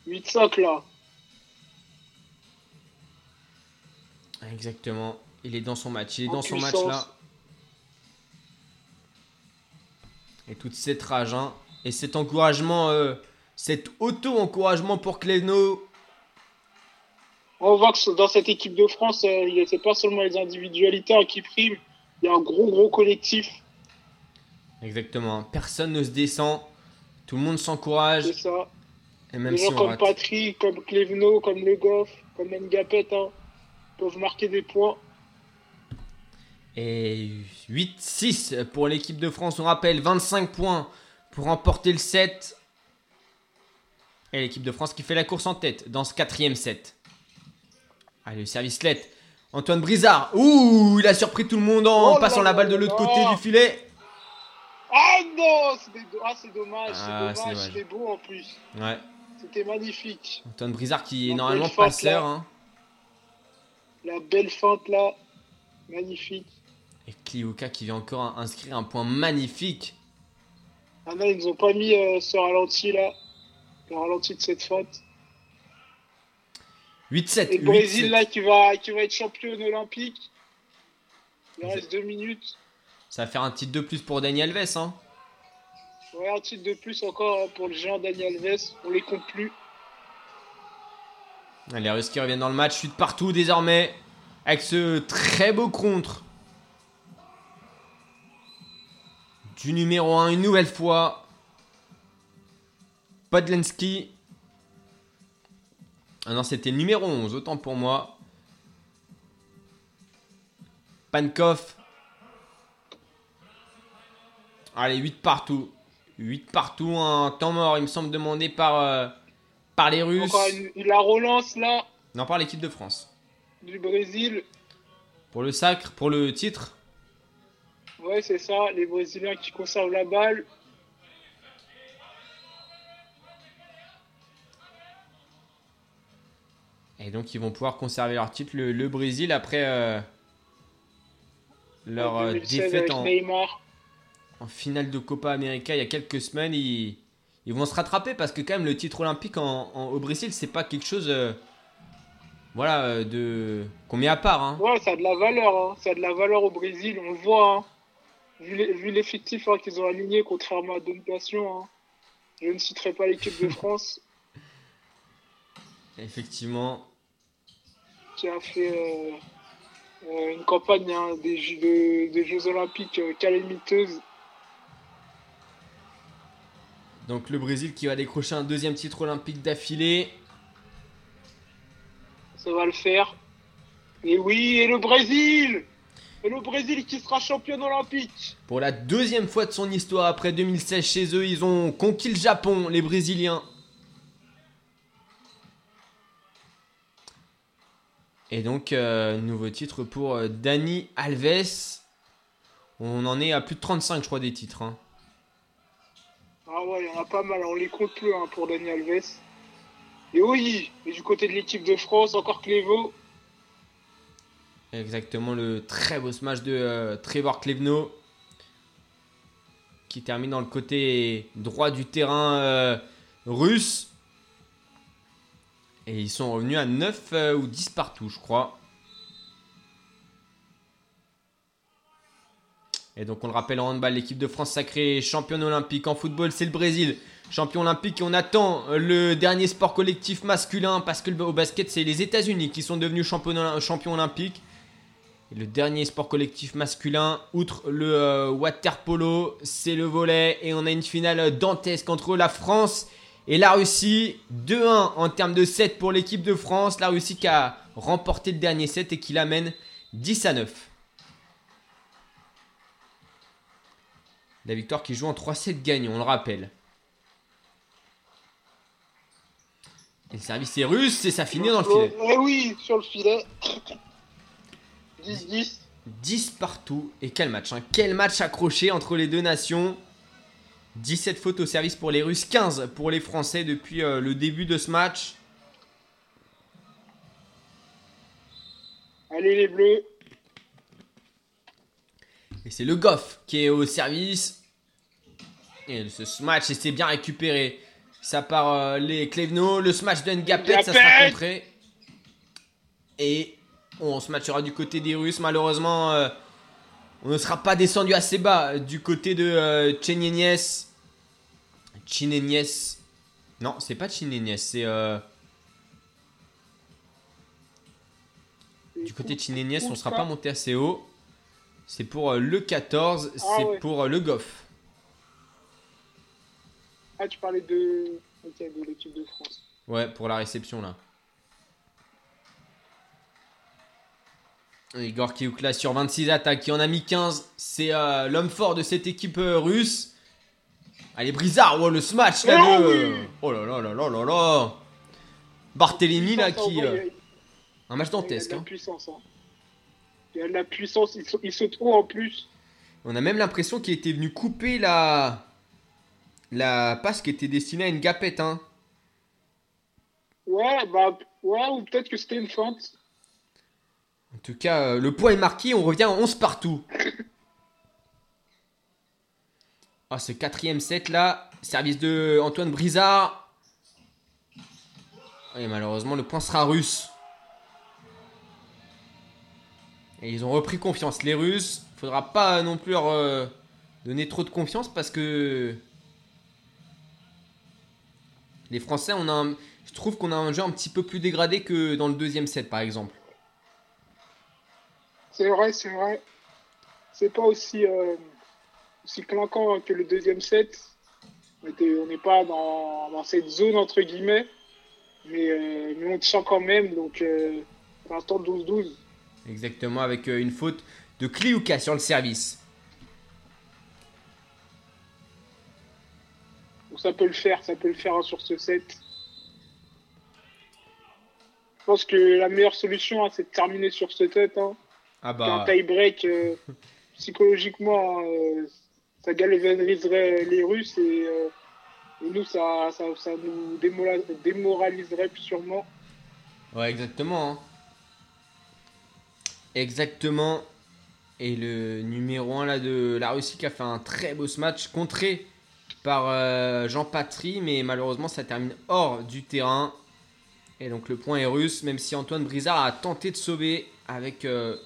Speaker 5: 8-5 là.
Speaker 4: Exactement. Il est dans son match. Il est
Speaker 5: En
Speaker 4: dans son match là. Et toute cette rage. hein. Et cet encouragement, euh, cet auto-encouragement pour Klevno.
Speaker 5: On voit que dans cette équipe de France, euh, c'est pas seulement les individualités hein, qui priment. Il y a un gros gros collectif.
Speaker 4: Exactement. Personne ne se descend. Tout le monde s'encourage.
Speaker 5: C'est ça.
Speaker 4: Et même
Speaker 5: Des
Speaker 4: si
Speaker 5: gens
Speaker 4: on
Speaker 5: comme
Speaker 4: rate.
Speaker 5: Patrick, comme Klevno, comme Le Goff, comme Ngapet hein, peuvent marquer des points.
Speaker 4: Et 8-6 pour l'équipe de France. On rappelle 25 points pour remporter le set. Et l'équipe de France qui fait la course en tête dans ce quatrième set. Allez, le service let. Antoine Brizard. Ouh, il a surpris tout le monde en
Speaker 5: Oh
Speaker 4: passant la balle de l'autre côté du filet.
Speaker 5: Ah non C'est ah, c'est dommage,
Speaker 4: Ah,
Speaker 5: c'est
Speaker 4: c'est
Speaker 5: dommage, c'était beau en plus.
Speaker 4: Ouais.
Speaker 5: C'était magnifique.
Speaker 4: Antoine Brizard qui est normalement passeur. hein.
Speaker 5: La belle feinte là, magnifique.
Speaker 4: Et Kliuka qui vient encore in- inscrire un point magnifique.
Speaker 5: Ah non, ils nous ont pas mis euh, ce ralenti là, le ralenti de cette feinte.
Speaker 4: 8-7.
Speaker 5: Et le Brésil
Speaker 4: 8-7.
Speaker 5: là qui va, qui va être champion olympique. Il reste deux minutes.
Speaker 4: Ça va faire un titre de plus pour Daniel Alves. Hein.
Speaker 5: Ouais, un titre de plus encore pour le géant Daniel Alves. On les compte plus.
Speaker 4: Les Russes qui reviennent dans le match, chute partout désormais. Avec ce très beau contre. Du numéro 1 une nouvelle fois. Podlensky. Ah non, c'était le numéro 11, autant pour moi. Pankov. Allez, 8 partout. 8 partout, un temps mort, il me semble demandé par, euh, par les Russes.
Speaker 5: Encore une- la relance là
Speaker 4: Non, par l'équipe de France.
Speaker 5: du Brésil.
Speaker 4: Pour le sacre, pour le titre.
Speaker 5: Ouais, c'est ça. Les Brésiliens qui conservent la balle.
Speaker 4: Et donc ils vont pouvoir conserver leur titre. Le, le Brésil après euh, leur euh,
Speaker 5: 2016
Speaker 4: défaite en, finale de Copa América il y a quelques semaines, ils, ils vont se rattraper parce que quand même le titre olympique en, en- au Brésil c'est pas quelque chose euh, voilà de qu'on met à part. hein.
Speaker 5: Ouais, ça a de la valeur. Hein. Ça a de la valeur au Brésil, on le voit. Hein. Vu l'effectif qu'ils ont aligné, contrairement à d'autres nations. Je ne citerai pas l'équipe de France
Speaker 4: Effectivement.
Speaker 5: Qui a fait euh, euh, une campagne hein, des, Jeux, de- des Jeux Olympiques euh, calamiteuse.
Speaker 4: Donc le Brésil qui va décrocher un deuxième titre olympique d'affilée.
Speaker 5: Ça va le faire. Et oui, et le Brésil Et le Brésil qui sera champion olympique
Speaker 4: Pour la deuxième fois de son histoire après 2016 chez eux, ils ont conquis le Japon, les Brésiliens. Et donc, euh, nouveau titre pour euh, Dani Alves. On en est à plus de 35, je crois, des titres. hein.
Speaker 5: Ah ouais, il y en a pas mal, on les compte plus hein, pour Dani Alves. Et oui, et du côté de l'équipe de France, encore Clévo.
Speaker 4: Exactement, le très beau smash de euh, Trevor Klevno. Qui termine dans le côté droit du terrain euh, russe. Et ils sont revenus à 9 euh, ou 10 partout, je crois. Et donc on le rappelle en handball, l'équipe de France sacrée championne olympique. En football, c'est le Brésil, champion olympique. Et on attend euh, le dernier sport collectif masculin parce que au basket, c'est les États-Unis qui sont devenus champions olympiques. Et le dernier sport collectif masculin, outre le euh, water polo, c'est le volet. Et on a une finale dantesque entre la France et la Russie. 2-1 en termes de set pour l'équipe de France. La Russie qui a remporté le dernier set et qui l'amène 10 à 9. La victoire qui joue en 3-7 gagnants, on le rappelle. Et le service est russe et ça finit dans le filet.
Speaker 5: Eh oui, sur le filet. 10-10.
Speaker 4: 10 partout. Et quel match, hein. quel match accroché entre les deux nations. 17 fautes au service pour les Russes, 15 pour les Français depuis euh, le début de ce match.
Speaker 5: Allez les Bleus.
Speaker 4: Et c'est le Goff qui est au service. Et ce smash, c'est bien récupéré. Ça part euh, les Klevno. Le smash de Ngapet, ça sera contré. Et on se matchera du côté des Russes. Malheureusement, euh, on ne sera pas descendu assez bas du côté de euh, Chenyenyes. Chinenies. Non, c'est pas Chinenies, c'est. euh, du côté de Chinenies, on ne sera pas monté assez haut. C'est pour euh, le 14, c'est
Speaker 5: Ah ouais.
Speaker 4: pour euh, le Goff.
Speaker 5: Ah, tu parlais de, de l'équipe de France.
Speaker 4: Ouais, pour la réception là. Igor Kioukla sur 26 attaques, il en a mis 15. C'est euh, l'homme fort de cette équipe euh, russe. Allez, Brizard, oh, le smash là
Speaker 5: Oh
Speaker 4: de- Oh là là là là là là Barthélémy là qui... euh,
Speaker 5: il y a-
Speaker 4: un match
Speaker 5: Il y a
Speaker 4: dantesque.
Speaker 5: de la
Speaker 4: hein.
Speaker 5: puissance. hein. Il y a de la puissance, il, saute haut en plus.
Speaker 4: On a même l'impression qu'il était venu couper la... La passe qui était destinée à une gapette. Hein.
Speaker 5: Ouais, bah, ouais, ou peut-être que c'était une feinte.
Speaker 4: En tout cas, euh, le point est marqué, on revient en 11 partout. Ah, ce quatrième set là, service de Antoine Brizard. Et malheureusement, le point sera russe. Et ils ont repris confiance, les Russes. Faudra pas non plus leur euh, donner trop de confiance parce que les Français, on a un- je trouve qu'on a un jeu un petit peu plus dégradé que dans le deuxième set, par exemple.
Speaker 5: C'est vrai, c'est vrai. C'est pas aussi, euh, aussi clinquant que le deuxième set. On n'est pas dans, dans cette zone, entre guillemets. Mais, euh, mais on tient quand même. Donc, euh, pour l'instant, 12-12.
Speaker 4: Exactement, avec euh, une faute de Kliuka sur le service.
Speaker 5: Donc, ça peut le faire. Ça peut le faire hein, sur ce set. Je pense que la meilleure solution, hein, c'est de terminer sur ce set. Hein.
Speaker 4: Ah
Speaker 5: un
Speaker 4: bah,
Speaker 5: tie-break, euh, psychologiquement, euh, ça galvaniserait les Russes et, euh, et nous, ça, ça, ça nous démoraliserait sûrement.
Speaker 4: ouais, exactement. hein. Exactement. Et le numéro 1 là, de la Russie qui a fait un très beau match, contré par euh, Jean Patry, mais malheureusement ça termine hors du terrain. Et donc le point est russe, même si Antoine Brizard a tenté de sauver avec euh,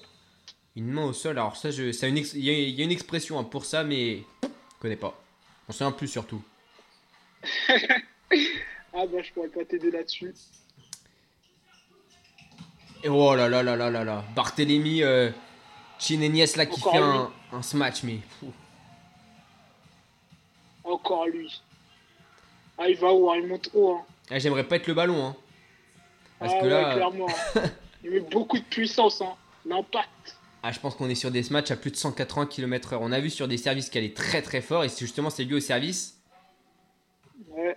Speaker 4: une main au sol. Alors ça, je, ça une ex- il y, a- il y a une expression hein, pour ça, mais je connais pas. On sait un plus surtout.
Speaker 5: Ah bah, je pourrais pas t'aider là-dessus.
Speaker 4: Et oh là là là là là là. Barthélémy euh, Chinenies là qui
Speaker 5: Encore
Speaker 4: fait un, un smash, mais.
Speaker 5: Encore lui. Ah, il va haut, hein, il monte haut. Hein.
Speaker 4: Ah, J'aimerais pas être le ballon. Hein. Parce
Speaker 5: ah
Speaker 4: que là,
Speaker 5: clairement. hein. il met beaucoup de puissance. Hein. L'impact.
Speaker 4: Ah, je pense qu'on est sur des smatchs à plus de 180 km/h. On a vu sur des services qu'elle est très très fort. Et c'est justement c'est lié au service.
Speaker 5: Ouais.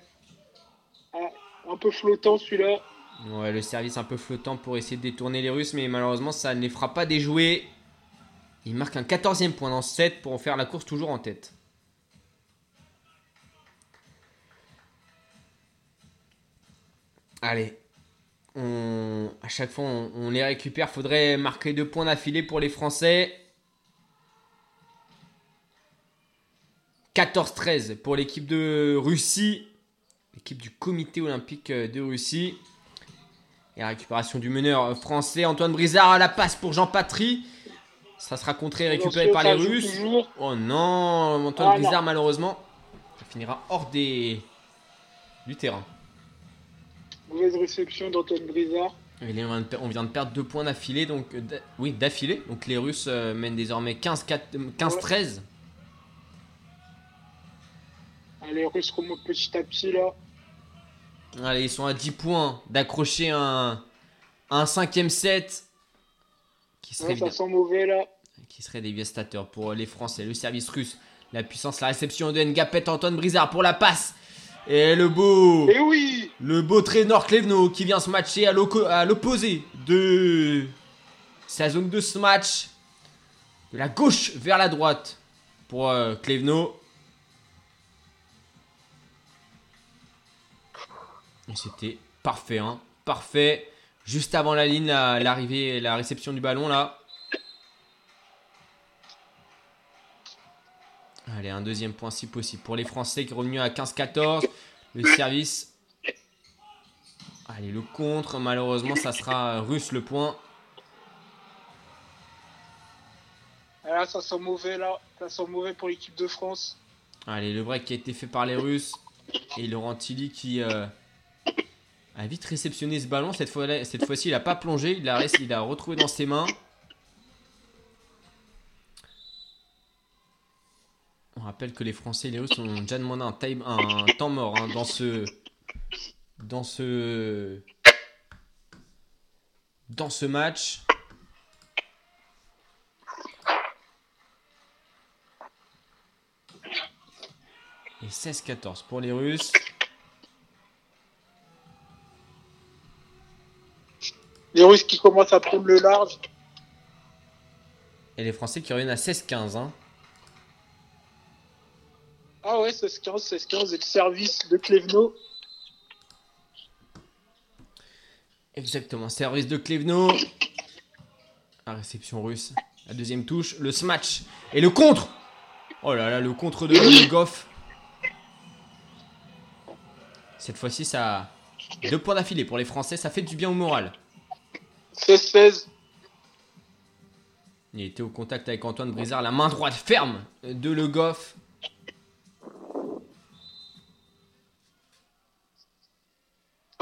Speaker 5: Ah, un peu flottant celui-là.
Speaker 4: Ouais, le service un peu flottant pour essayer de détourner les Russes. Mais malheureusement, ça ne les fera pas déjouer. Il marque un 14e point dans ce set pour en faire la course toujours en tête. Allez. On... À chaque fois, on, on les récupère. Faudrait marquer deux points d'affilée pour les Français. 14-13 pour l'équipe de Russie. L'équipe du comité olympique de Russie. Et la récupération du meneur français Antoine Brizard à la passe pour Jean Patry. Ça sera contré et récupéré par les Russes.
Speaker 5: toujours.
Speaker 4: Oh non, Antoine
Speaker 5: Ah,
Speaker 4: Brizard
Speaker 5: non.
Speaker 4: malheureusement. Ça finira hors des... du terrain.
Speaker 5: Mauvaise réception d'Antoine Brizard.
Speaker 4: On vient de perdre deux points d'affilée. Donc, euh, oui, d'affilée. Donc les Russes euh, mènent désormais 15-4 euh, 15-13.
Speaker 5: Ah, Les Russes remontent petit à petit là.
Speaker 4: Allez, ils sont à 10 points d'accrocher un, un cinquième set. Qui serait,
Speaker 5: Ouais, ça
Speaker 4: évidemment-
Speaker 5: sent mauvais là.
Speaker 4: qui serait dévastateur pour les Français. Le service russe, la puissance, la réception de Ngapet Antoine Brizard pour la passe. Et le beau,
Speaker 5: Et oui
Speaker 4: le beau Klevno qui vient se matcher à l'opposé de sa zone de ce match. De la gauche vers la droite pour euh, Klevno. C'était parfait, hein. Parfait. Juste avant la ligne, la- l'arrivée, la réception du ballon là. Allez, un deuxième point si possible. Pour les Français qui est revenu à 15-14. Le service. Allez, le contre. Malheureusement, ça sera russe le point.
Speaker 5: Ah, Là, ça sent mauvais là. Ça sent mauvais pour l'équipe de France.
Speaker 4: Allez, le break qui a été fait par les Russes. Et Laurent Tilly qui euh, a vite réceptionné ce ballon. Cette fois-ci, cette fois il n'a pas plongé. Il l'a il l'a retrouvé dans ses mains. On rappelle que les Français et les Russes ont déjà demandé un, time, un temps mort hein, dans ce. Dans ce. Dans ce match. Et 16-14 pour les Russes.
Speaker 5: Les Russes qui commencent à prendre le large.
Speaker 4: Et les Français qui reviennent à 16-15. Hein.
Speaker 5: Ah ouais, 16-15, 16-15. Et le service de Klevno.
Speaker 4: Exactement, service de Klevno. La réception russe. La deuxième touche, le smash. Et le contre Oh là là, le contre de Le Goff. Cette fois-ci, ça. Deux points d'affilée pour les Français, ça fait du bien au moral.
Speaker 5: 16-16.
Speaker 4: Il était au contact avec Antoine Brizard, la main droite ferme de Le Goff.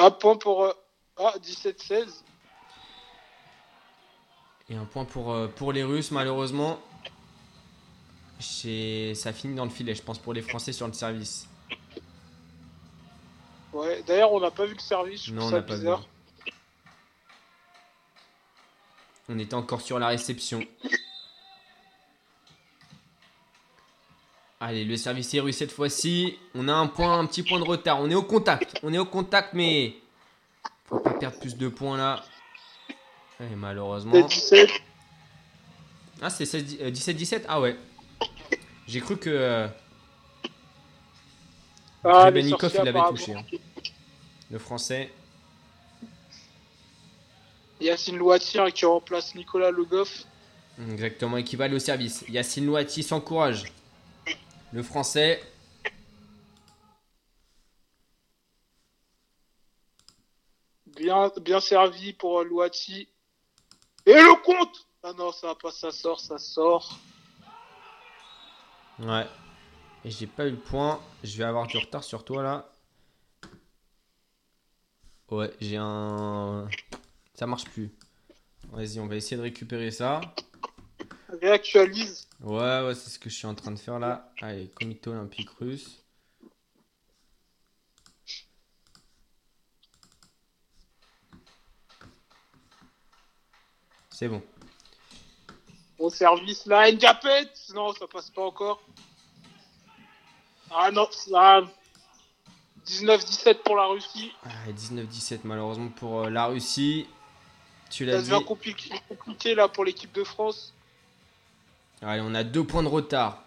Speaker 5: Un point pour. euh, Ah, 17-16.
Speaker 4: Et un point pour, euh, pour les Russes, malheureusement. C'est- Ça finit dans le filet, je pense, pour les Français sur le service.
Speaker 5: Ouais, d'ailleurs, on n'a pas vu le service. Je
Speaker 4: Non,
Speaker 5: trouve
Speaker 4: on
Speaker 5: ça
Speaker 4: n'a pas vu. On était encore sur la réception. Allez, le service est russe cette fois-ci. On a un point, un petit point de retard. On est au contact. On est au contact, mais faut pas perdre plus de points là. Et malheureusement.
Speaker 5: 17.
Speaker 4: Ah, c'est 16 euh, 17-17 Ah ouais. J'ai cru que euh,
Speaker 5: Ah,
Speaker 4: il l'avait touché. hein. le français.
Speaker 5: Yacine Louatir qui remplace Nicolas Le Goff.
Speaker 4: Exactement, et qui va aller au service. Yacine Louati s'encourage. Le français.
Speaker 5: Bien, bien servi pour Louati. Et le compte Ah non, ça va pas, ça sort, ça sort.
Speaker 4: Ouais. Et j'ai pas eu le point. Je vais avoir du retard sur toi là. Ouais, j'ai un. Ça marche plus. Vas-y, on va essayer de récupérer ça.
Speaker 5: Réactualise.
Speaker 4: Ouais, ouais, c'est ce que je suis en train de faire là. Allez, comité olympique russe. C'est bon.
Speaker 5: Au service là, Ndiapet Non, ça passe pas encore. Ah non, ça. 19-17 pour la Russie.
Speaker 4: Ah, 19-17 malheureusement pour euh, la Russie. Tu l'as
Speaker 5: Ça
Speaker 4: dit.
Speaker 5: devient compliqué, compliqué là pour l'équipe de France.
Speaker 4: Allez, on a deux points de retard.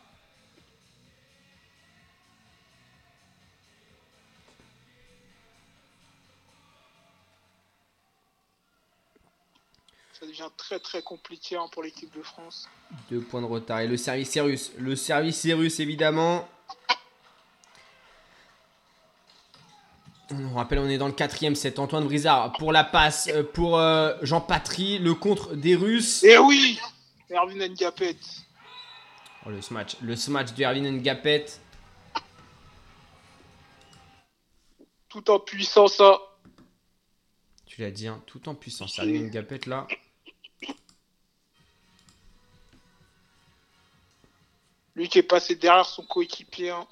Speaker 5: Ça devient très très compliqué hein, pour l'équipe de France.
Speaker 4: Deux points de retard. Et le service est russe. Le service est russe, évidemment. On rappelle, on est dans le quatrième set. Antoine Brizard pour la passe euh, pour euh, Jean Patry. Le contre des Russes.
Speaker 5: Et oui Erwin Ndiapet.
Speaker 4: Oh, le smash. Le smash de Erwin Ngapet.
Speaker 5: Tout en puissance. hein.
Speaker 4: Tu l'as dit, hein, tout en puissance. Erwin Ngapet là.
Speaker 5: Lui qui est passé derrière son coéquipier. hein.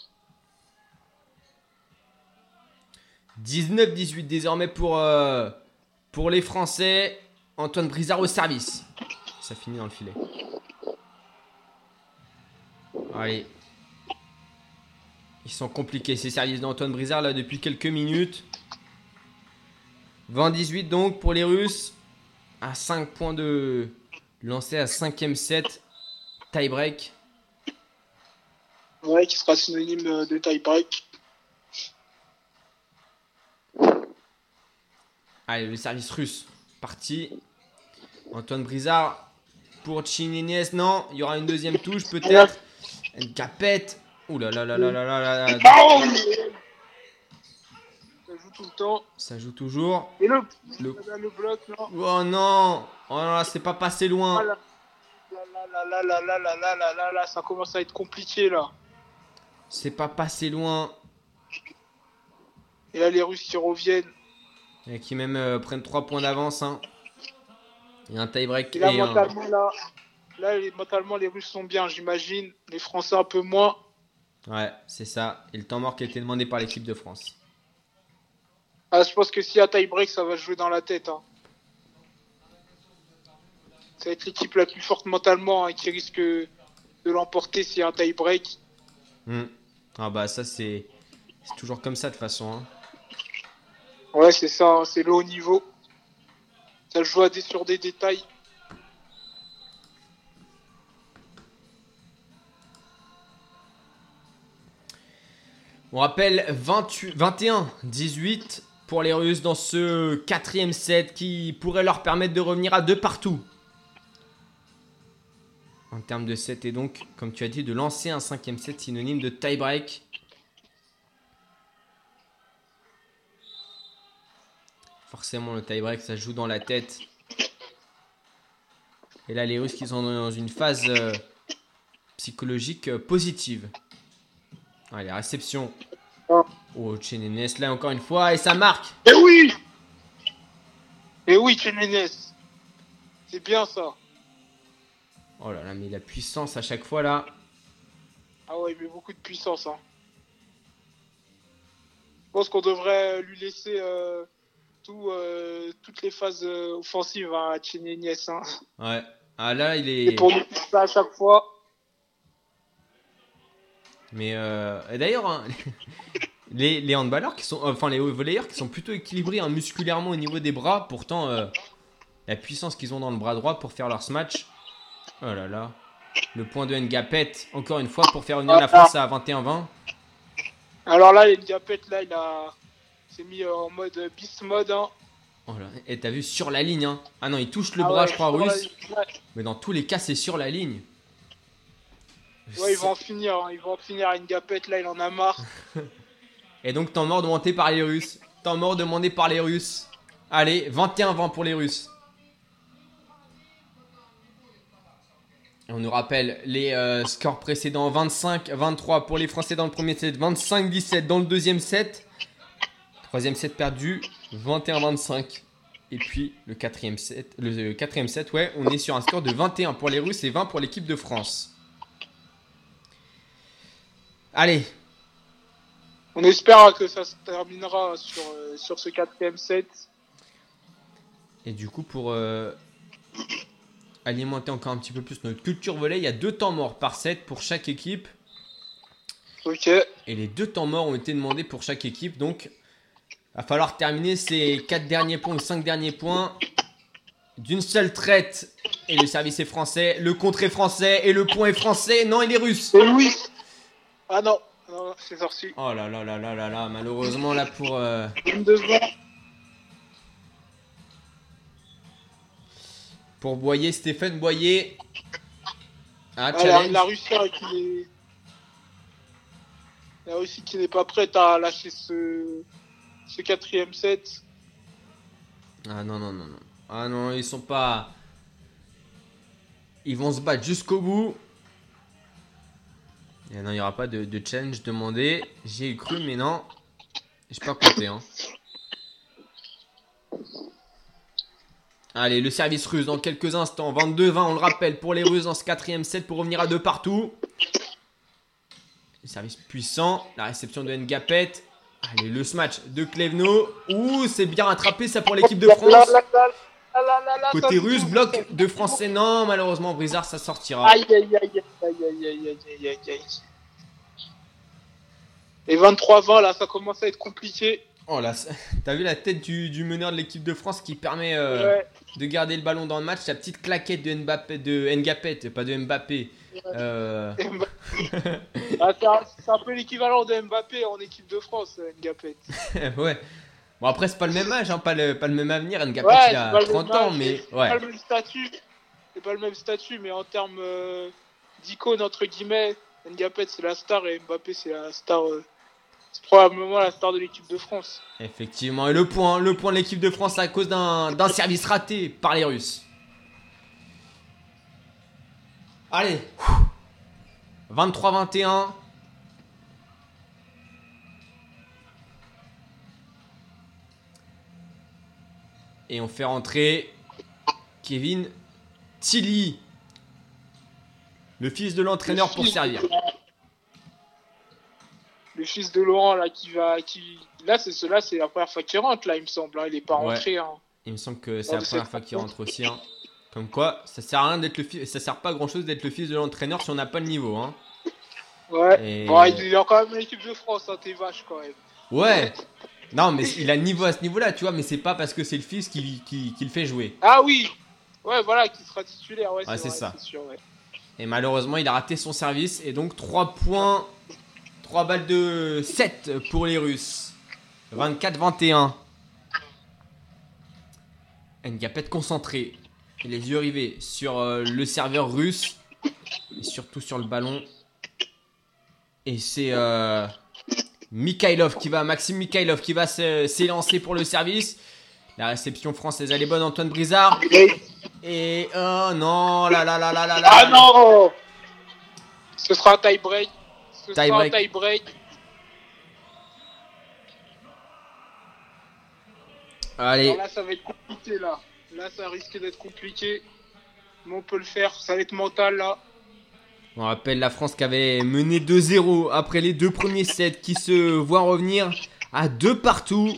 Speaker 4: 19-18 désormais pour, euh, pour les Français. Antoine Brizard au service. Ça finit dans le filet. Allez. Ils sont compliqués ces services d'Antoine Brizard là depuis quelques minutes. 20-18 donc pour les Russes. À 5 points de lancer à 5ème set. Tie break.
Speaker 5: Ouais, qui sera synonyme de tie break.
Speaker 4: Allez, le service russe. Parti. Antoine Brizard pour Chinines. Non, il y aura une deuxième touche peut-être. Capet. Ouh là là là là là là là là.
Speaker 5: Oh Ça joue tout le temps.
Speaker 4: Ça joue toujours.
Speaker 5: Et le,
Speaker 4: Le-
Speaker 5: le bloc, non
Speaker 4: Oh non. Oh là là, c'est pas passé loin.
Speaker 5: Voilà. Là, là, là, là, là, là, là, là, là, là, ça commence à être compliqué là.
Speaker 4: C'est pas passé loin.
Speaker 5: Et là, les Russes qui reviennent.
Speaker 4: Et qui même euh, prennent 3 points d'avance. Hein. Et un tie break
Speaker 5: Et là,
Speaker 4: et un.
Speaker 5: là, là les, mentalement, les Russes sont bien, j'imagine. Les Français un peu moins.
Speaker 4: Ouais, c'est ça. Et le temps mort qui a été demandé par l'équipe de France.
Speaker 5: Ah, je pense que s'il y a tie break, ça va jouer dans la tête. Hein. Ça va être l'équipe la plus forte mentalement hein, qui risque de l'emporter s'il y a un tie break.
Speaker 4: Hmm. Ah bah ça c'est. C'est toujours comme ça de toute façon. hein.
Speaker 5: Ouais, c'est ça, hein, c'est le haut niveau. Ça joue à des, sur des détails.
Speaker 4: On rappelle 28 21-18 pour les Russes dans ce quatrième set qui pourrait leur permettre de revenir à deux partout. En termes de set et donc, comme tu as dit, de lancer un cinquième set synonyme de tie-break. Forcément, le tie-break, ça joue dans la tête. Et là, les Russes qui sont dans une phase euh, psychologique euh, positive. Allez, réception.
Speaker 5: Oh.
Speaker 4: Oh, Chenenes, là encore une fois, et ça marque.
Speaker 5: Et oui Et oui, Chenenes C'est bien ça.
Speaker 4: Oh là là, mais la puissance à chaque fois là.
Speaker 5: Ah ouais, il met beaucoup de puissance. Hein. Je pense qu'on devrait lui laisser euh, tout, euh, toutes les phases euh, offensives hein, à Chenenes. Hein.
Speaker 4: Ouais. Ah là, il est.
Speaker 5: Et pour nous ça à chaque fois.
Speaker 4: Mais euh, d'ailleurs, hein, les, les handballeurs qui sont, enfin les volleyeurs qui sont plutôt équilibrés hein, musculairement au niveau des bras, pourtant euh, la puissance qu'ils ont dans le bras droit pour faire leur smash. Oh là là. Le point de Ngapet, encore une fois, pour faire venir la France à 21-20.
Speaker 5: Alors là, il Gapet, là, il a s'est mis euh, en mode euh, beast mode. Hein.
Speaker 4: Oh là, et t'as vu sur la ligne, hein. Ah non, il touche le
Speaker 5: Ah
Speaker 4: bras,
Speaker 5: ouais,
Speaker 4: je crois, russe. Mais dans tous les cas, c'est sur la ligne.
Speaker 5: Ouais, ils vont en finir. hein. Ils vont en finir à une Gapet, là, il en a marre.
Speaker 4: Et donc, temps mort demandé par les Russes. Temps mort demandé par les Russes. Allez, 21-20 pour les Russes. On nous rappelle les euh, scores précédents 25-23 pour les Français dans le premier set, 25-17 dans le deuxième set. Troisième set perdu, 21-25. Et puis le quatrième set, le, quatrième set, ouais, on est sur un score de 21 pour les Russes et 20 pour l'équipe de France. Allez,
Speaker 5: On espère que ça se terminera sur, euh, sur ce quatrième set.
Speaker 4: Et du coup, pour euh, alimenter encore un petit peu plus notre culture volley, il y a deux temps morts par set pour chaque équipe.
Speaker 5: Ok.
Speaker 4: Et les deux temps morts ont été demandés pour chaque équipe. Donc, va falloir terminer ces quatre derniers points ou cinq derniers points d'une seule traite. Et le service est français, le contre est français et le point est français. Non, il est russe.
Speaker 5: Et Louis Ah non, non c'est sorti.
Speaker 4: Oh là là là là là là, malheureusement là pour... euh,
Speaker 5: 22 secondes.
Speaker 4: Pour Boyer, Stéphane Boyer. Ah,
Speaker 5: Ah, la, la Russie hein, qui est... La Russie qui n'est pas prête à lâcher ce, ce quatrième set.
Speaker 4: Ah non, non, non, non. Ah non, ils sont pas. Ils vont se battre jusqu'au bout. Et non, il n'y aura pas de, de challenge demandé. J'y ai cru, mais non. J'ai pas compté. Hein. Allez, le service russe dans quelques instants. 22-20, on le rappelle, pour les Russes dans ce quatrième set pour revenir à deux partout. Le service puissant. La réception de Ngapet. Allez, le smash de Klevno. Ouh, c'est bien rattrapé ça pour l'équipe de France. Côté russe, bloc de français. Non, malheureusement, Brizard, ça sortira.
Speaker 5: Aïe, aïe, aïe, aïe, aïe, aïe, aïe, aïe, aïe, aïe. Et 23-20, là, ça commence à être compliqué.
Speaker 4: Oh là, t'as vu la tête du, du meneur de l'équipe de France qui permet euh,
Speaker 5: Ouais.
Speaker 4: de garder le ballon dans le match. La petite claquette de Mbappé, de Ngapet, pas de Mbappé. Euh,
Speaker 5: Ah, c'est un- c'est un peu l'équivalent de Mbappé en équipe de France, euh, Ngapet.
Speaker 4: ouais. Bon, après, c'est pas le même âge, hein, pas, le, pas le même avenir. Ngapet,
Speaker 5: Ouais,
Speaker 4: il a
Speaker 5: pas le
Speaker 4: 30
Speaker 5: même
Speaker 4: ans,
Speaker 5: âge,
Speaker 4: mais
Speaker 5: c'est
Speaker 4: ouais.
Speaker 5: pas le même statut. C'est pas le même statut, mais en termes euh, d'icône, entre guillemets, Ngapet c'est la star et Mbappé c'est la star. euh, c'est probablement la star de l'équipe de France.
Speaker 4: Effectivement, et le point, le point de l'équipe de France à cause d'un service raté par les Russes. Allez, 23-21. Et on fait rentrer Kevin Tilly, le fils de l'entraîneur pour servir.
Speaker 5: Le fils de Laurent là qui va, qui là c'est cela, c'est la première fois qu'il rentre là, il me semble. hein, il est pas
Speaker 4: Ouais.
Speaker 5: rentré. Hein.
Speaker 4: Il me semble que c'est la première fois qu'il rentre aussi. hein. Comme quoi, ça sert à rien d'être le fils, ça sert pas à grand chose d'être le fils de l'entraîneur si on n'a pas le niveau. Hein.
Speaker 5: Ouais.
Speaker 4: Et-
Speaker 5: Bon, il est quand même l'équipe de France, hein, t'es vache quand même.
Speaker 4: Ouais, Non, mais il a le niveau à ce niveau-là, tu vois, mais c'est pas parce que c'est le fils qui, qui, qui le fait jouer.
Speaker 5: Ah oui Ouais, voilà, qui sera titulaire, ouais,
Speaker 4: Ouais,
Speaker 5: c'est
Speaker 4: ça.
Speaker 5: c'est sûr, ouais.
Speaker 4: Et malheureusement, il a raté son service. Et donc 3 points, 3 balles de 7 pour les Russes. 24-21. Ngapet concentré. Les yeux rivés sur euh, le serveur russe. Et surtout sur le ballon. Et c'est euh, Mikhailov qui va, Maxime Mikhailov qui va s'élancer pour le service. La réception française, elle est bonne, Antoine Brizard.
Speaker 5: Et-
Speaker 4: oh non, là là là là là là.
Speaker 5: Ah non Ce sera un tie-break. Ce sera un
Speaker 4: Tie-break.
Speaker 5: tie-break.
Speaker 4: Allez,
Speaker 5: Alors là, ça va être compliqué, là. Là, ça risque d'être compliqué. Mais on peut le faire. Ça va être mental, là.
Speaker 4: on rappelle la France qui avait mené 2-0 après les deux premiers sets qui se voient revenir à deux partout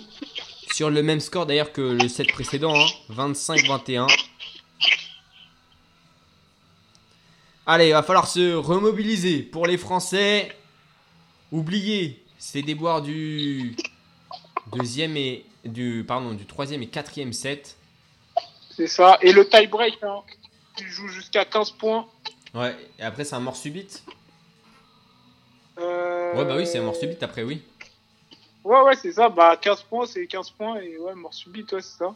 Speaker 4: sur le même score d'ailleurs que le set précédent, hein, 25-21. Allez, il va falloir se remobiliser pour les Français. Oubliez ces déboires du deuxième et du pardon du troisième et quatrième set.
Speaker 5: C'est ça. Et le tie-break, hein. Tu joues jusqu'à 15 points.
Speaker 4: Ouais, et après c'est un mort subite.
Speaker 5: Euh...
Speaker 4: Ouais bah oui c'est un mort subite après oui.
Speaker 5: Ouais, ouais, c'est ça. Bah, 15 points, c'est 15 points. Et ouais, mort subite, ouais, c'est ça.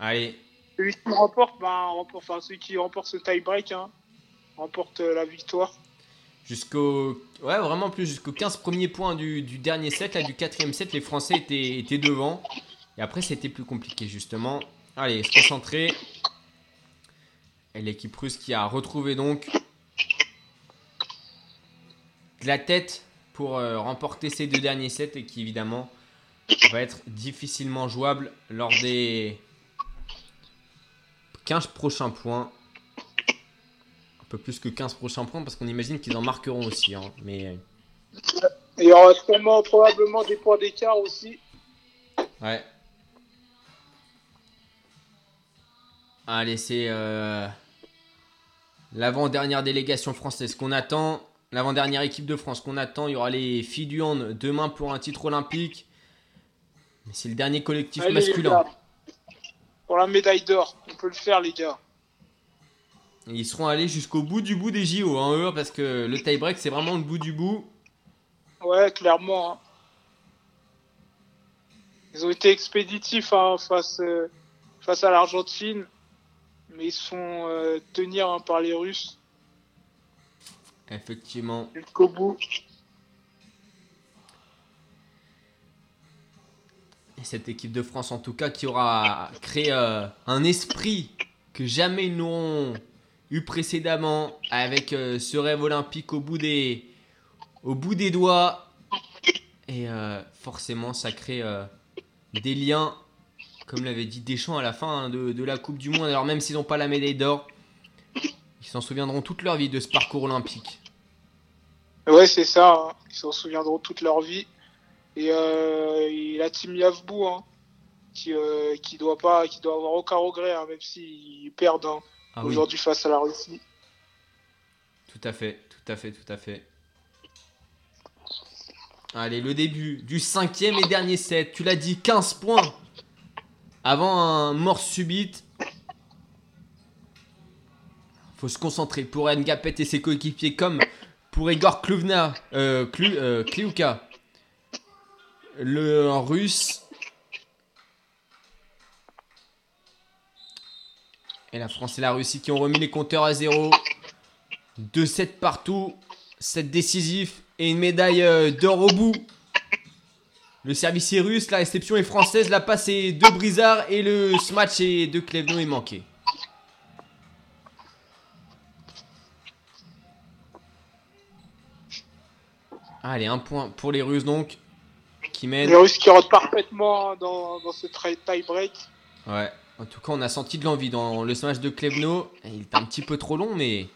Speaker 4: Allez,
Speaker 5: Celui qui remporte, bah, remporte, enfin, celui qui remporte ce tie-break, hein, remporte euh, la victoire.
Speaker 4: Jusqu'au. Ouais, vraiment plus jusqu'aux 15 premiers points du, du dernier set, là, du quatrième set, les Français étaient, étaient devant. Et après, c'était plus compliqué, justement. Allez, se concentrer. Et l'équipe russe qui a retrouvé donc de la tête pour euh, remporter ces deux derniers sets et qui, évidemment, va être difficilement jouable lors des 15 prochains points. Un peu plus que 15 prochains points parce qu'on imagine qu'ils en marqueront aussi. hein. Mais
Speaker 5: Et il y aura sûrement, probablement des points d'écart aussi.
Speaker 4: ouais. Allez, c'est euh, l'avant-dernière délégation française qu'on attend. L'avant-dernière équipe de France qu'on attend. Il y aura les filles du hand demain pour un titre olympique. Mais c'est le dernier collectif
Speaker 5: Allez,
Speaker 4: masculin.
Speaker 5: Pour la médaille d'or, on peut le faire, les gars.
Speaker 4: Et Ils seront allés jusqu'au bout du bout des JO, hein, eux, parce que le tie-break, c'est vraiment le bout du bout.
Speaker 5: Ouais, clairement. hein. Ils ont été expéditifs hein, face, euh, face à l'Argentine, mais ils se sont euh, tenir hein, par les Russes
Speaker 4: Effectivement.
Speaker 5: jusqu'au bout.
Speaker 4: Et cette équipe de France, en tout cas, qui aura créé euh, un esprit que jamais ils n'auront eu précédemment, avec euh, ce rêve olympique au bout des, au bout des doigts. Et euh, forcément, ça crée des liens, comme l'avait dit Deschamps à la fin hein, de, de la Coupe du Monde. Alors même s'ils n'ont pas la médaille d'or, ils s'en souviendront toute leur vie de ce parcours olympique.
Speaker 5: Ouais, c'est ça. hein. Ils s'en souviendront toute leur vie. Et, euh, et la team Yavbou, hein, qui, euh, qui doit pas, qui doit avoir aucun regret, hein, même s'ils perdent
Speaker 4: Ah oui,
Speaker 5: aujourd'hui face à la Russie.
Speaker 4: tout à fait, tout à fait, tout à fait. Allez, le début du cinquième et dernier set. Tu l'as dit, 15 points. Avant un mort subite. Faut se concentrer pour Ngapet et ses coéquipiers comme pour Igor Kluvna, euh, euh. Le russe. Et la France et la Russie qui ont remis les compteurs à zéro. 2-7 partout. 7 décisif et une médaille euh, d'or au bout. Le service est russe, la réception est française, la passe est de Brizard et le smash est de Clevno est manqué. Allez, un point pour les Russes donc, qui mènent.
Speaker 5: Les Russes qui rentrent parfaitement dans, dans ce tie-break.
Speaker 4: Ouais, en tout cas, on a senti de l'envie dans le smash de Klevno. Il est un petit peu trop long, mais.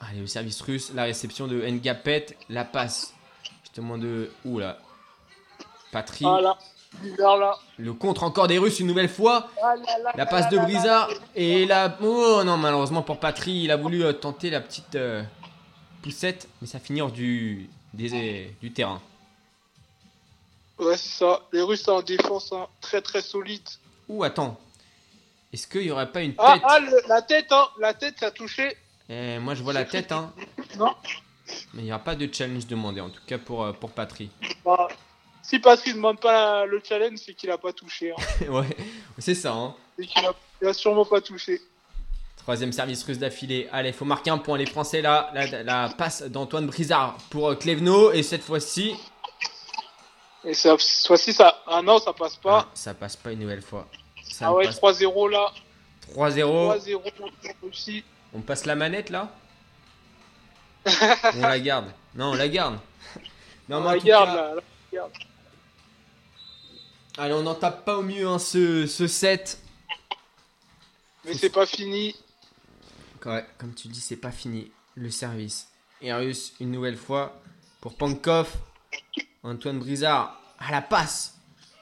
Speaker 4: Allez, le service russe, la réception de Ngapet, la passe justement de. Oula. Patry.
Speaker 5: Voilà. Là.
Speaker 4: Le contre encore des Russes une nouvelle fois.
Speaker 5: Ah là là
Speaker 4: La
Speaker 5: là
Speaker 4: passe
Speaker 5: là
Speaker 4: de
Speaker 5: là là.
Speaker 4: Brizard. Et la. Oh non, malheureusement pour Patry, il a voulu euh, tenter la petite euh, poussette, mais ça finit hors du, des- du terrain.
Speaker 5: Ouais, c'est ça. Les Russes en défense hein, très très solide.
Speaker 4: Ouh, attends. Est-ce qu'il y aurait pas une tête
Speaker 5: Ah, ah, le- la tête, hein, la tête, ça a touché.
Speaker 4: Eh, Moi, je vois la tête, hein.
Speaker 5: Non.
Speaker 4: Mais il n'y aura pas de challenge demandé, en tout cas pour, euh, pour Patry.
Speaker 5: Bah, si Patrick ne demande pas le challenge, c'est qu'il a pas touché. Hein.
Speaker 4: ouais, c'est ça, hein.
Speaker 5: C'est qu'il a, il a sûrement pas touché.
Speaker 4: Troisième service russe d'affilée. Allez, faut marquer un point. Les Français là. La, la passe d'Antoine Brizard pour euh, Klevno. Et cette fois-ci.
Speaker 5: Et cette fois-ci, ça. Ah non, ça passe
Speaker 4: ah,
Speaker 5: pas.
Speaker 4: ça passe pas une nouvelle fois. Ça
Speaker 5: Ah, ouais,
Speaker 4: passe
Speaker 5: 3-0 là.
Speaker 4: 3-0.
Speaker 5: 3-0 pour Russie.
Speaker 4: On passe la manette là On la garde. Non, on la garde. Non, tout
Speaker 5: Regarde
Speaker 4: cas-
Speaker 5: là.
Speaker 4: Allez, on n'en tape pas au mieux hein, ce, ce set.
Speaker 5: Mais c'est pas fini.
Speaker 4: Ouais, comme tu dis, c'est pas fini. Le service. Et russe, une nouvelle fois, pour Pankov. Antoine Brizard à la passe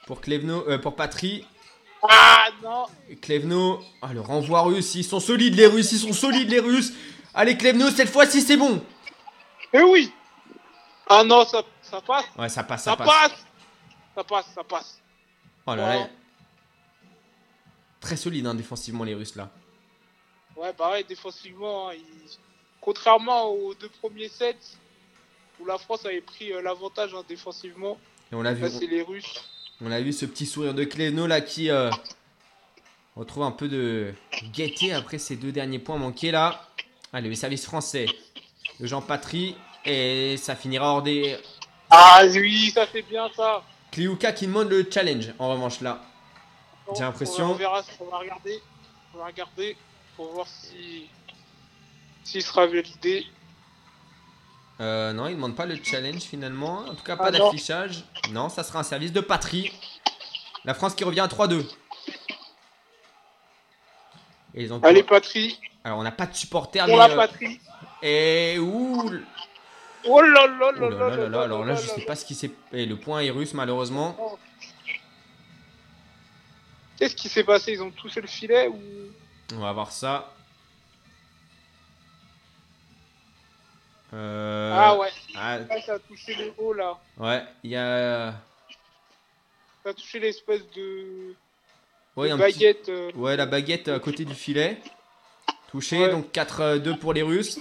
Speaker 4: pour Klevno, euh, pour Patry.
Speaker 5: Ah non
Speaker 4: Et Klevno, ah, le renvoi russe, ils sont solides les Russes, ils sont solides les Russes. Allez Klevno, cette fois-ci c'est bon.
Speaker 5: Eh oui Ah non, ça, ça passe.
Speaker 4: Ouais, ça passe, ça,
Speaker 5: Ça
Speaker 4: passe.
Speaker 5: passe. Ça passe, ça passe.
Speaker 4: Oh là là. Très solide hein, défensivement les Russes là.
Speaker 5: Ouais, pareil, défensivement, hein, ils- contrairement aux deux premiers sets, où la France avait pris euh, l'avantage hein, défensivement,
Speaker 4: Et on l'a vu,
Speaker 5: là c'est les Russes.
Speaker 4: on a vu ce petit sourire de Klevno là qui euh, retrouve un peu de gaieté après ces deux derniers points manqués là. Allez, le service français de Jean Patry. Et ça finira hors des.
Speaker 5: Ah oui, ça fait bien ça.
Speaker 4: Kliuka qui demande le challenge en revanche là. J'ai l'impression-
Speaker 5: On verra, on va regarder. On va regarder pour voir si s'il sera validé.
Speaker 4: Euh, non, il demande pas le challenge finalement. En tout cas,
Speaker 5: Ah
Speaker 4: pas
Speaker 5: non.
Speaker 4: d'affichage. Non, ça sera un service de patrie. La France qui revient à 3-2. Et ils ont
Speaker 5: Allez, Patrie,
Speaker 4: Alors, on n'a pas de supporters.
Speaker 5: la
Speaker 4: euh,
Speaker 5: patrie.
Speaker 4: Et ouh,
Speaker 5: Oh là là
Speaker 4: Oh
Speaker 5: là
Speaker 4: là là là là, alors là, je sais pas ce qui s'est. Et le point est russe, malheureusement.
Speaker 5: Qu'est-ce qui s'est passé? Ils ont touché le filet ou
Speaker 4: On va voir ça. Euh,
Speaker 5: Ah ouais,
Speaker 4: ah,
Speaker 5: Ah, ça a touché le haut là.
Speaker 4: ouais, il y a.
Speaker 5: Ça a touché l'espèce de,
Speaker 4: Ouais,
Speaker 5: de
Speaker 4: un petit-
Speaker 5: baguette. euh,
Speaker 4: Ouais, la baguette à côté du filet. Touché,
Speaker 5: Ouais.
Speaker 4: donc 4-2 pour les Russes.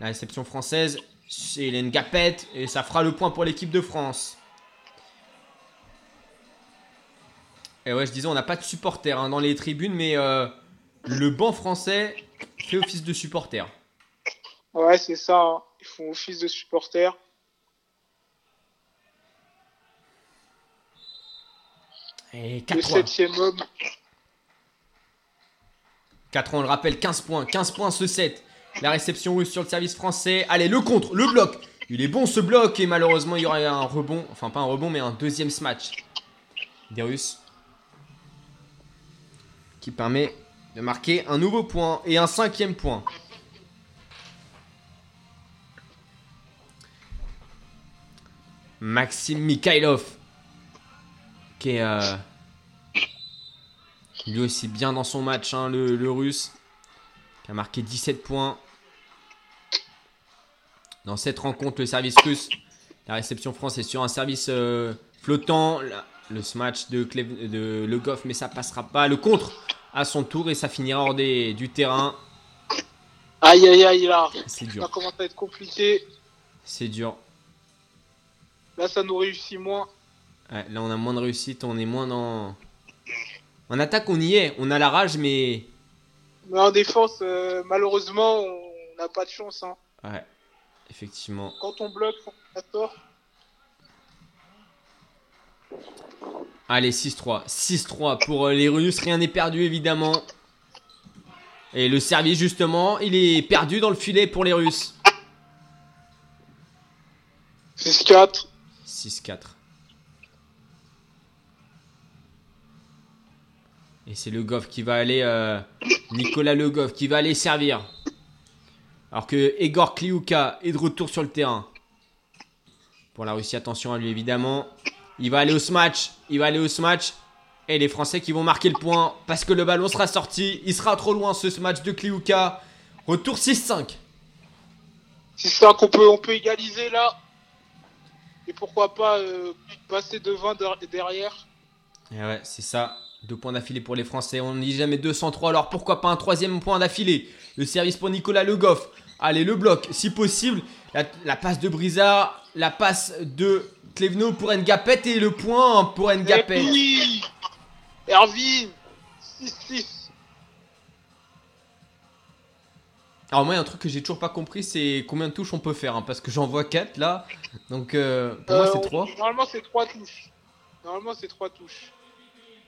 Speaker 4: La réception française, c'est Hélène Gapette. Et ça fera le point pour l'équipe de France. Et ouais, je disais, on n'a pas de supporters hein, dans les tribunes, mais euh, le banc français fait office de supporter.
Speaker 5: Ouais, c'est ça. hein. Ils font office de supporters.
Speaker 4: Et
Speaker 5: Le
Speaker 4: 4-3.
Speaker 5: septième homme.
Speaker 4: 4 on le rappelle, 15 points. 15 points ce set. La réception russe sur le service français. Allez, le contre, le bloc. Il est bon ce bloc et malheureusement il y aurait un rebond. Enfin pas un rebond mais un deuxième smash des Russes. Qui permet de marquer un nouveau point et un cinquième point. Maxime Mikhailov. Qui est... euh, lui aussi bien dans son match, hein, le, le russe, qui a marqué 17 points. Dans cette rencontre, le service russe, la réception France est sur un service euh, flottant. Le smash de, de Le Goff, mais ça passera pas. Le contre à son tour et ça finira hors des, du terrain.
Speaker 5: Aïe aïe aïe là.
Speaker 4: C'est
Speaker 5: Ça
Speaker 4: dur,
Speaker 5: commence à être compliqué.
Speaker 4: c'est dur.
Speaker 5: Là, ça nous réussit moins.
Speaker 4: Ouais, là, on a moins de réussite, on est moins dans. En attaque, on y est, on a la rage, mais.
Speaker 5: Mais en défense, euh, malheureusement, on n'a pas de chance. hein.
Speaker 4: Ouais, effectivement.
Speaker 5: Quand on bloque, on a tort.
Speaker 4: Allez, 6-3. 6-3 pour euh, les Russes. Rien n'est perdu, évidemment. Et le service, justement, il est perdu dans le filet pour les Russes.
Speaker 5: 6-4.
Speaker 4: 6-4. Et c'est Le Goff qui va aller. euh, Nicolas Le Goff qui va aller servir. Alors que Egor Kliuka est de retour sur le terrain. Pour la Russie, attention à lui évidemment. Il va aller au smash. Il va aller au smash. Et les Français qui vont marquer le point. Parce que le ballon sera sorti. Il sera trop loin ce match de Kliuka. Retour 6-5.
Speaker 5: 6-5, on peut, on peut égaliser là. et pourquoi pas euh, passer devant der- derrière.
Speaker 4: Et ouais, c'est ça. Deux points d'affilée pour les Français. On ne dit jamais 203, alors pourquoi pas un troisième point d'affilée? Le service pour Nicolas Le Goff. Allez, le bloc, si possible. La, la passe de Brizard, la passe de Cleveno pour Ngapet et le point pour
Speaker 5: Et
Speaker 4: Ngapet.
Speaker 5: puis, Erwin 6-6.
Speaker 4: Alors moi, il y a un truc que j'ai toujours pas compris, c'est combien de touches on peut faire, hein, parce que j'en vois 4 là. Donc euh, pour moi,
Speaker 5: Euh,
Speaker 4: c'est
Speaker 5: on-
Speaker 4: 3.
Speaker 5: Normalement, c'est 3 touches. Normalement, c'est 3 touches.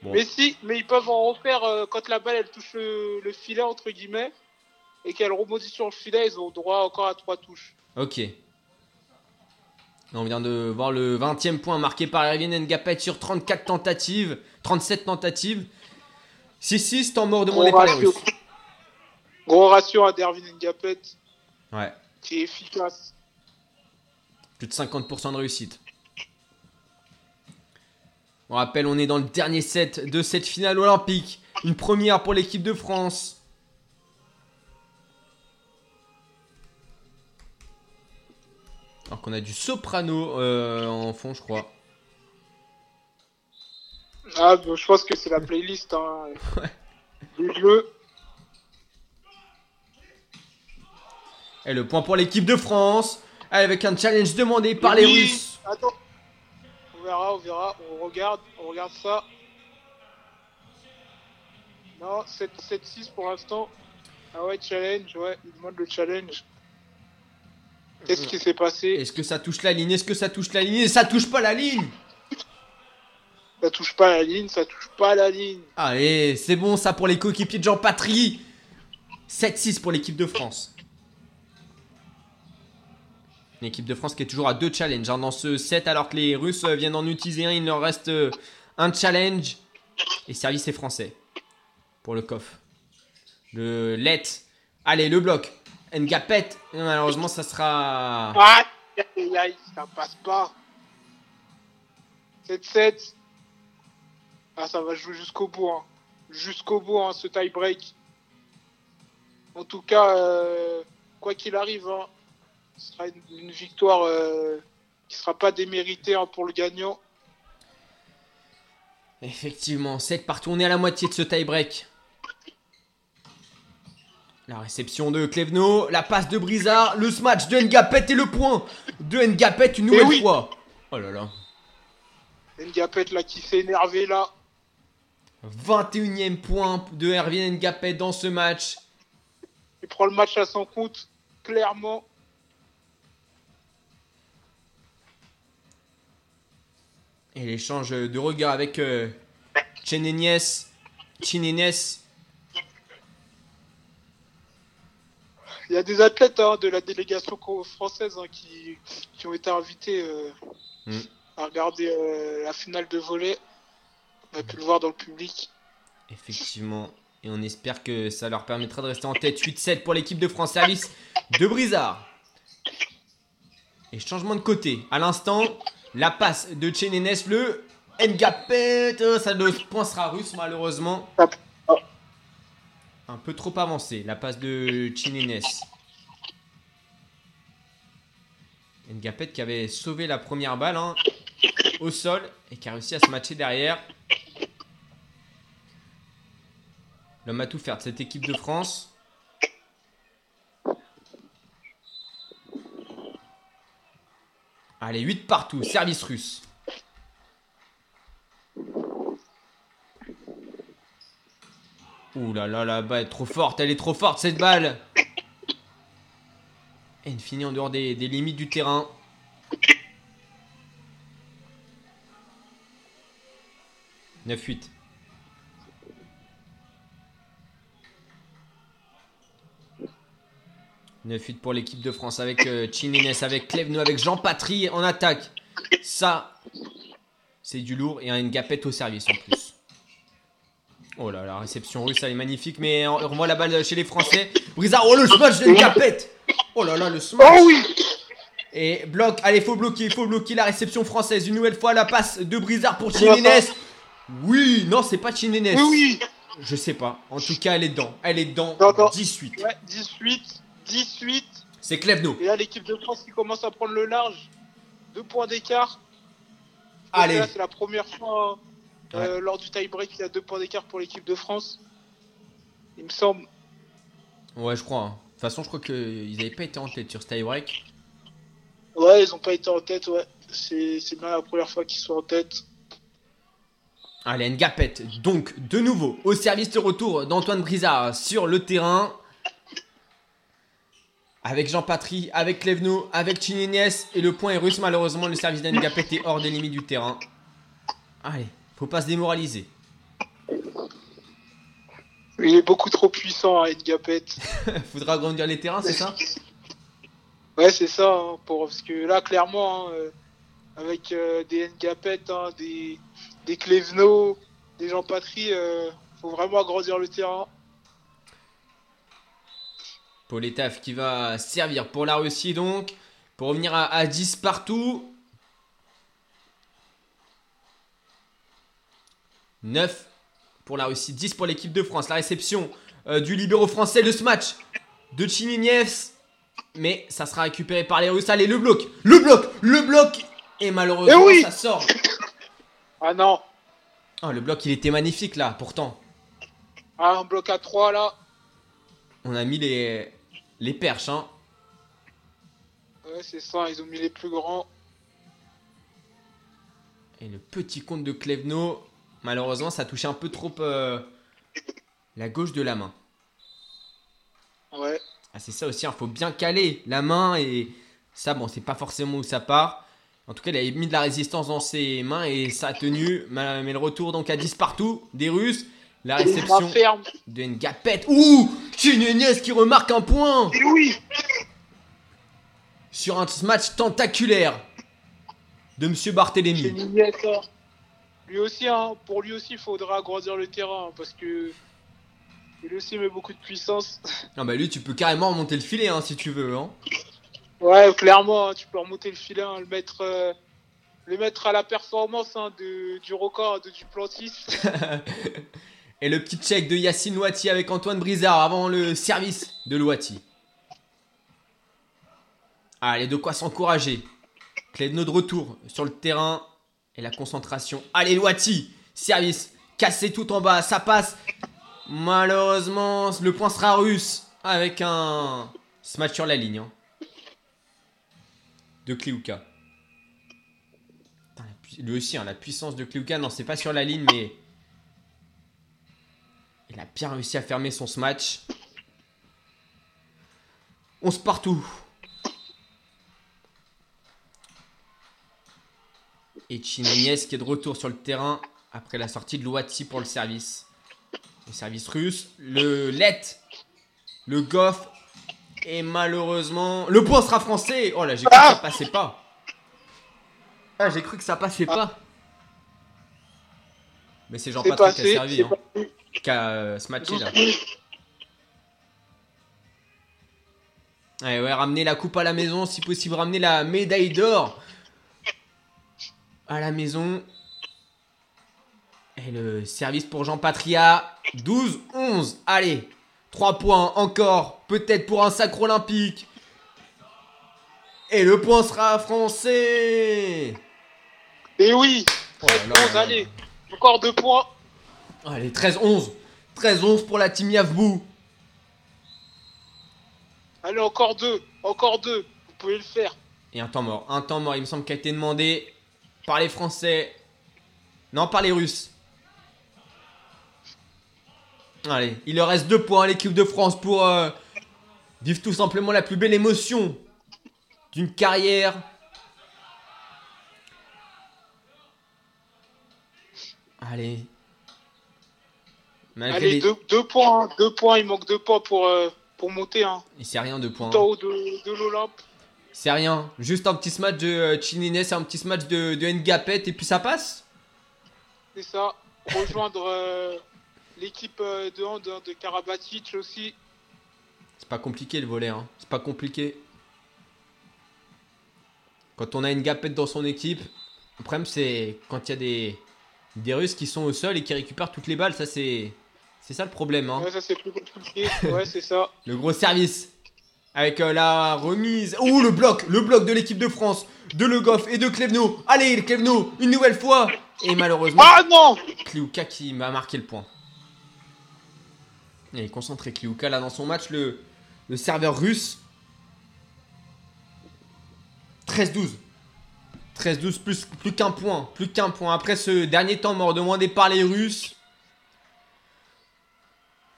Speaker 4: Bon.
Speaker 5: Mais si, mais ils peuvent en refaire euh, quand la balle elle touche le, le filet, entre guillemets, et qu'elle rebondit sur le filet, ils ont droit encore à 3 touches.
Speaker 4: Ok. On vient de voir le 20 e point marqué par Erwin Ngapet sur 34 tentatives, 37 tentatives. 6-6, temps mort demandé par les. Russes.
Speaker 5: Gros ratio à Dervin Ngapet,
Speaker 4: Ouais,
Speaker 5: qui est efficace.
Speaker 4: plus de 50% de réussite. On rappelle, on est dans le dernier set de cette finale olympique. Une première pour l'équipe de France. Alors qu'on a du soprano euh, en fond, je crois.
Speaker 5: Ah, bah, je pense que c'est la playlist hein, du jeu.
Speaker 4: Et le point pour l'équipe de France. Avec un challenge demandé par les. Russes.
Speaker 5: Attends. On verra, on verra. On regarde, on regarde ça. Non, 7 7-6 pour l'instant. Ah ouais, challenge, ouais, il demande le challenge. Qu'est-ce qui s'est passé
Speaker 4: Est-ce que ça touche la ligne? Est-ce que ça touche la ligne? Et ça touche pas la ligne
Speaker 5: Ça touche pas la ligne, ça touche pas la ligne.
Speaker 4: Allez, c'est bon ça pour les coéquipiers de Jean Patry. 7-6 pour l'équipe de France. L'équipe de France qui est toujours à deux challenges hein, dans ce set alors que les Russes viennent en utiliser un. Il leur reste euh, un challenge. Et service est français. Pour le coff. Le let. Allez, le bloc. Ngapet. Malheureusement, ça sera.
Speaker 5: Ah, aïe, aïe, aïe, ça passe pas. 7-7. Ah, ça va jouer jusqu'au bout. Hein. Jusqu'au bout, hein, ce tie-break. En tout cas, euh, quoi qu'il arrive, hein, ce sera une, une victoire euh, qui sera pas déméritée hein, pour le gagnant.
Speaker 4: Effectivement, 7 partout. On est à la moitié de ce tie-break. La réception de Klevno, la passe de Brizard, le smash de Ngapet et le point de Ngapet une nouvelle
Speaker 5: oui.
Speaker 4: fois. Oh là là.
Speaker 5: Ngapet là qui s'est énervé là.
Speaker 4: 21ème point de Erwin Ngapet dans ce match.
Speaker 5: Il prend le match à son compte, clairement.
Speaker 4: Et l'échange de regard avec euh, Chenenies.
Speaker 5: Il y a des athlètes hein, de la délégation française hein, qui, qui ont été invités euh,
Speaker 4: Mm.
Speaker 5: à regarder euh, la finale de volley. On a pu le voir dans le public.
Speaker 4: Effectivement. Et on espère que ça leur permettra de rester en tête. 8-7 pour l'équipe de France Service de Brizard. Et changement de côté. À l'instant, la passe de Chenenes, le Ngapet. Oh, Ça le point sera russe malheureusement. Un peu trop avancé. La passe de Chenenes. Ngapet qui avait sauvé la première balle hein, au sol et qui a réussi à se matcher derrière. L'homme à tout faire de cette équipe de France. Allez, 8 partout, service russe. Ouh là là, la balle est trop forte, elle est trop forte cette balle. Une finit en dehors des, des limites du terrain. Neuf 8 9-8 pour l'équipe de France avec euh, Chinines, avec Klevno, avec Jean Patry en attaque. Ça, c'est du lourd et un Ngapet au service en plus. Oh là, la réception russe, elle est magnifique, mais on revoit la balle chez les Français. Brizard, oh le smash de Ngapet Oh là là, le smash
Speaker 5: Oh oui
Speaker 4: Et bloc, allez, faut bloquer, faut bloquer la réception française. Une nouvelle fois, la passe de Brizard pour Chinines. Oui, non, c'est pas Chinines.
Speaker 5: Oui, oui
Speaker 4: Je sais pas. En tout cas, elle est dedans. Elle est dedans.
Speaker 5: D'accord.
Speaker 4: 18.
Speaker 5: ouais, 18, 18.
Speaker 4: C'est Klevno.
Speaker 5: Et là, l'équipe de France qui commence à prendre le large. deux points d'écart.
Speaker 4: Allez.
Speaker 5: C'est la première fois euh, lors du tie-break y a deux points d'écart pour l'équipe de France. Il me semble.
Speaker 4: Ouais, je crois. hein. De toute façon, je crois qu'ils n'avaient pas été en tête sur ce tie-break.
Speaker 5: Ouais, ils ont pas été en tête, ouais. C'est bien la première fois qu'ils sont en tête.
Speaker 4: Allez, Ngapet. Donc, de nouveau, au service de retour d'Antoine Brizard sur le terrain. Avec Jean-Patry, avec Cleveno, avec Chininies. Et le point est russe. Malheureusement, le service d'Ngapet est hors des limites du terrain. Allez, faut pas se démoraliser.
Speaker 5: Il est beaucoup trop puissant, hein, Ngapet.
Speaker 4: Faudra agrandir les terrains, c'est ça
Speaker 5: Ouais, c'est ça. hein, pour, parce que là, clairement, hein, euh, avec euh, des Ngapet, hein, des, des Cleveno, des Jean Patry, euh, faut vraiment agrandir le terrain.
Speaker 4: Poletaf qui va servir pour la Russie donc. Pour revenir à, à 10 partout. 9 pour la Russie, 10 pour l'équipe de France. La réception euh, du libéro français de ce match de Chininiev. Mais ça sera récupéré par les Russes. Allez, le bloc, le bloc, le bloc. Et malheureusement,
Speaker 5: Eh oui
Speaker 4: ça sort.
Speaker 5: Ah non,
Speaker 4: Oh, le bloc, il était magnifique là, pourtant.
Speaker 5: Ah, un bloc à 3 là.
Speaker 4: On a mis les, les perches, hein.
Speaker 5: Ouais, c'est ça, ils ont mis les plus grands.
Speaker 4: Et le petit compte de Klevno, malheureusement, ça touchait un peu trop euh, la gauche de la main.
Speaker 5: Ouais.
Speaker 4: Ah, c'est ça aussi, il faut bien caler la main et ça, bon, c'est pas forcément où ça part. En tout cas, il avait mis de la résistance dans ses mains et ça a tenu. Mais le retour donc à 10 partout des Russes. La réception de Ngapet. Ouh Chinenies qui remarque un point
Speaker 5: Et oui
Speaker 4: sur un match tentaculaire de Monsieur Barthélémy.
Speaker 5: Lui aussi, hein, pour lui aussi, il faudra agrandir le terrain hein, parce que il aussi met beaucoup de puissance.
Speaker 4: Ah bah lui, tu peux carrément remonter le filet hein, si tu veux. Hein.
Speaker 5: Ouais, clairement, hein, tu peux remonter le filet, le mettre, euh, le mettre à la performance de, du record de Duplantis.
Speaker 4: Et le petit check de Yacine Louati avec Antoine Brizard avant le service de Louati. Allez, de quoi s'encourager. Clédno de retour sur le terrain. La concentration. Allez, Louati. Service. Cassé tout en bas. Ça passe. Malheureusement, le point sera russe. Avec un smash sur la ligne. hein. De Kliuka. Lui aussi, hein, la puissance de Kliuka. Non, c'est pas sur la ligne, mais. Il a bien réussi à fermer son smash. 11 partout. Chinonies qui est de retour sur le terrain après la sortie de Louati pour le service. Le service russe. Le Let. Le Goff. Et malheureusement. Le point sera français. Oh là, j'ai cru que ça passait pas. Ah, j'ai cru que ça passait pas. Mais c'est Jean-Patrick qui a servi. Hein, qui a euh, ce là. Ouais, ouais, ramener la coupe à la maison, si possible, ramener la médaille d'or à la maison. Et le service pour Jean Patria, 12-11. Allez, 3 points encore, peut-être pour un sacre olympique. Et le point sera français.
Speaker 5: Et oui,
Speaker 4: Oh là
Speaker 5: 13
Speaker 4: là là
Speaker 5: 11,
Speaker 4: là.
Speaker 5: allez, encore deux points.
Speaker 4: Allez, 13-11. 13-11 pour la team Yavbou.
Speaker 5: Allez, encore deux, encore deux, vous pouvez le faire.
Speaker 4: Et un temps mort. Un temps mort, il me semble, qui a été demandé par les Français. Non, par les Russes. Allez, il leur reste deux points à l'équipe de France pour euh, vivre tout simplement la plus belle émotion d'une carrière. Allez. Malgré
Speaker 5: Allez,
Speaker 4: les-
Speaker 5: deux, deux points, hein, deux points, il manque deux points pour, euh, pour monter hein,
Speaker 4: Et c'est rien, deux points.
Speaker 5: tout en haut de, de l'Olympe.
Speaker 4: C'est rien. Juste un petit match de euh, Chinines, un petit match de, de Ngapet et puis ça passe.
Speaker 5: C'est ça. Rejoindre euh, l'équipe euh, de hand hein, de Karabatic aussi.
Speaker 4: C'est pas compliqué le volet, hein. C'est pas compliqué. Quand on a une gapette dans son équipe, le problème c'est quand il y a des, des Russes qui sont au sol et qui récupèrent toutes les balles, ça c'est c'est ça le problème. Hein.
Speaker 5: Ouais, ça c'est plus compliqué. Ouais, c'est ça.
Speaker 4: Le gros service Avec euh, la remise. Ouh, le bloc, le bloc de l'équipe de France, de Le Goff et de Klevno. Allez, Klevno, une nouvelle fois. Et malheureusement,
Speaker 5: Ah non
Speaker 4: Kliuka qui m'a marqué le point. Il est concentré Kliuka là dans son match, le, le serveur russe. 13-12. 13-12, plus, plus qu'un point. Plus qu'un point. Après ce dernier temps mort demandé par les Russes.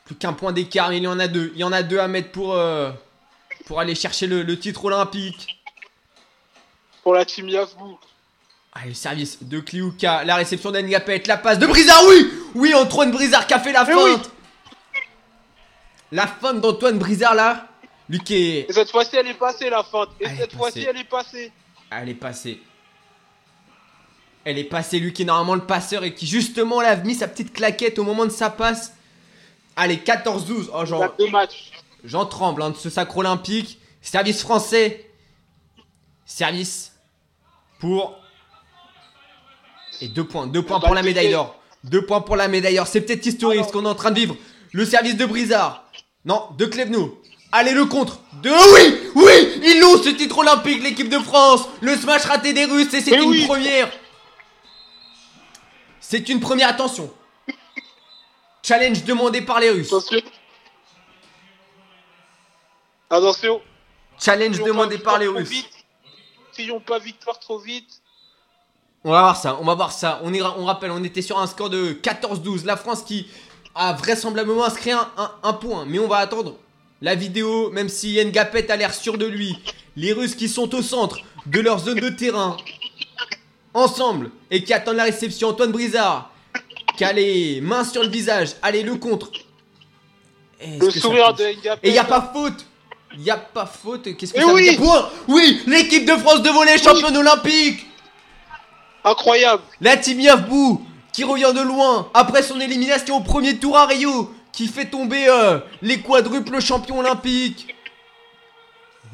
Speaker 4: Plus qu'un point d'écart, mais il y en a deux. Il y en a deux à mettre pour, euh, pour aller chercher le, le titre olympique.
Speaker 5: Pour la team Yavbou.
Speaker 4: Allez, le service de Kliuka, la réception d'Engapet, la passe de Brizard, oui Oui, Antoine Brizard qui a fait la
Speaker 5: Mais oui.
Speaker 4: feinte La feinte d'Antoine Brizard là, lui qui est...
Speaker 5: Et cette fois-ci, elle est passée, la feinte. Et
Speaker 4: Elle
Speaker 5: cette fois-ci, elle est passée.
Speaker 4: Elle est passée. Elle est passée, lui qui est normalement le passeur et qui justement là, a mis sa petite claquette au moment de sa passe. Allez, 14-12. Oh,
Speaker 5: Il y a
Speaker 4: j'en,
Speaker 5: deux matchs.
Speaker 4: J'en tremble hein, de ce sacre olympique. Service français. Service pour... Et deux points. Deux points pour la
Speaker 5: le
Speaker 4: médaille d'or. Deux points pour la médaille d'or. C'est peut-être historique ce qu'on est en train de vivre. Le service de Brizard. Non, de Clevenou. Allez, le contre. De... Oui Oui Ils l'ont ce titre olympique, l'équipe de France. Le smash raté des Russes et c'est une
Speaker 5: oui.
Speaker 4: première. C'est une première attention. Challenge demandé par les Russes.
Speaker 5: Attention. Attention.
Speaker 4: Challenge demandé par les Russes.
Speaker 5: vite. Crions pas victoire trop vite.
Speaker 4: On va voir ça, on va voir ça. On, ira, on rappelle, on était sur un score de 14-12. La France qui a vraisemblablement inscrit un, un- un point. Mais on va attendre la vidéo, même si Ngapet a l'air sûr de lui. Les Russes qui sont au centre de leur zone de terrain. Ensemble. Et qui attendent la réception. Antoine Brizard. Qui a les mains sur le visage. Allez, le contre.
Speaker 5: Le sourire de Ngapet.
Speaker 4: Et il a pas faute Il a pas faute. Qu'est-ce que
Speaker 5: Eh
Speaker 4: ça
Speaker 5: oui
Speaker 4: veut dire Point Oui L'équipe de France de volley, championne olympique
Speaker 5: Incroyable.
Speaker 4: la team Yavbou qui revient de loin après son élimination au premier tour à Rio qui fait tomber euh, les quadruples champions olympiques.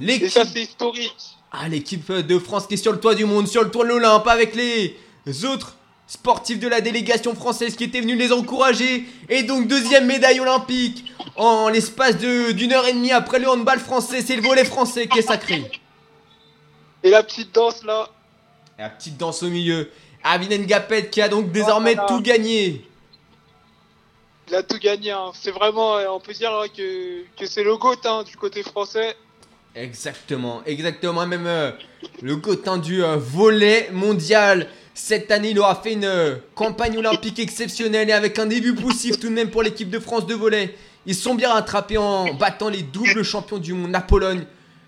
Speaker 5: Et ça, c'est historique.
Speaker 4: ah, l'équipe de France qui est sur le toit du monde, sur le toit de l'Olympe avec les autres sportifs de la délégation française qui étaient venus les encourager. Et donc deuxième médaille olympique en l'espace de- d'une heure et demie après le handball français. C'est le volet français qui est sacré.
Speaker 5: Et la petite danse, là.
Speaker 4: Et la petite danse au milieu. Avin Ngapet qui a donc désormais
Speaker 5: là là.
Speaker 4: tout gagné.
Speaker 5: Il a tout gagné. hein. C'est vraiment, euh, on peut dire hein, que, que c'est le GOAT hein, du côté français.
Speaker 4: Exactement, exactement. Même euh, le gotin du euh, volet mondial. Cette année, il aura fait une euh, campagne olympique exceptionnelle et avec un début poussif tout de même pour l'équipe de France de volet. Ils sont bien rattrapés en battant les doubles champions du monde, la Pologne,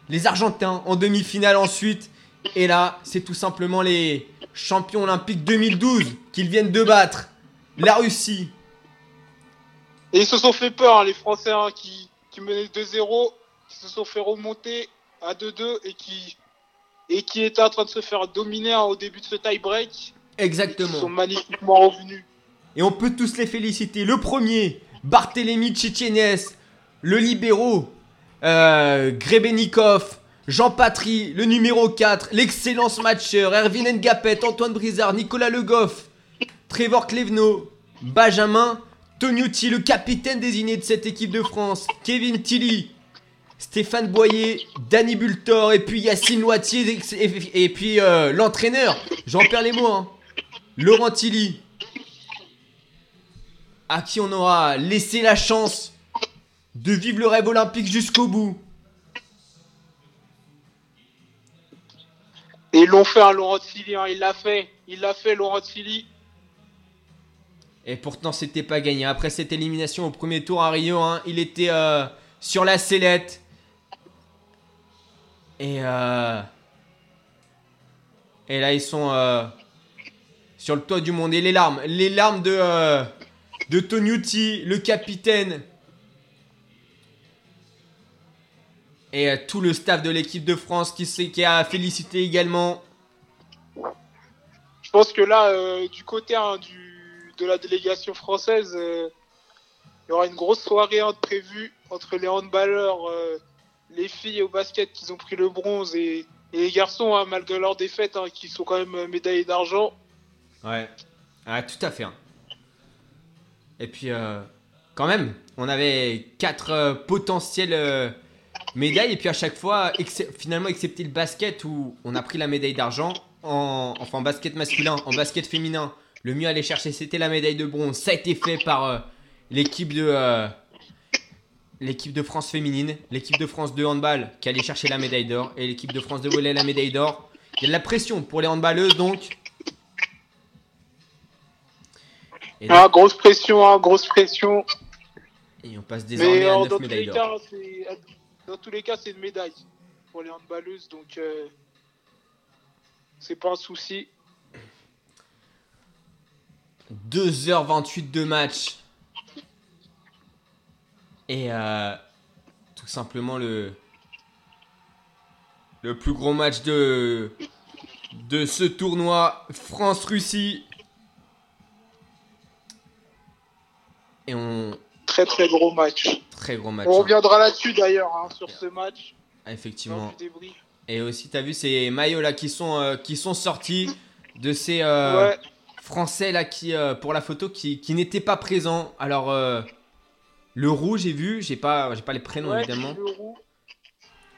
Speaker 4: les Argentins en demi-finale ensuite. Et là, c'est tout simplement les champions olympiques 2012 qu'ils viennent de battre. La Russie.
Speaker 5: Et ils se sont fait peur, hein, les Français hein, qui, qui menaient 2-0, qui se sont fait remonter à 2-2 et qui, et qui étaient en train de se faire dominer hein, au début de ce tie-break. Ils sont
Speaker 4: Exactement.
Speaker 5: magnifiquement revenus.
Speaker 4: Et on peut tous les féliciter. Le premier, Barthélémy Tchétchénès, le libéraux, euh, Grebenikov, Jean Patry, le numéro 4, l'excellence matcheur, Erwin Ngapet, Antoine Brizard, Nicolas Le Goff, Trevor Cleveno, Benjamin Tognuti, le capitaine désigné de cette équipe de France, Kevin Tilly, Stéphane Boyer, Danny Bultor, et puis Yacine Loitier, et, puis euh, l'entraîneur, j'en perds les mots, hein, Laurent Tilly, à qui on aura laissé la chance de vivre le rêve olympique jusqu'au bout.
Speaker 5: Et ils l'ont fait, hein, Laurent Tilly, hein, il l'a fait. Il l'a fait, Laurent Tilly.
Speaker 4: Et pourtant, c'était pas gagné. Après cette élimination au premier tour à Rio, hein, il était euh, sur la sellette. Et, euh, et là, ils sont euh, sur le toit du monde. Et les larmes, les larmes de, euh, de Tognuti, le capitaine. Et euh, tout le staff de l'équipe de France qui, qui a félicité également.
Speaker 5: Je pense que là, du côté hein, de la délégation française, il y aura une grosse soirée hein, prévue entre les handballeurs, les filles au basket qui ont pris le bronze et, les garçons, hein, malgré leur défaite, hein, qui sont quand même euh, médaillés d'argent.
Speaker 4: Ouais. Tout à fait. hein. Et puis, euh, quand même, on avait quatre euh, potentiels euh, médaille et puis à chaque fois, finalement, excepté le basket où on a pris la médaille d'argent, en, enfin en basket masculin, en basket féminin, le mieux à aller chercher c'était la médaille de bronze. Ça a été fait par l'équipe de l'équipe de France féminine, l'équipe de France de handball qui allait chercher la médaille d'or et l'équipe de France de volley la médaille d'or. Il y a de la pression pour les handballeuses donc. Et, donc-
Speaker 5: Ah, grosse pression, hein, grosse pression.
Speaker 4: et on passe désormais
Speaker 5: Mais
Speaker 4: à
Speaker 5: euh,
Speaker 4: 9
Speaker 5: dans, tous
Speaker 4: médailles
Speaker 5: les
Speaker 4: d'or.
Speaker 5: dans tous les cas, c'est une médaille pour les handballeuses, donc euh, c'est pas un souci.
Speaker 4: 2h28 de match. Et euh, tout simplement le, le plus gros match de, de ce tournoi France-Russie. Et on.
Speaker 5: Très très gros match.
Speaker 4: Très gros match.
Speaker 5: On
Speaker 4: hein.
Speaker 5: reviendra là-dessus d'ailleurs, hein, sur ce match.
Speaker 4: Ah, Effectivement. Et aussi, t'as vu ces maillots là qui sont, euh, qui sont sortis de ces euh,
Speaker 5: Ouais,
Speaker 4: Français là qui, euh, pour la photo, qui, qui n'étaient pas présents. Alors, euh, le rouge, j'ai vu, j'ai pas, j'ai pas les prénoms
Speaker 5: ouais,
Speaker 4: évidemment,
Speaker 5: le roux.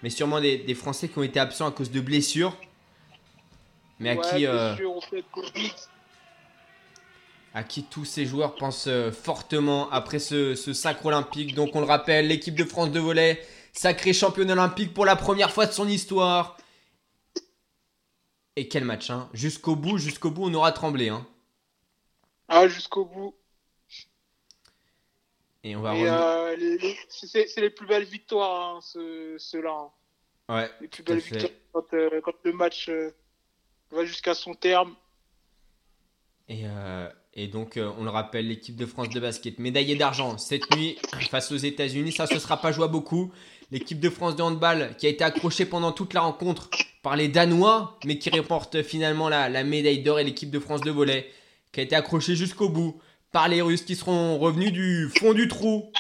Speaker 4: mais sûrement des, des Français qui ont été absents à cause de blessures. Mais à,
Speaker 5: Ouais,
Speaker 4: qui, euh,
Speaker 5: blessure fait
Speaker 4: à qui tous ces joueurs pensent euh, fortement après ce, ce sacre olympique. Donc, on le rappelle, l'équipe de France de volley, sacré championne olympique pour la première fois de son histoire. Et quel match, hein. Jusqu'au bout, jusqu'au bout, on aura tremblé, hein.
Speaker 5: Ah, jusqu'au bout.
Speaker 4: Et on va
Speaker 5: euh, c'est les plus belles victoires, hein, ce- ceux-là. hein.
Speaker 4: Ouais,
Speaker 5: Les plus belles victoires quand, euh, quand le match euh, va jusqu'à son terme.
Speaker 4: Et, euh, et donc, on le rappelle, l'équipe de France de basket, médaillée d'argent cette nuit face aux États-Unis. Ça, ce sera pas joué à beaucoup. L'équipe de France de handball qui a été accrochée pendant toute la rencontre par les Danois, mais qui remporte finalement la, la médaille d'or. Et l'équipe de France de volley qui a été accrochée jusqu'au bout par les Russes qui seront revenus du fond du trou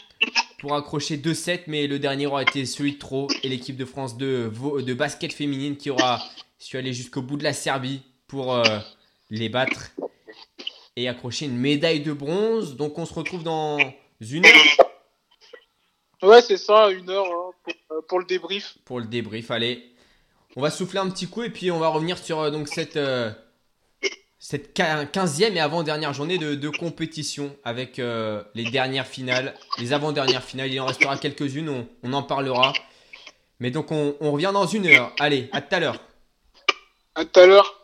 Speaker 4: pour accrocher 2-7. Mais le dernier aura été celui de trop. Et l'équipe de France de, basket féminine qui aura su aller jusqu'au bout de la Serbie pour euh, les battre et accrocher une médaille de bronze. Donc on se retrouve dans une heure
Speaker 5: Ouais, c'est ça, une heure hein, pour, euh, pour le débrief.
Speaker 4: pour le débrief. Allez, on va souffler un petit coup et puis on va revenir sur euh, donc cette, cette quin- 15e et avant-dernière journée de, de compétition avec euh, les dernières finales, les avant-dernières finales. Il en restera quelques-unes, on, on en parlera. Mais donc on, on revient dans une heure. Allez, à tout à l'heure.
Speaker 5: À tout à l'heure.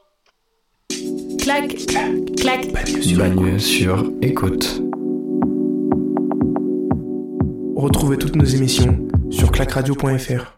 Speaker 1: clac, clac,
Speaker 2: Bagneux sur écoute.
Speaker 6: Retrouvez toutes nos émissions sur clacradio.fr.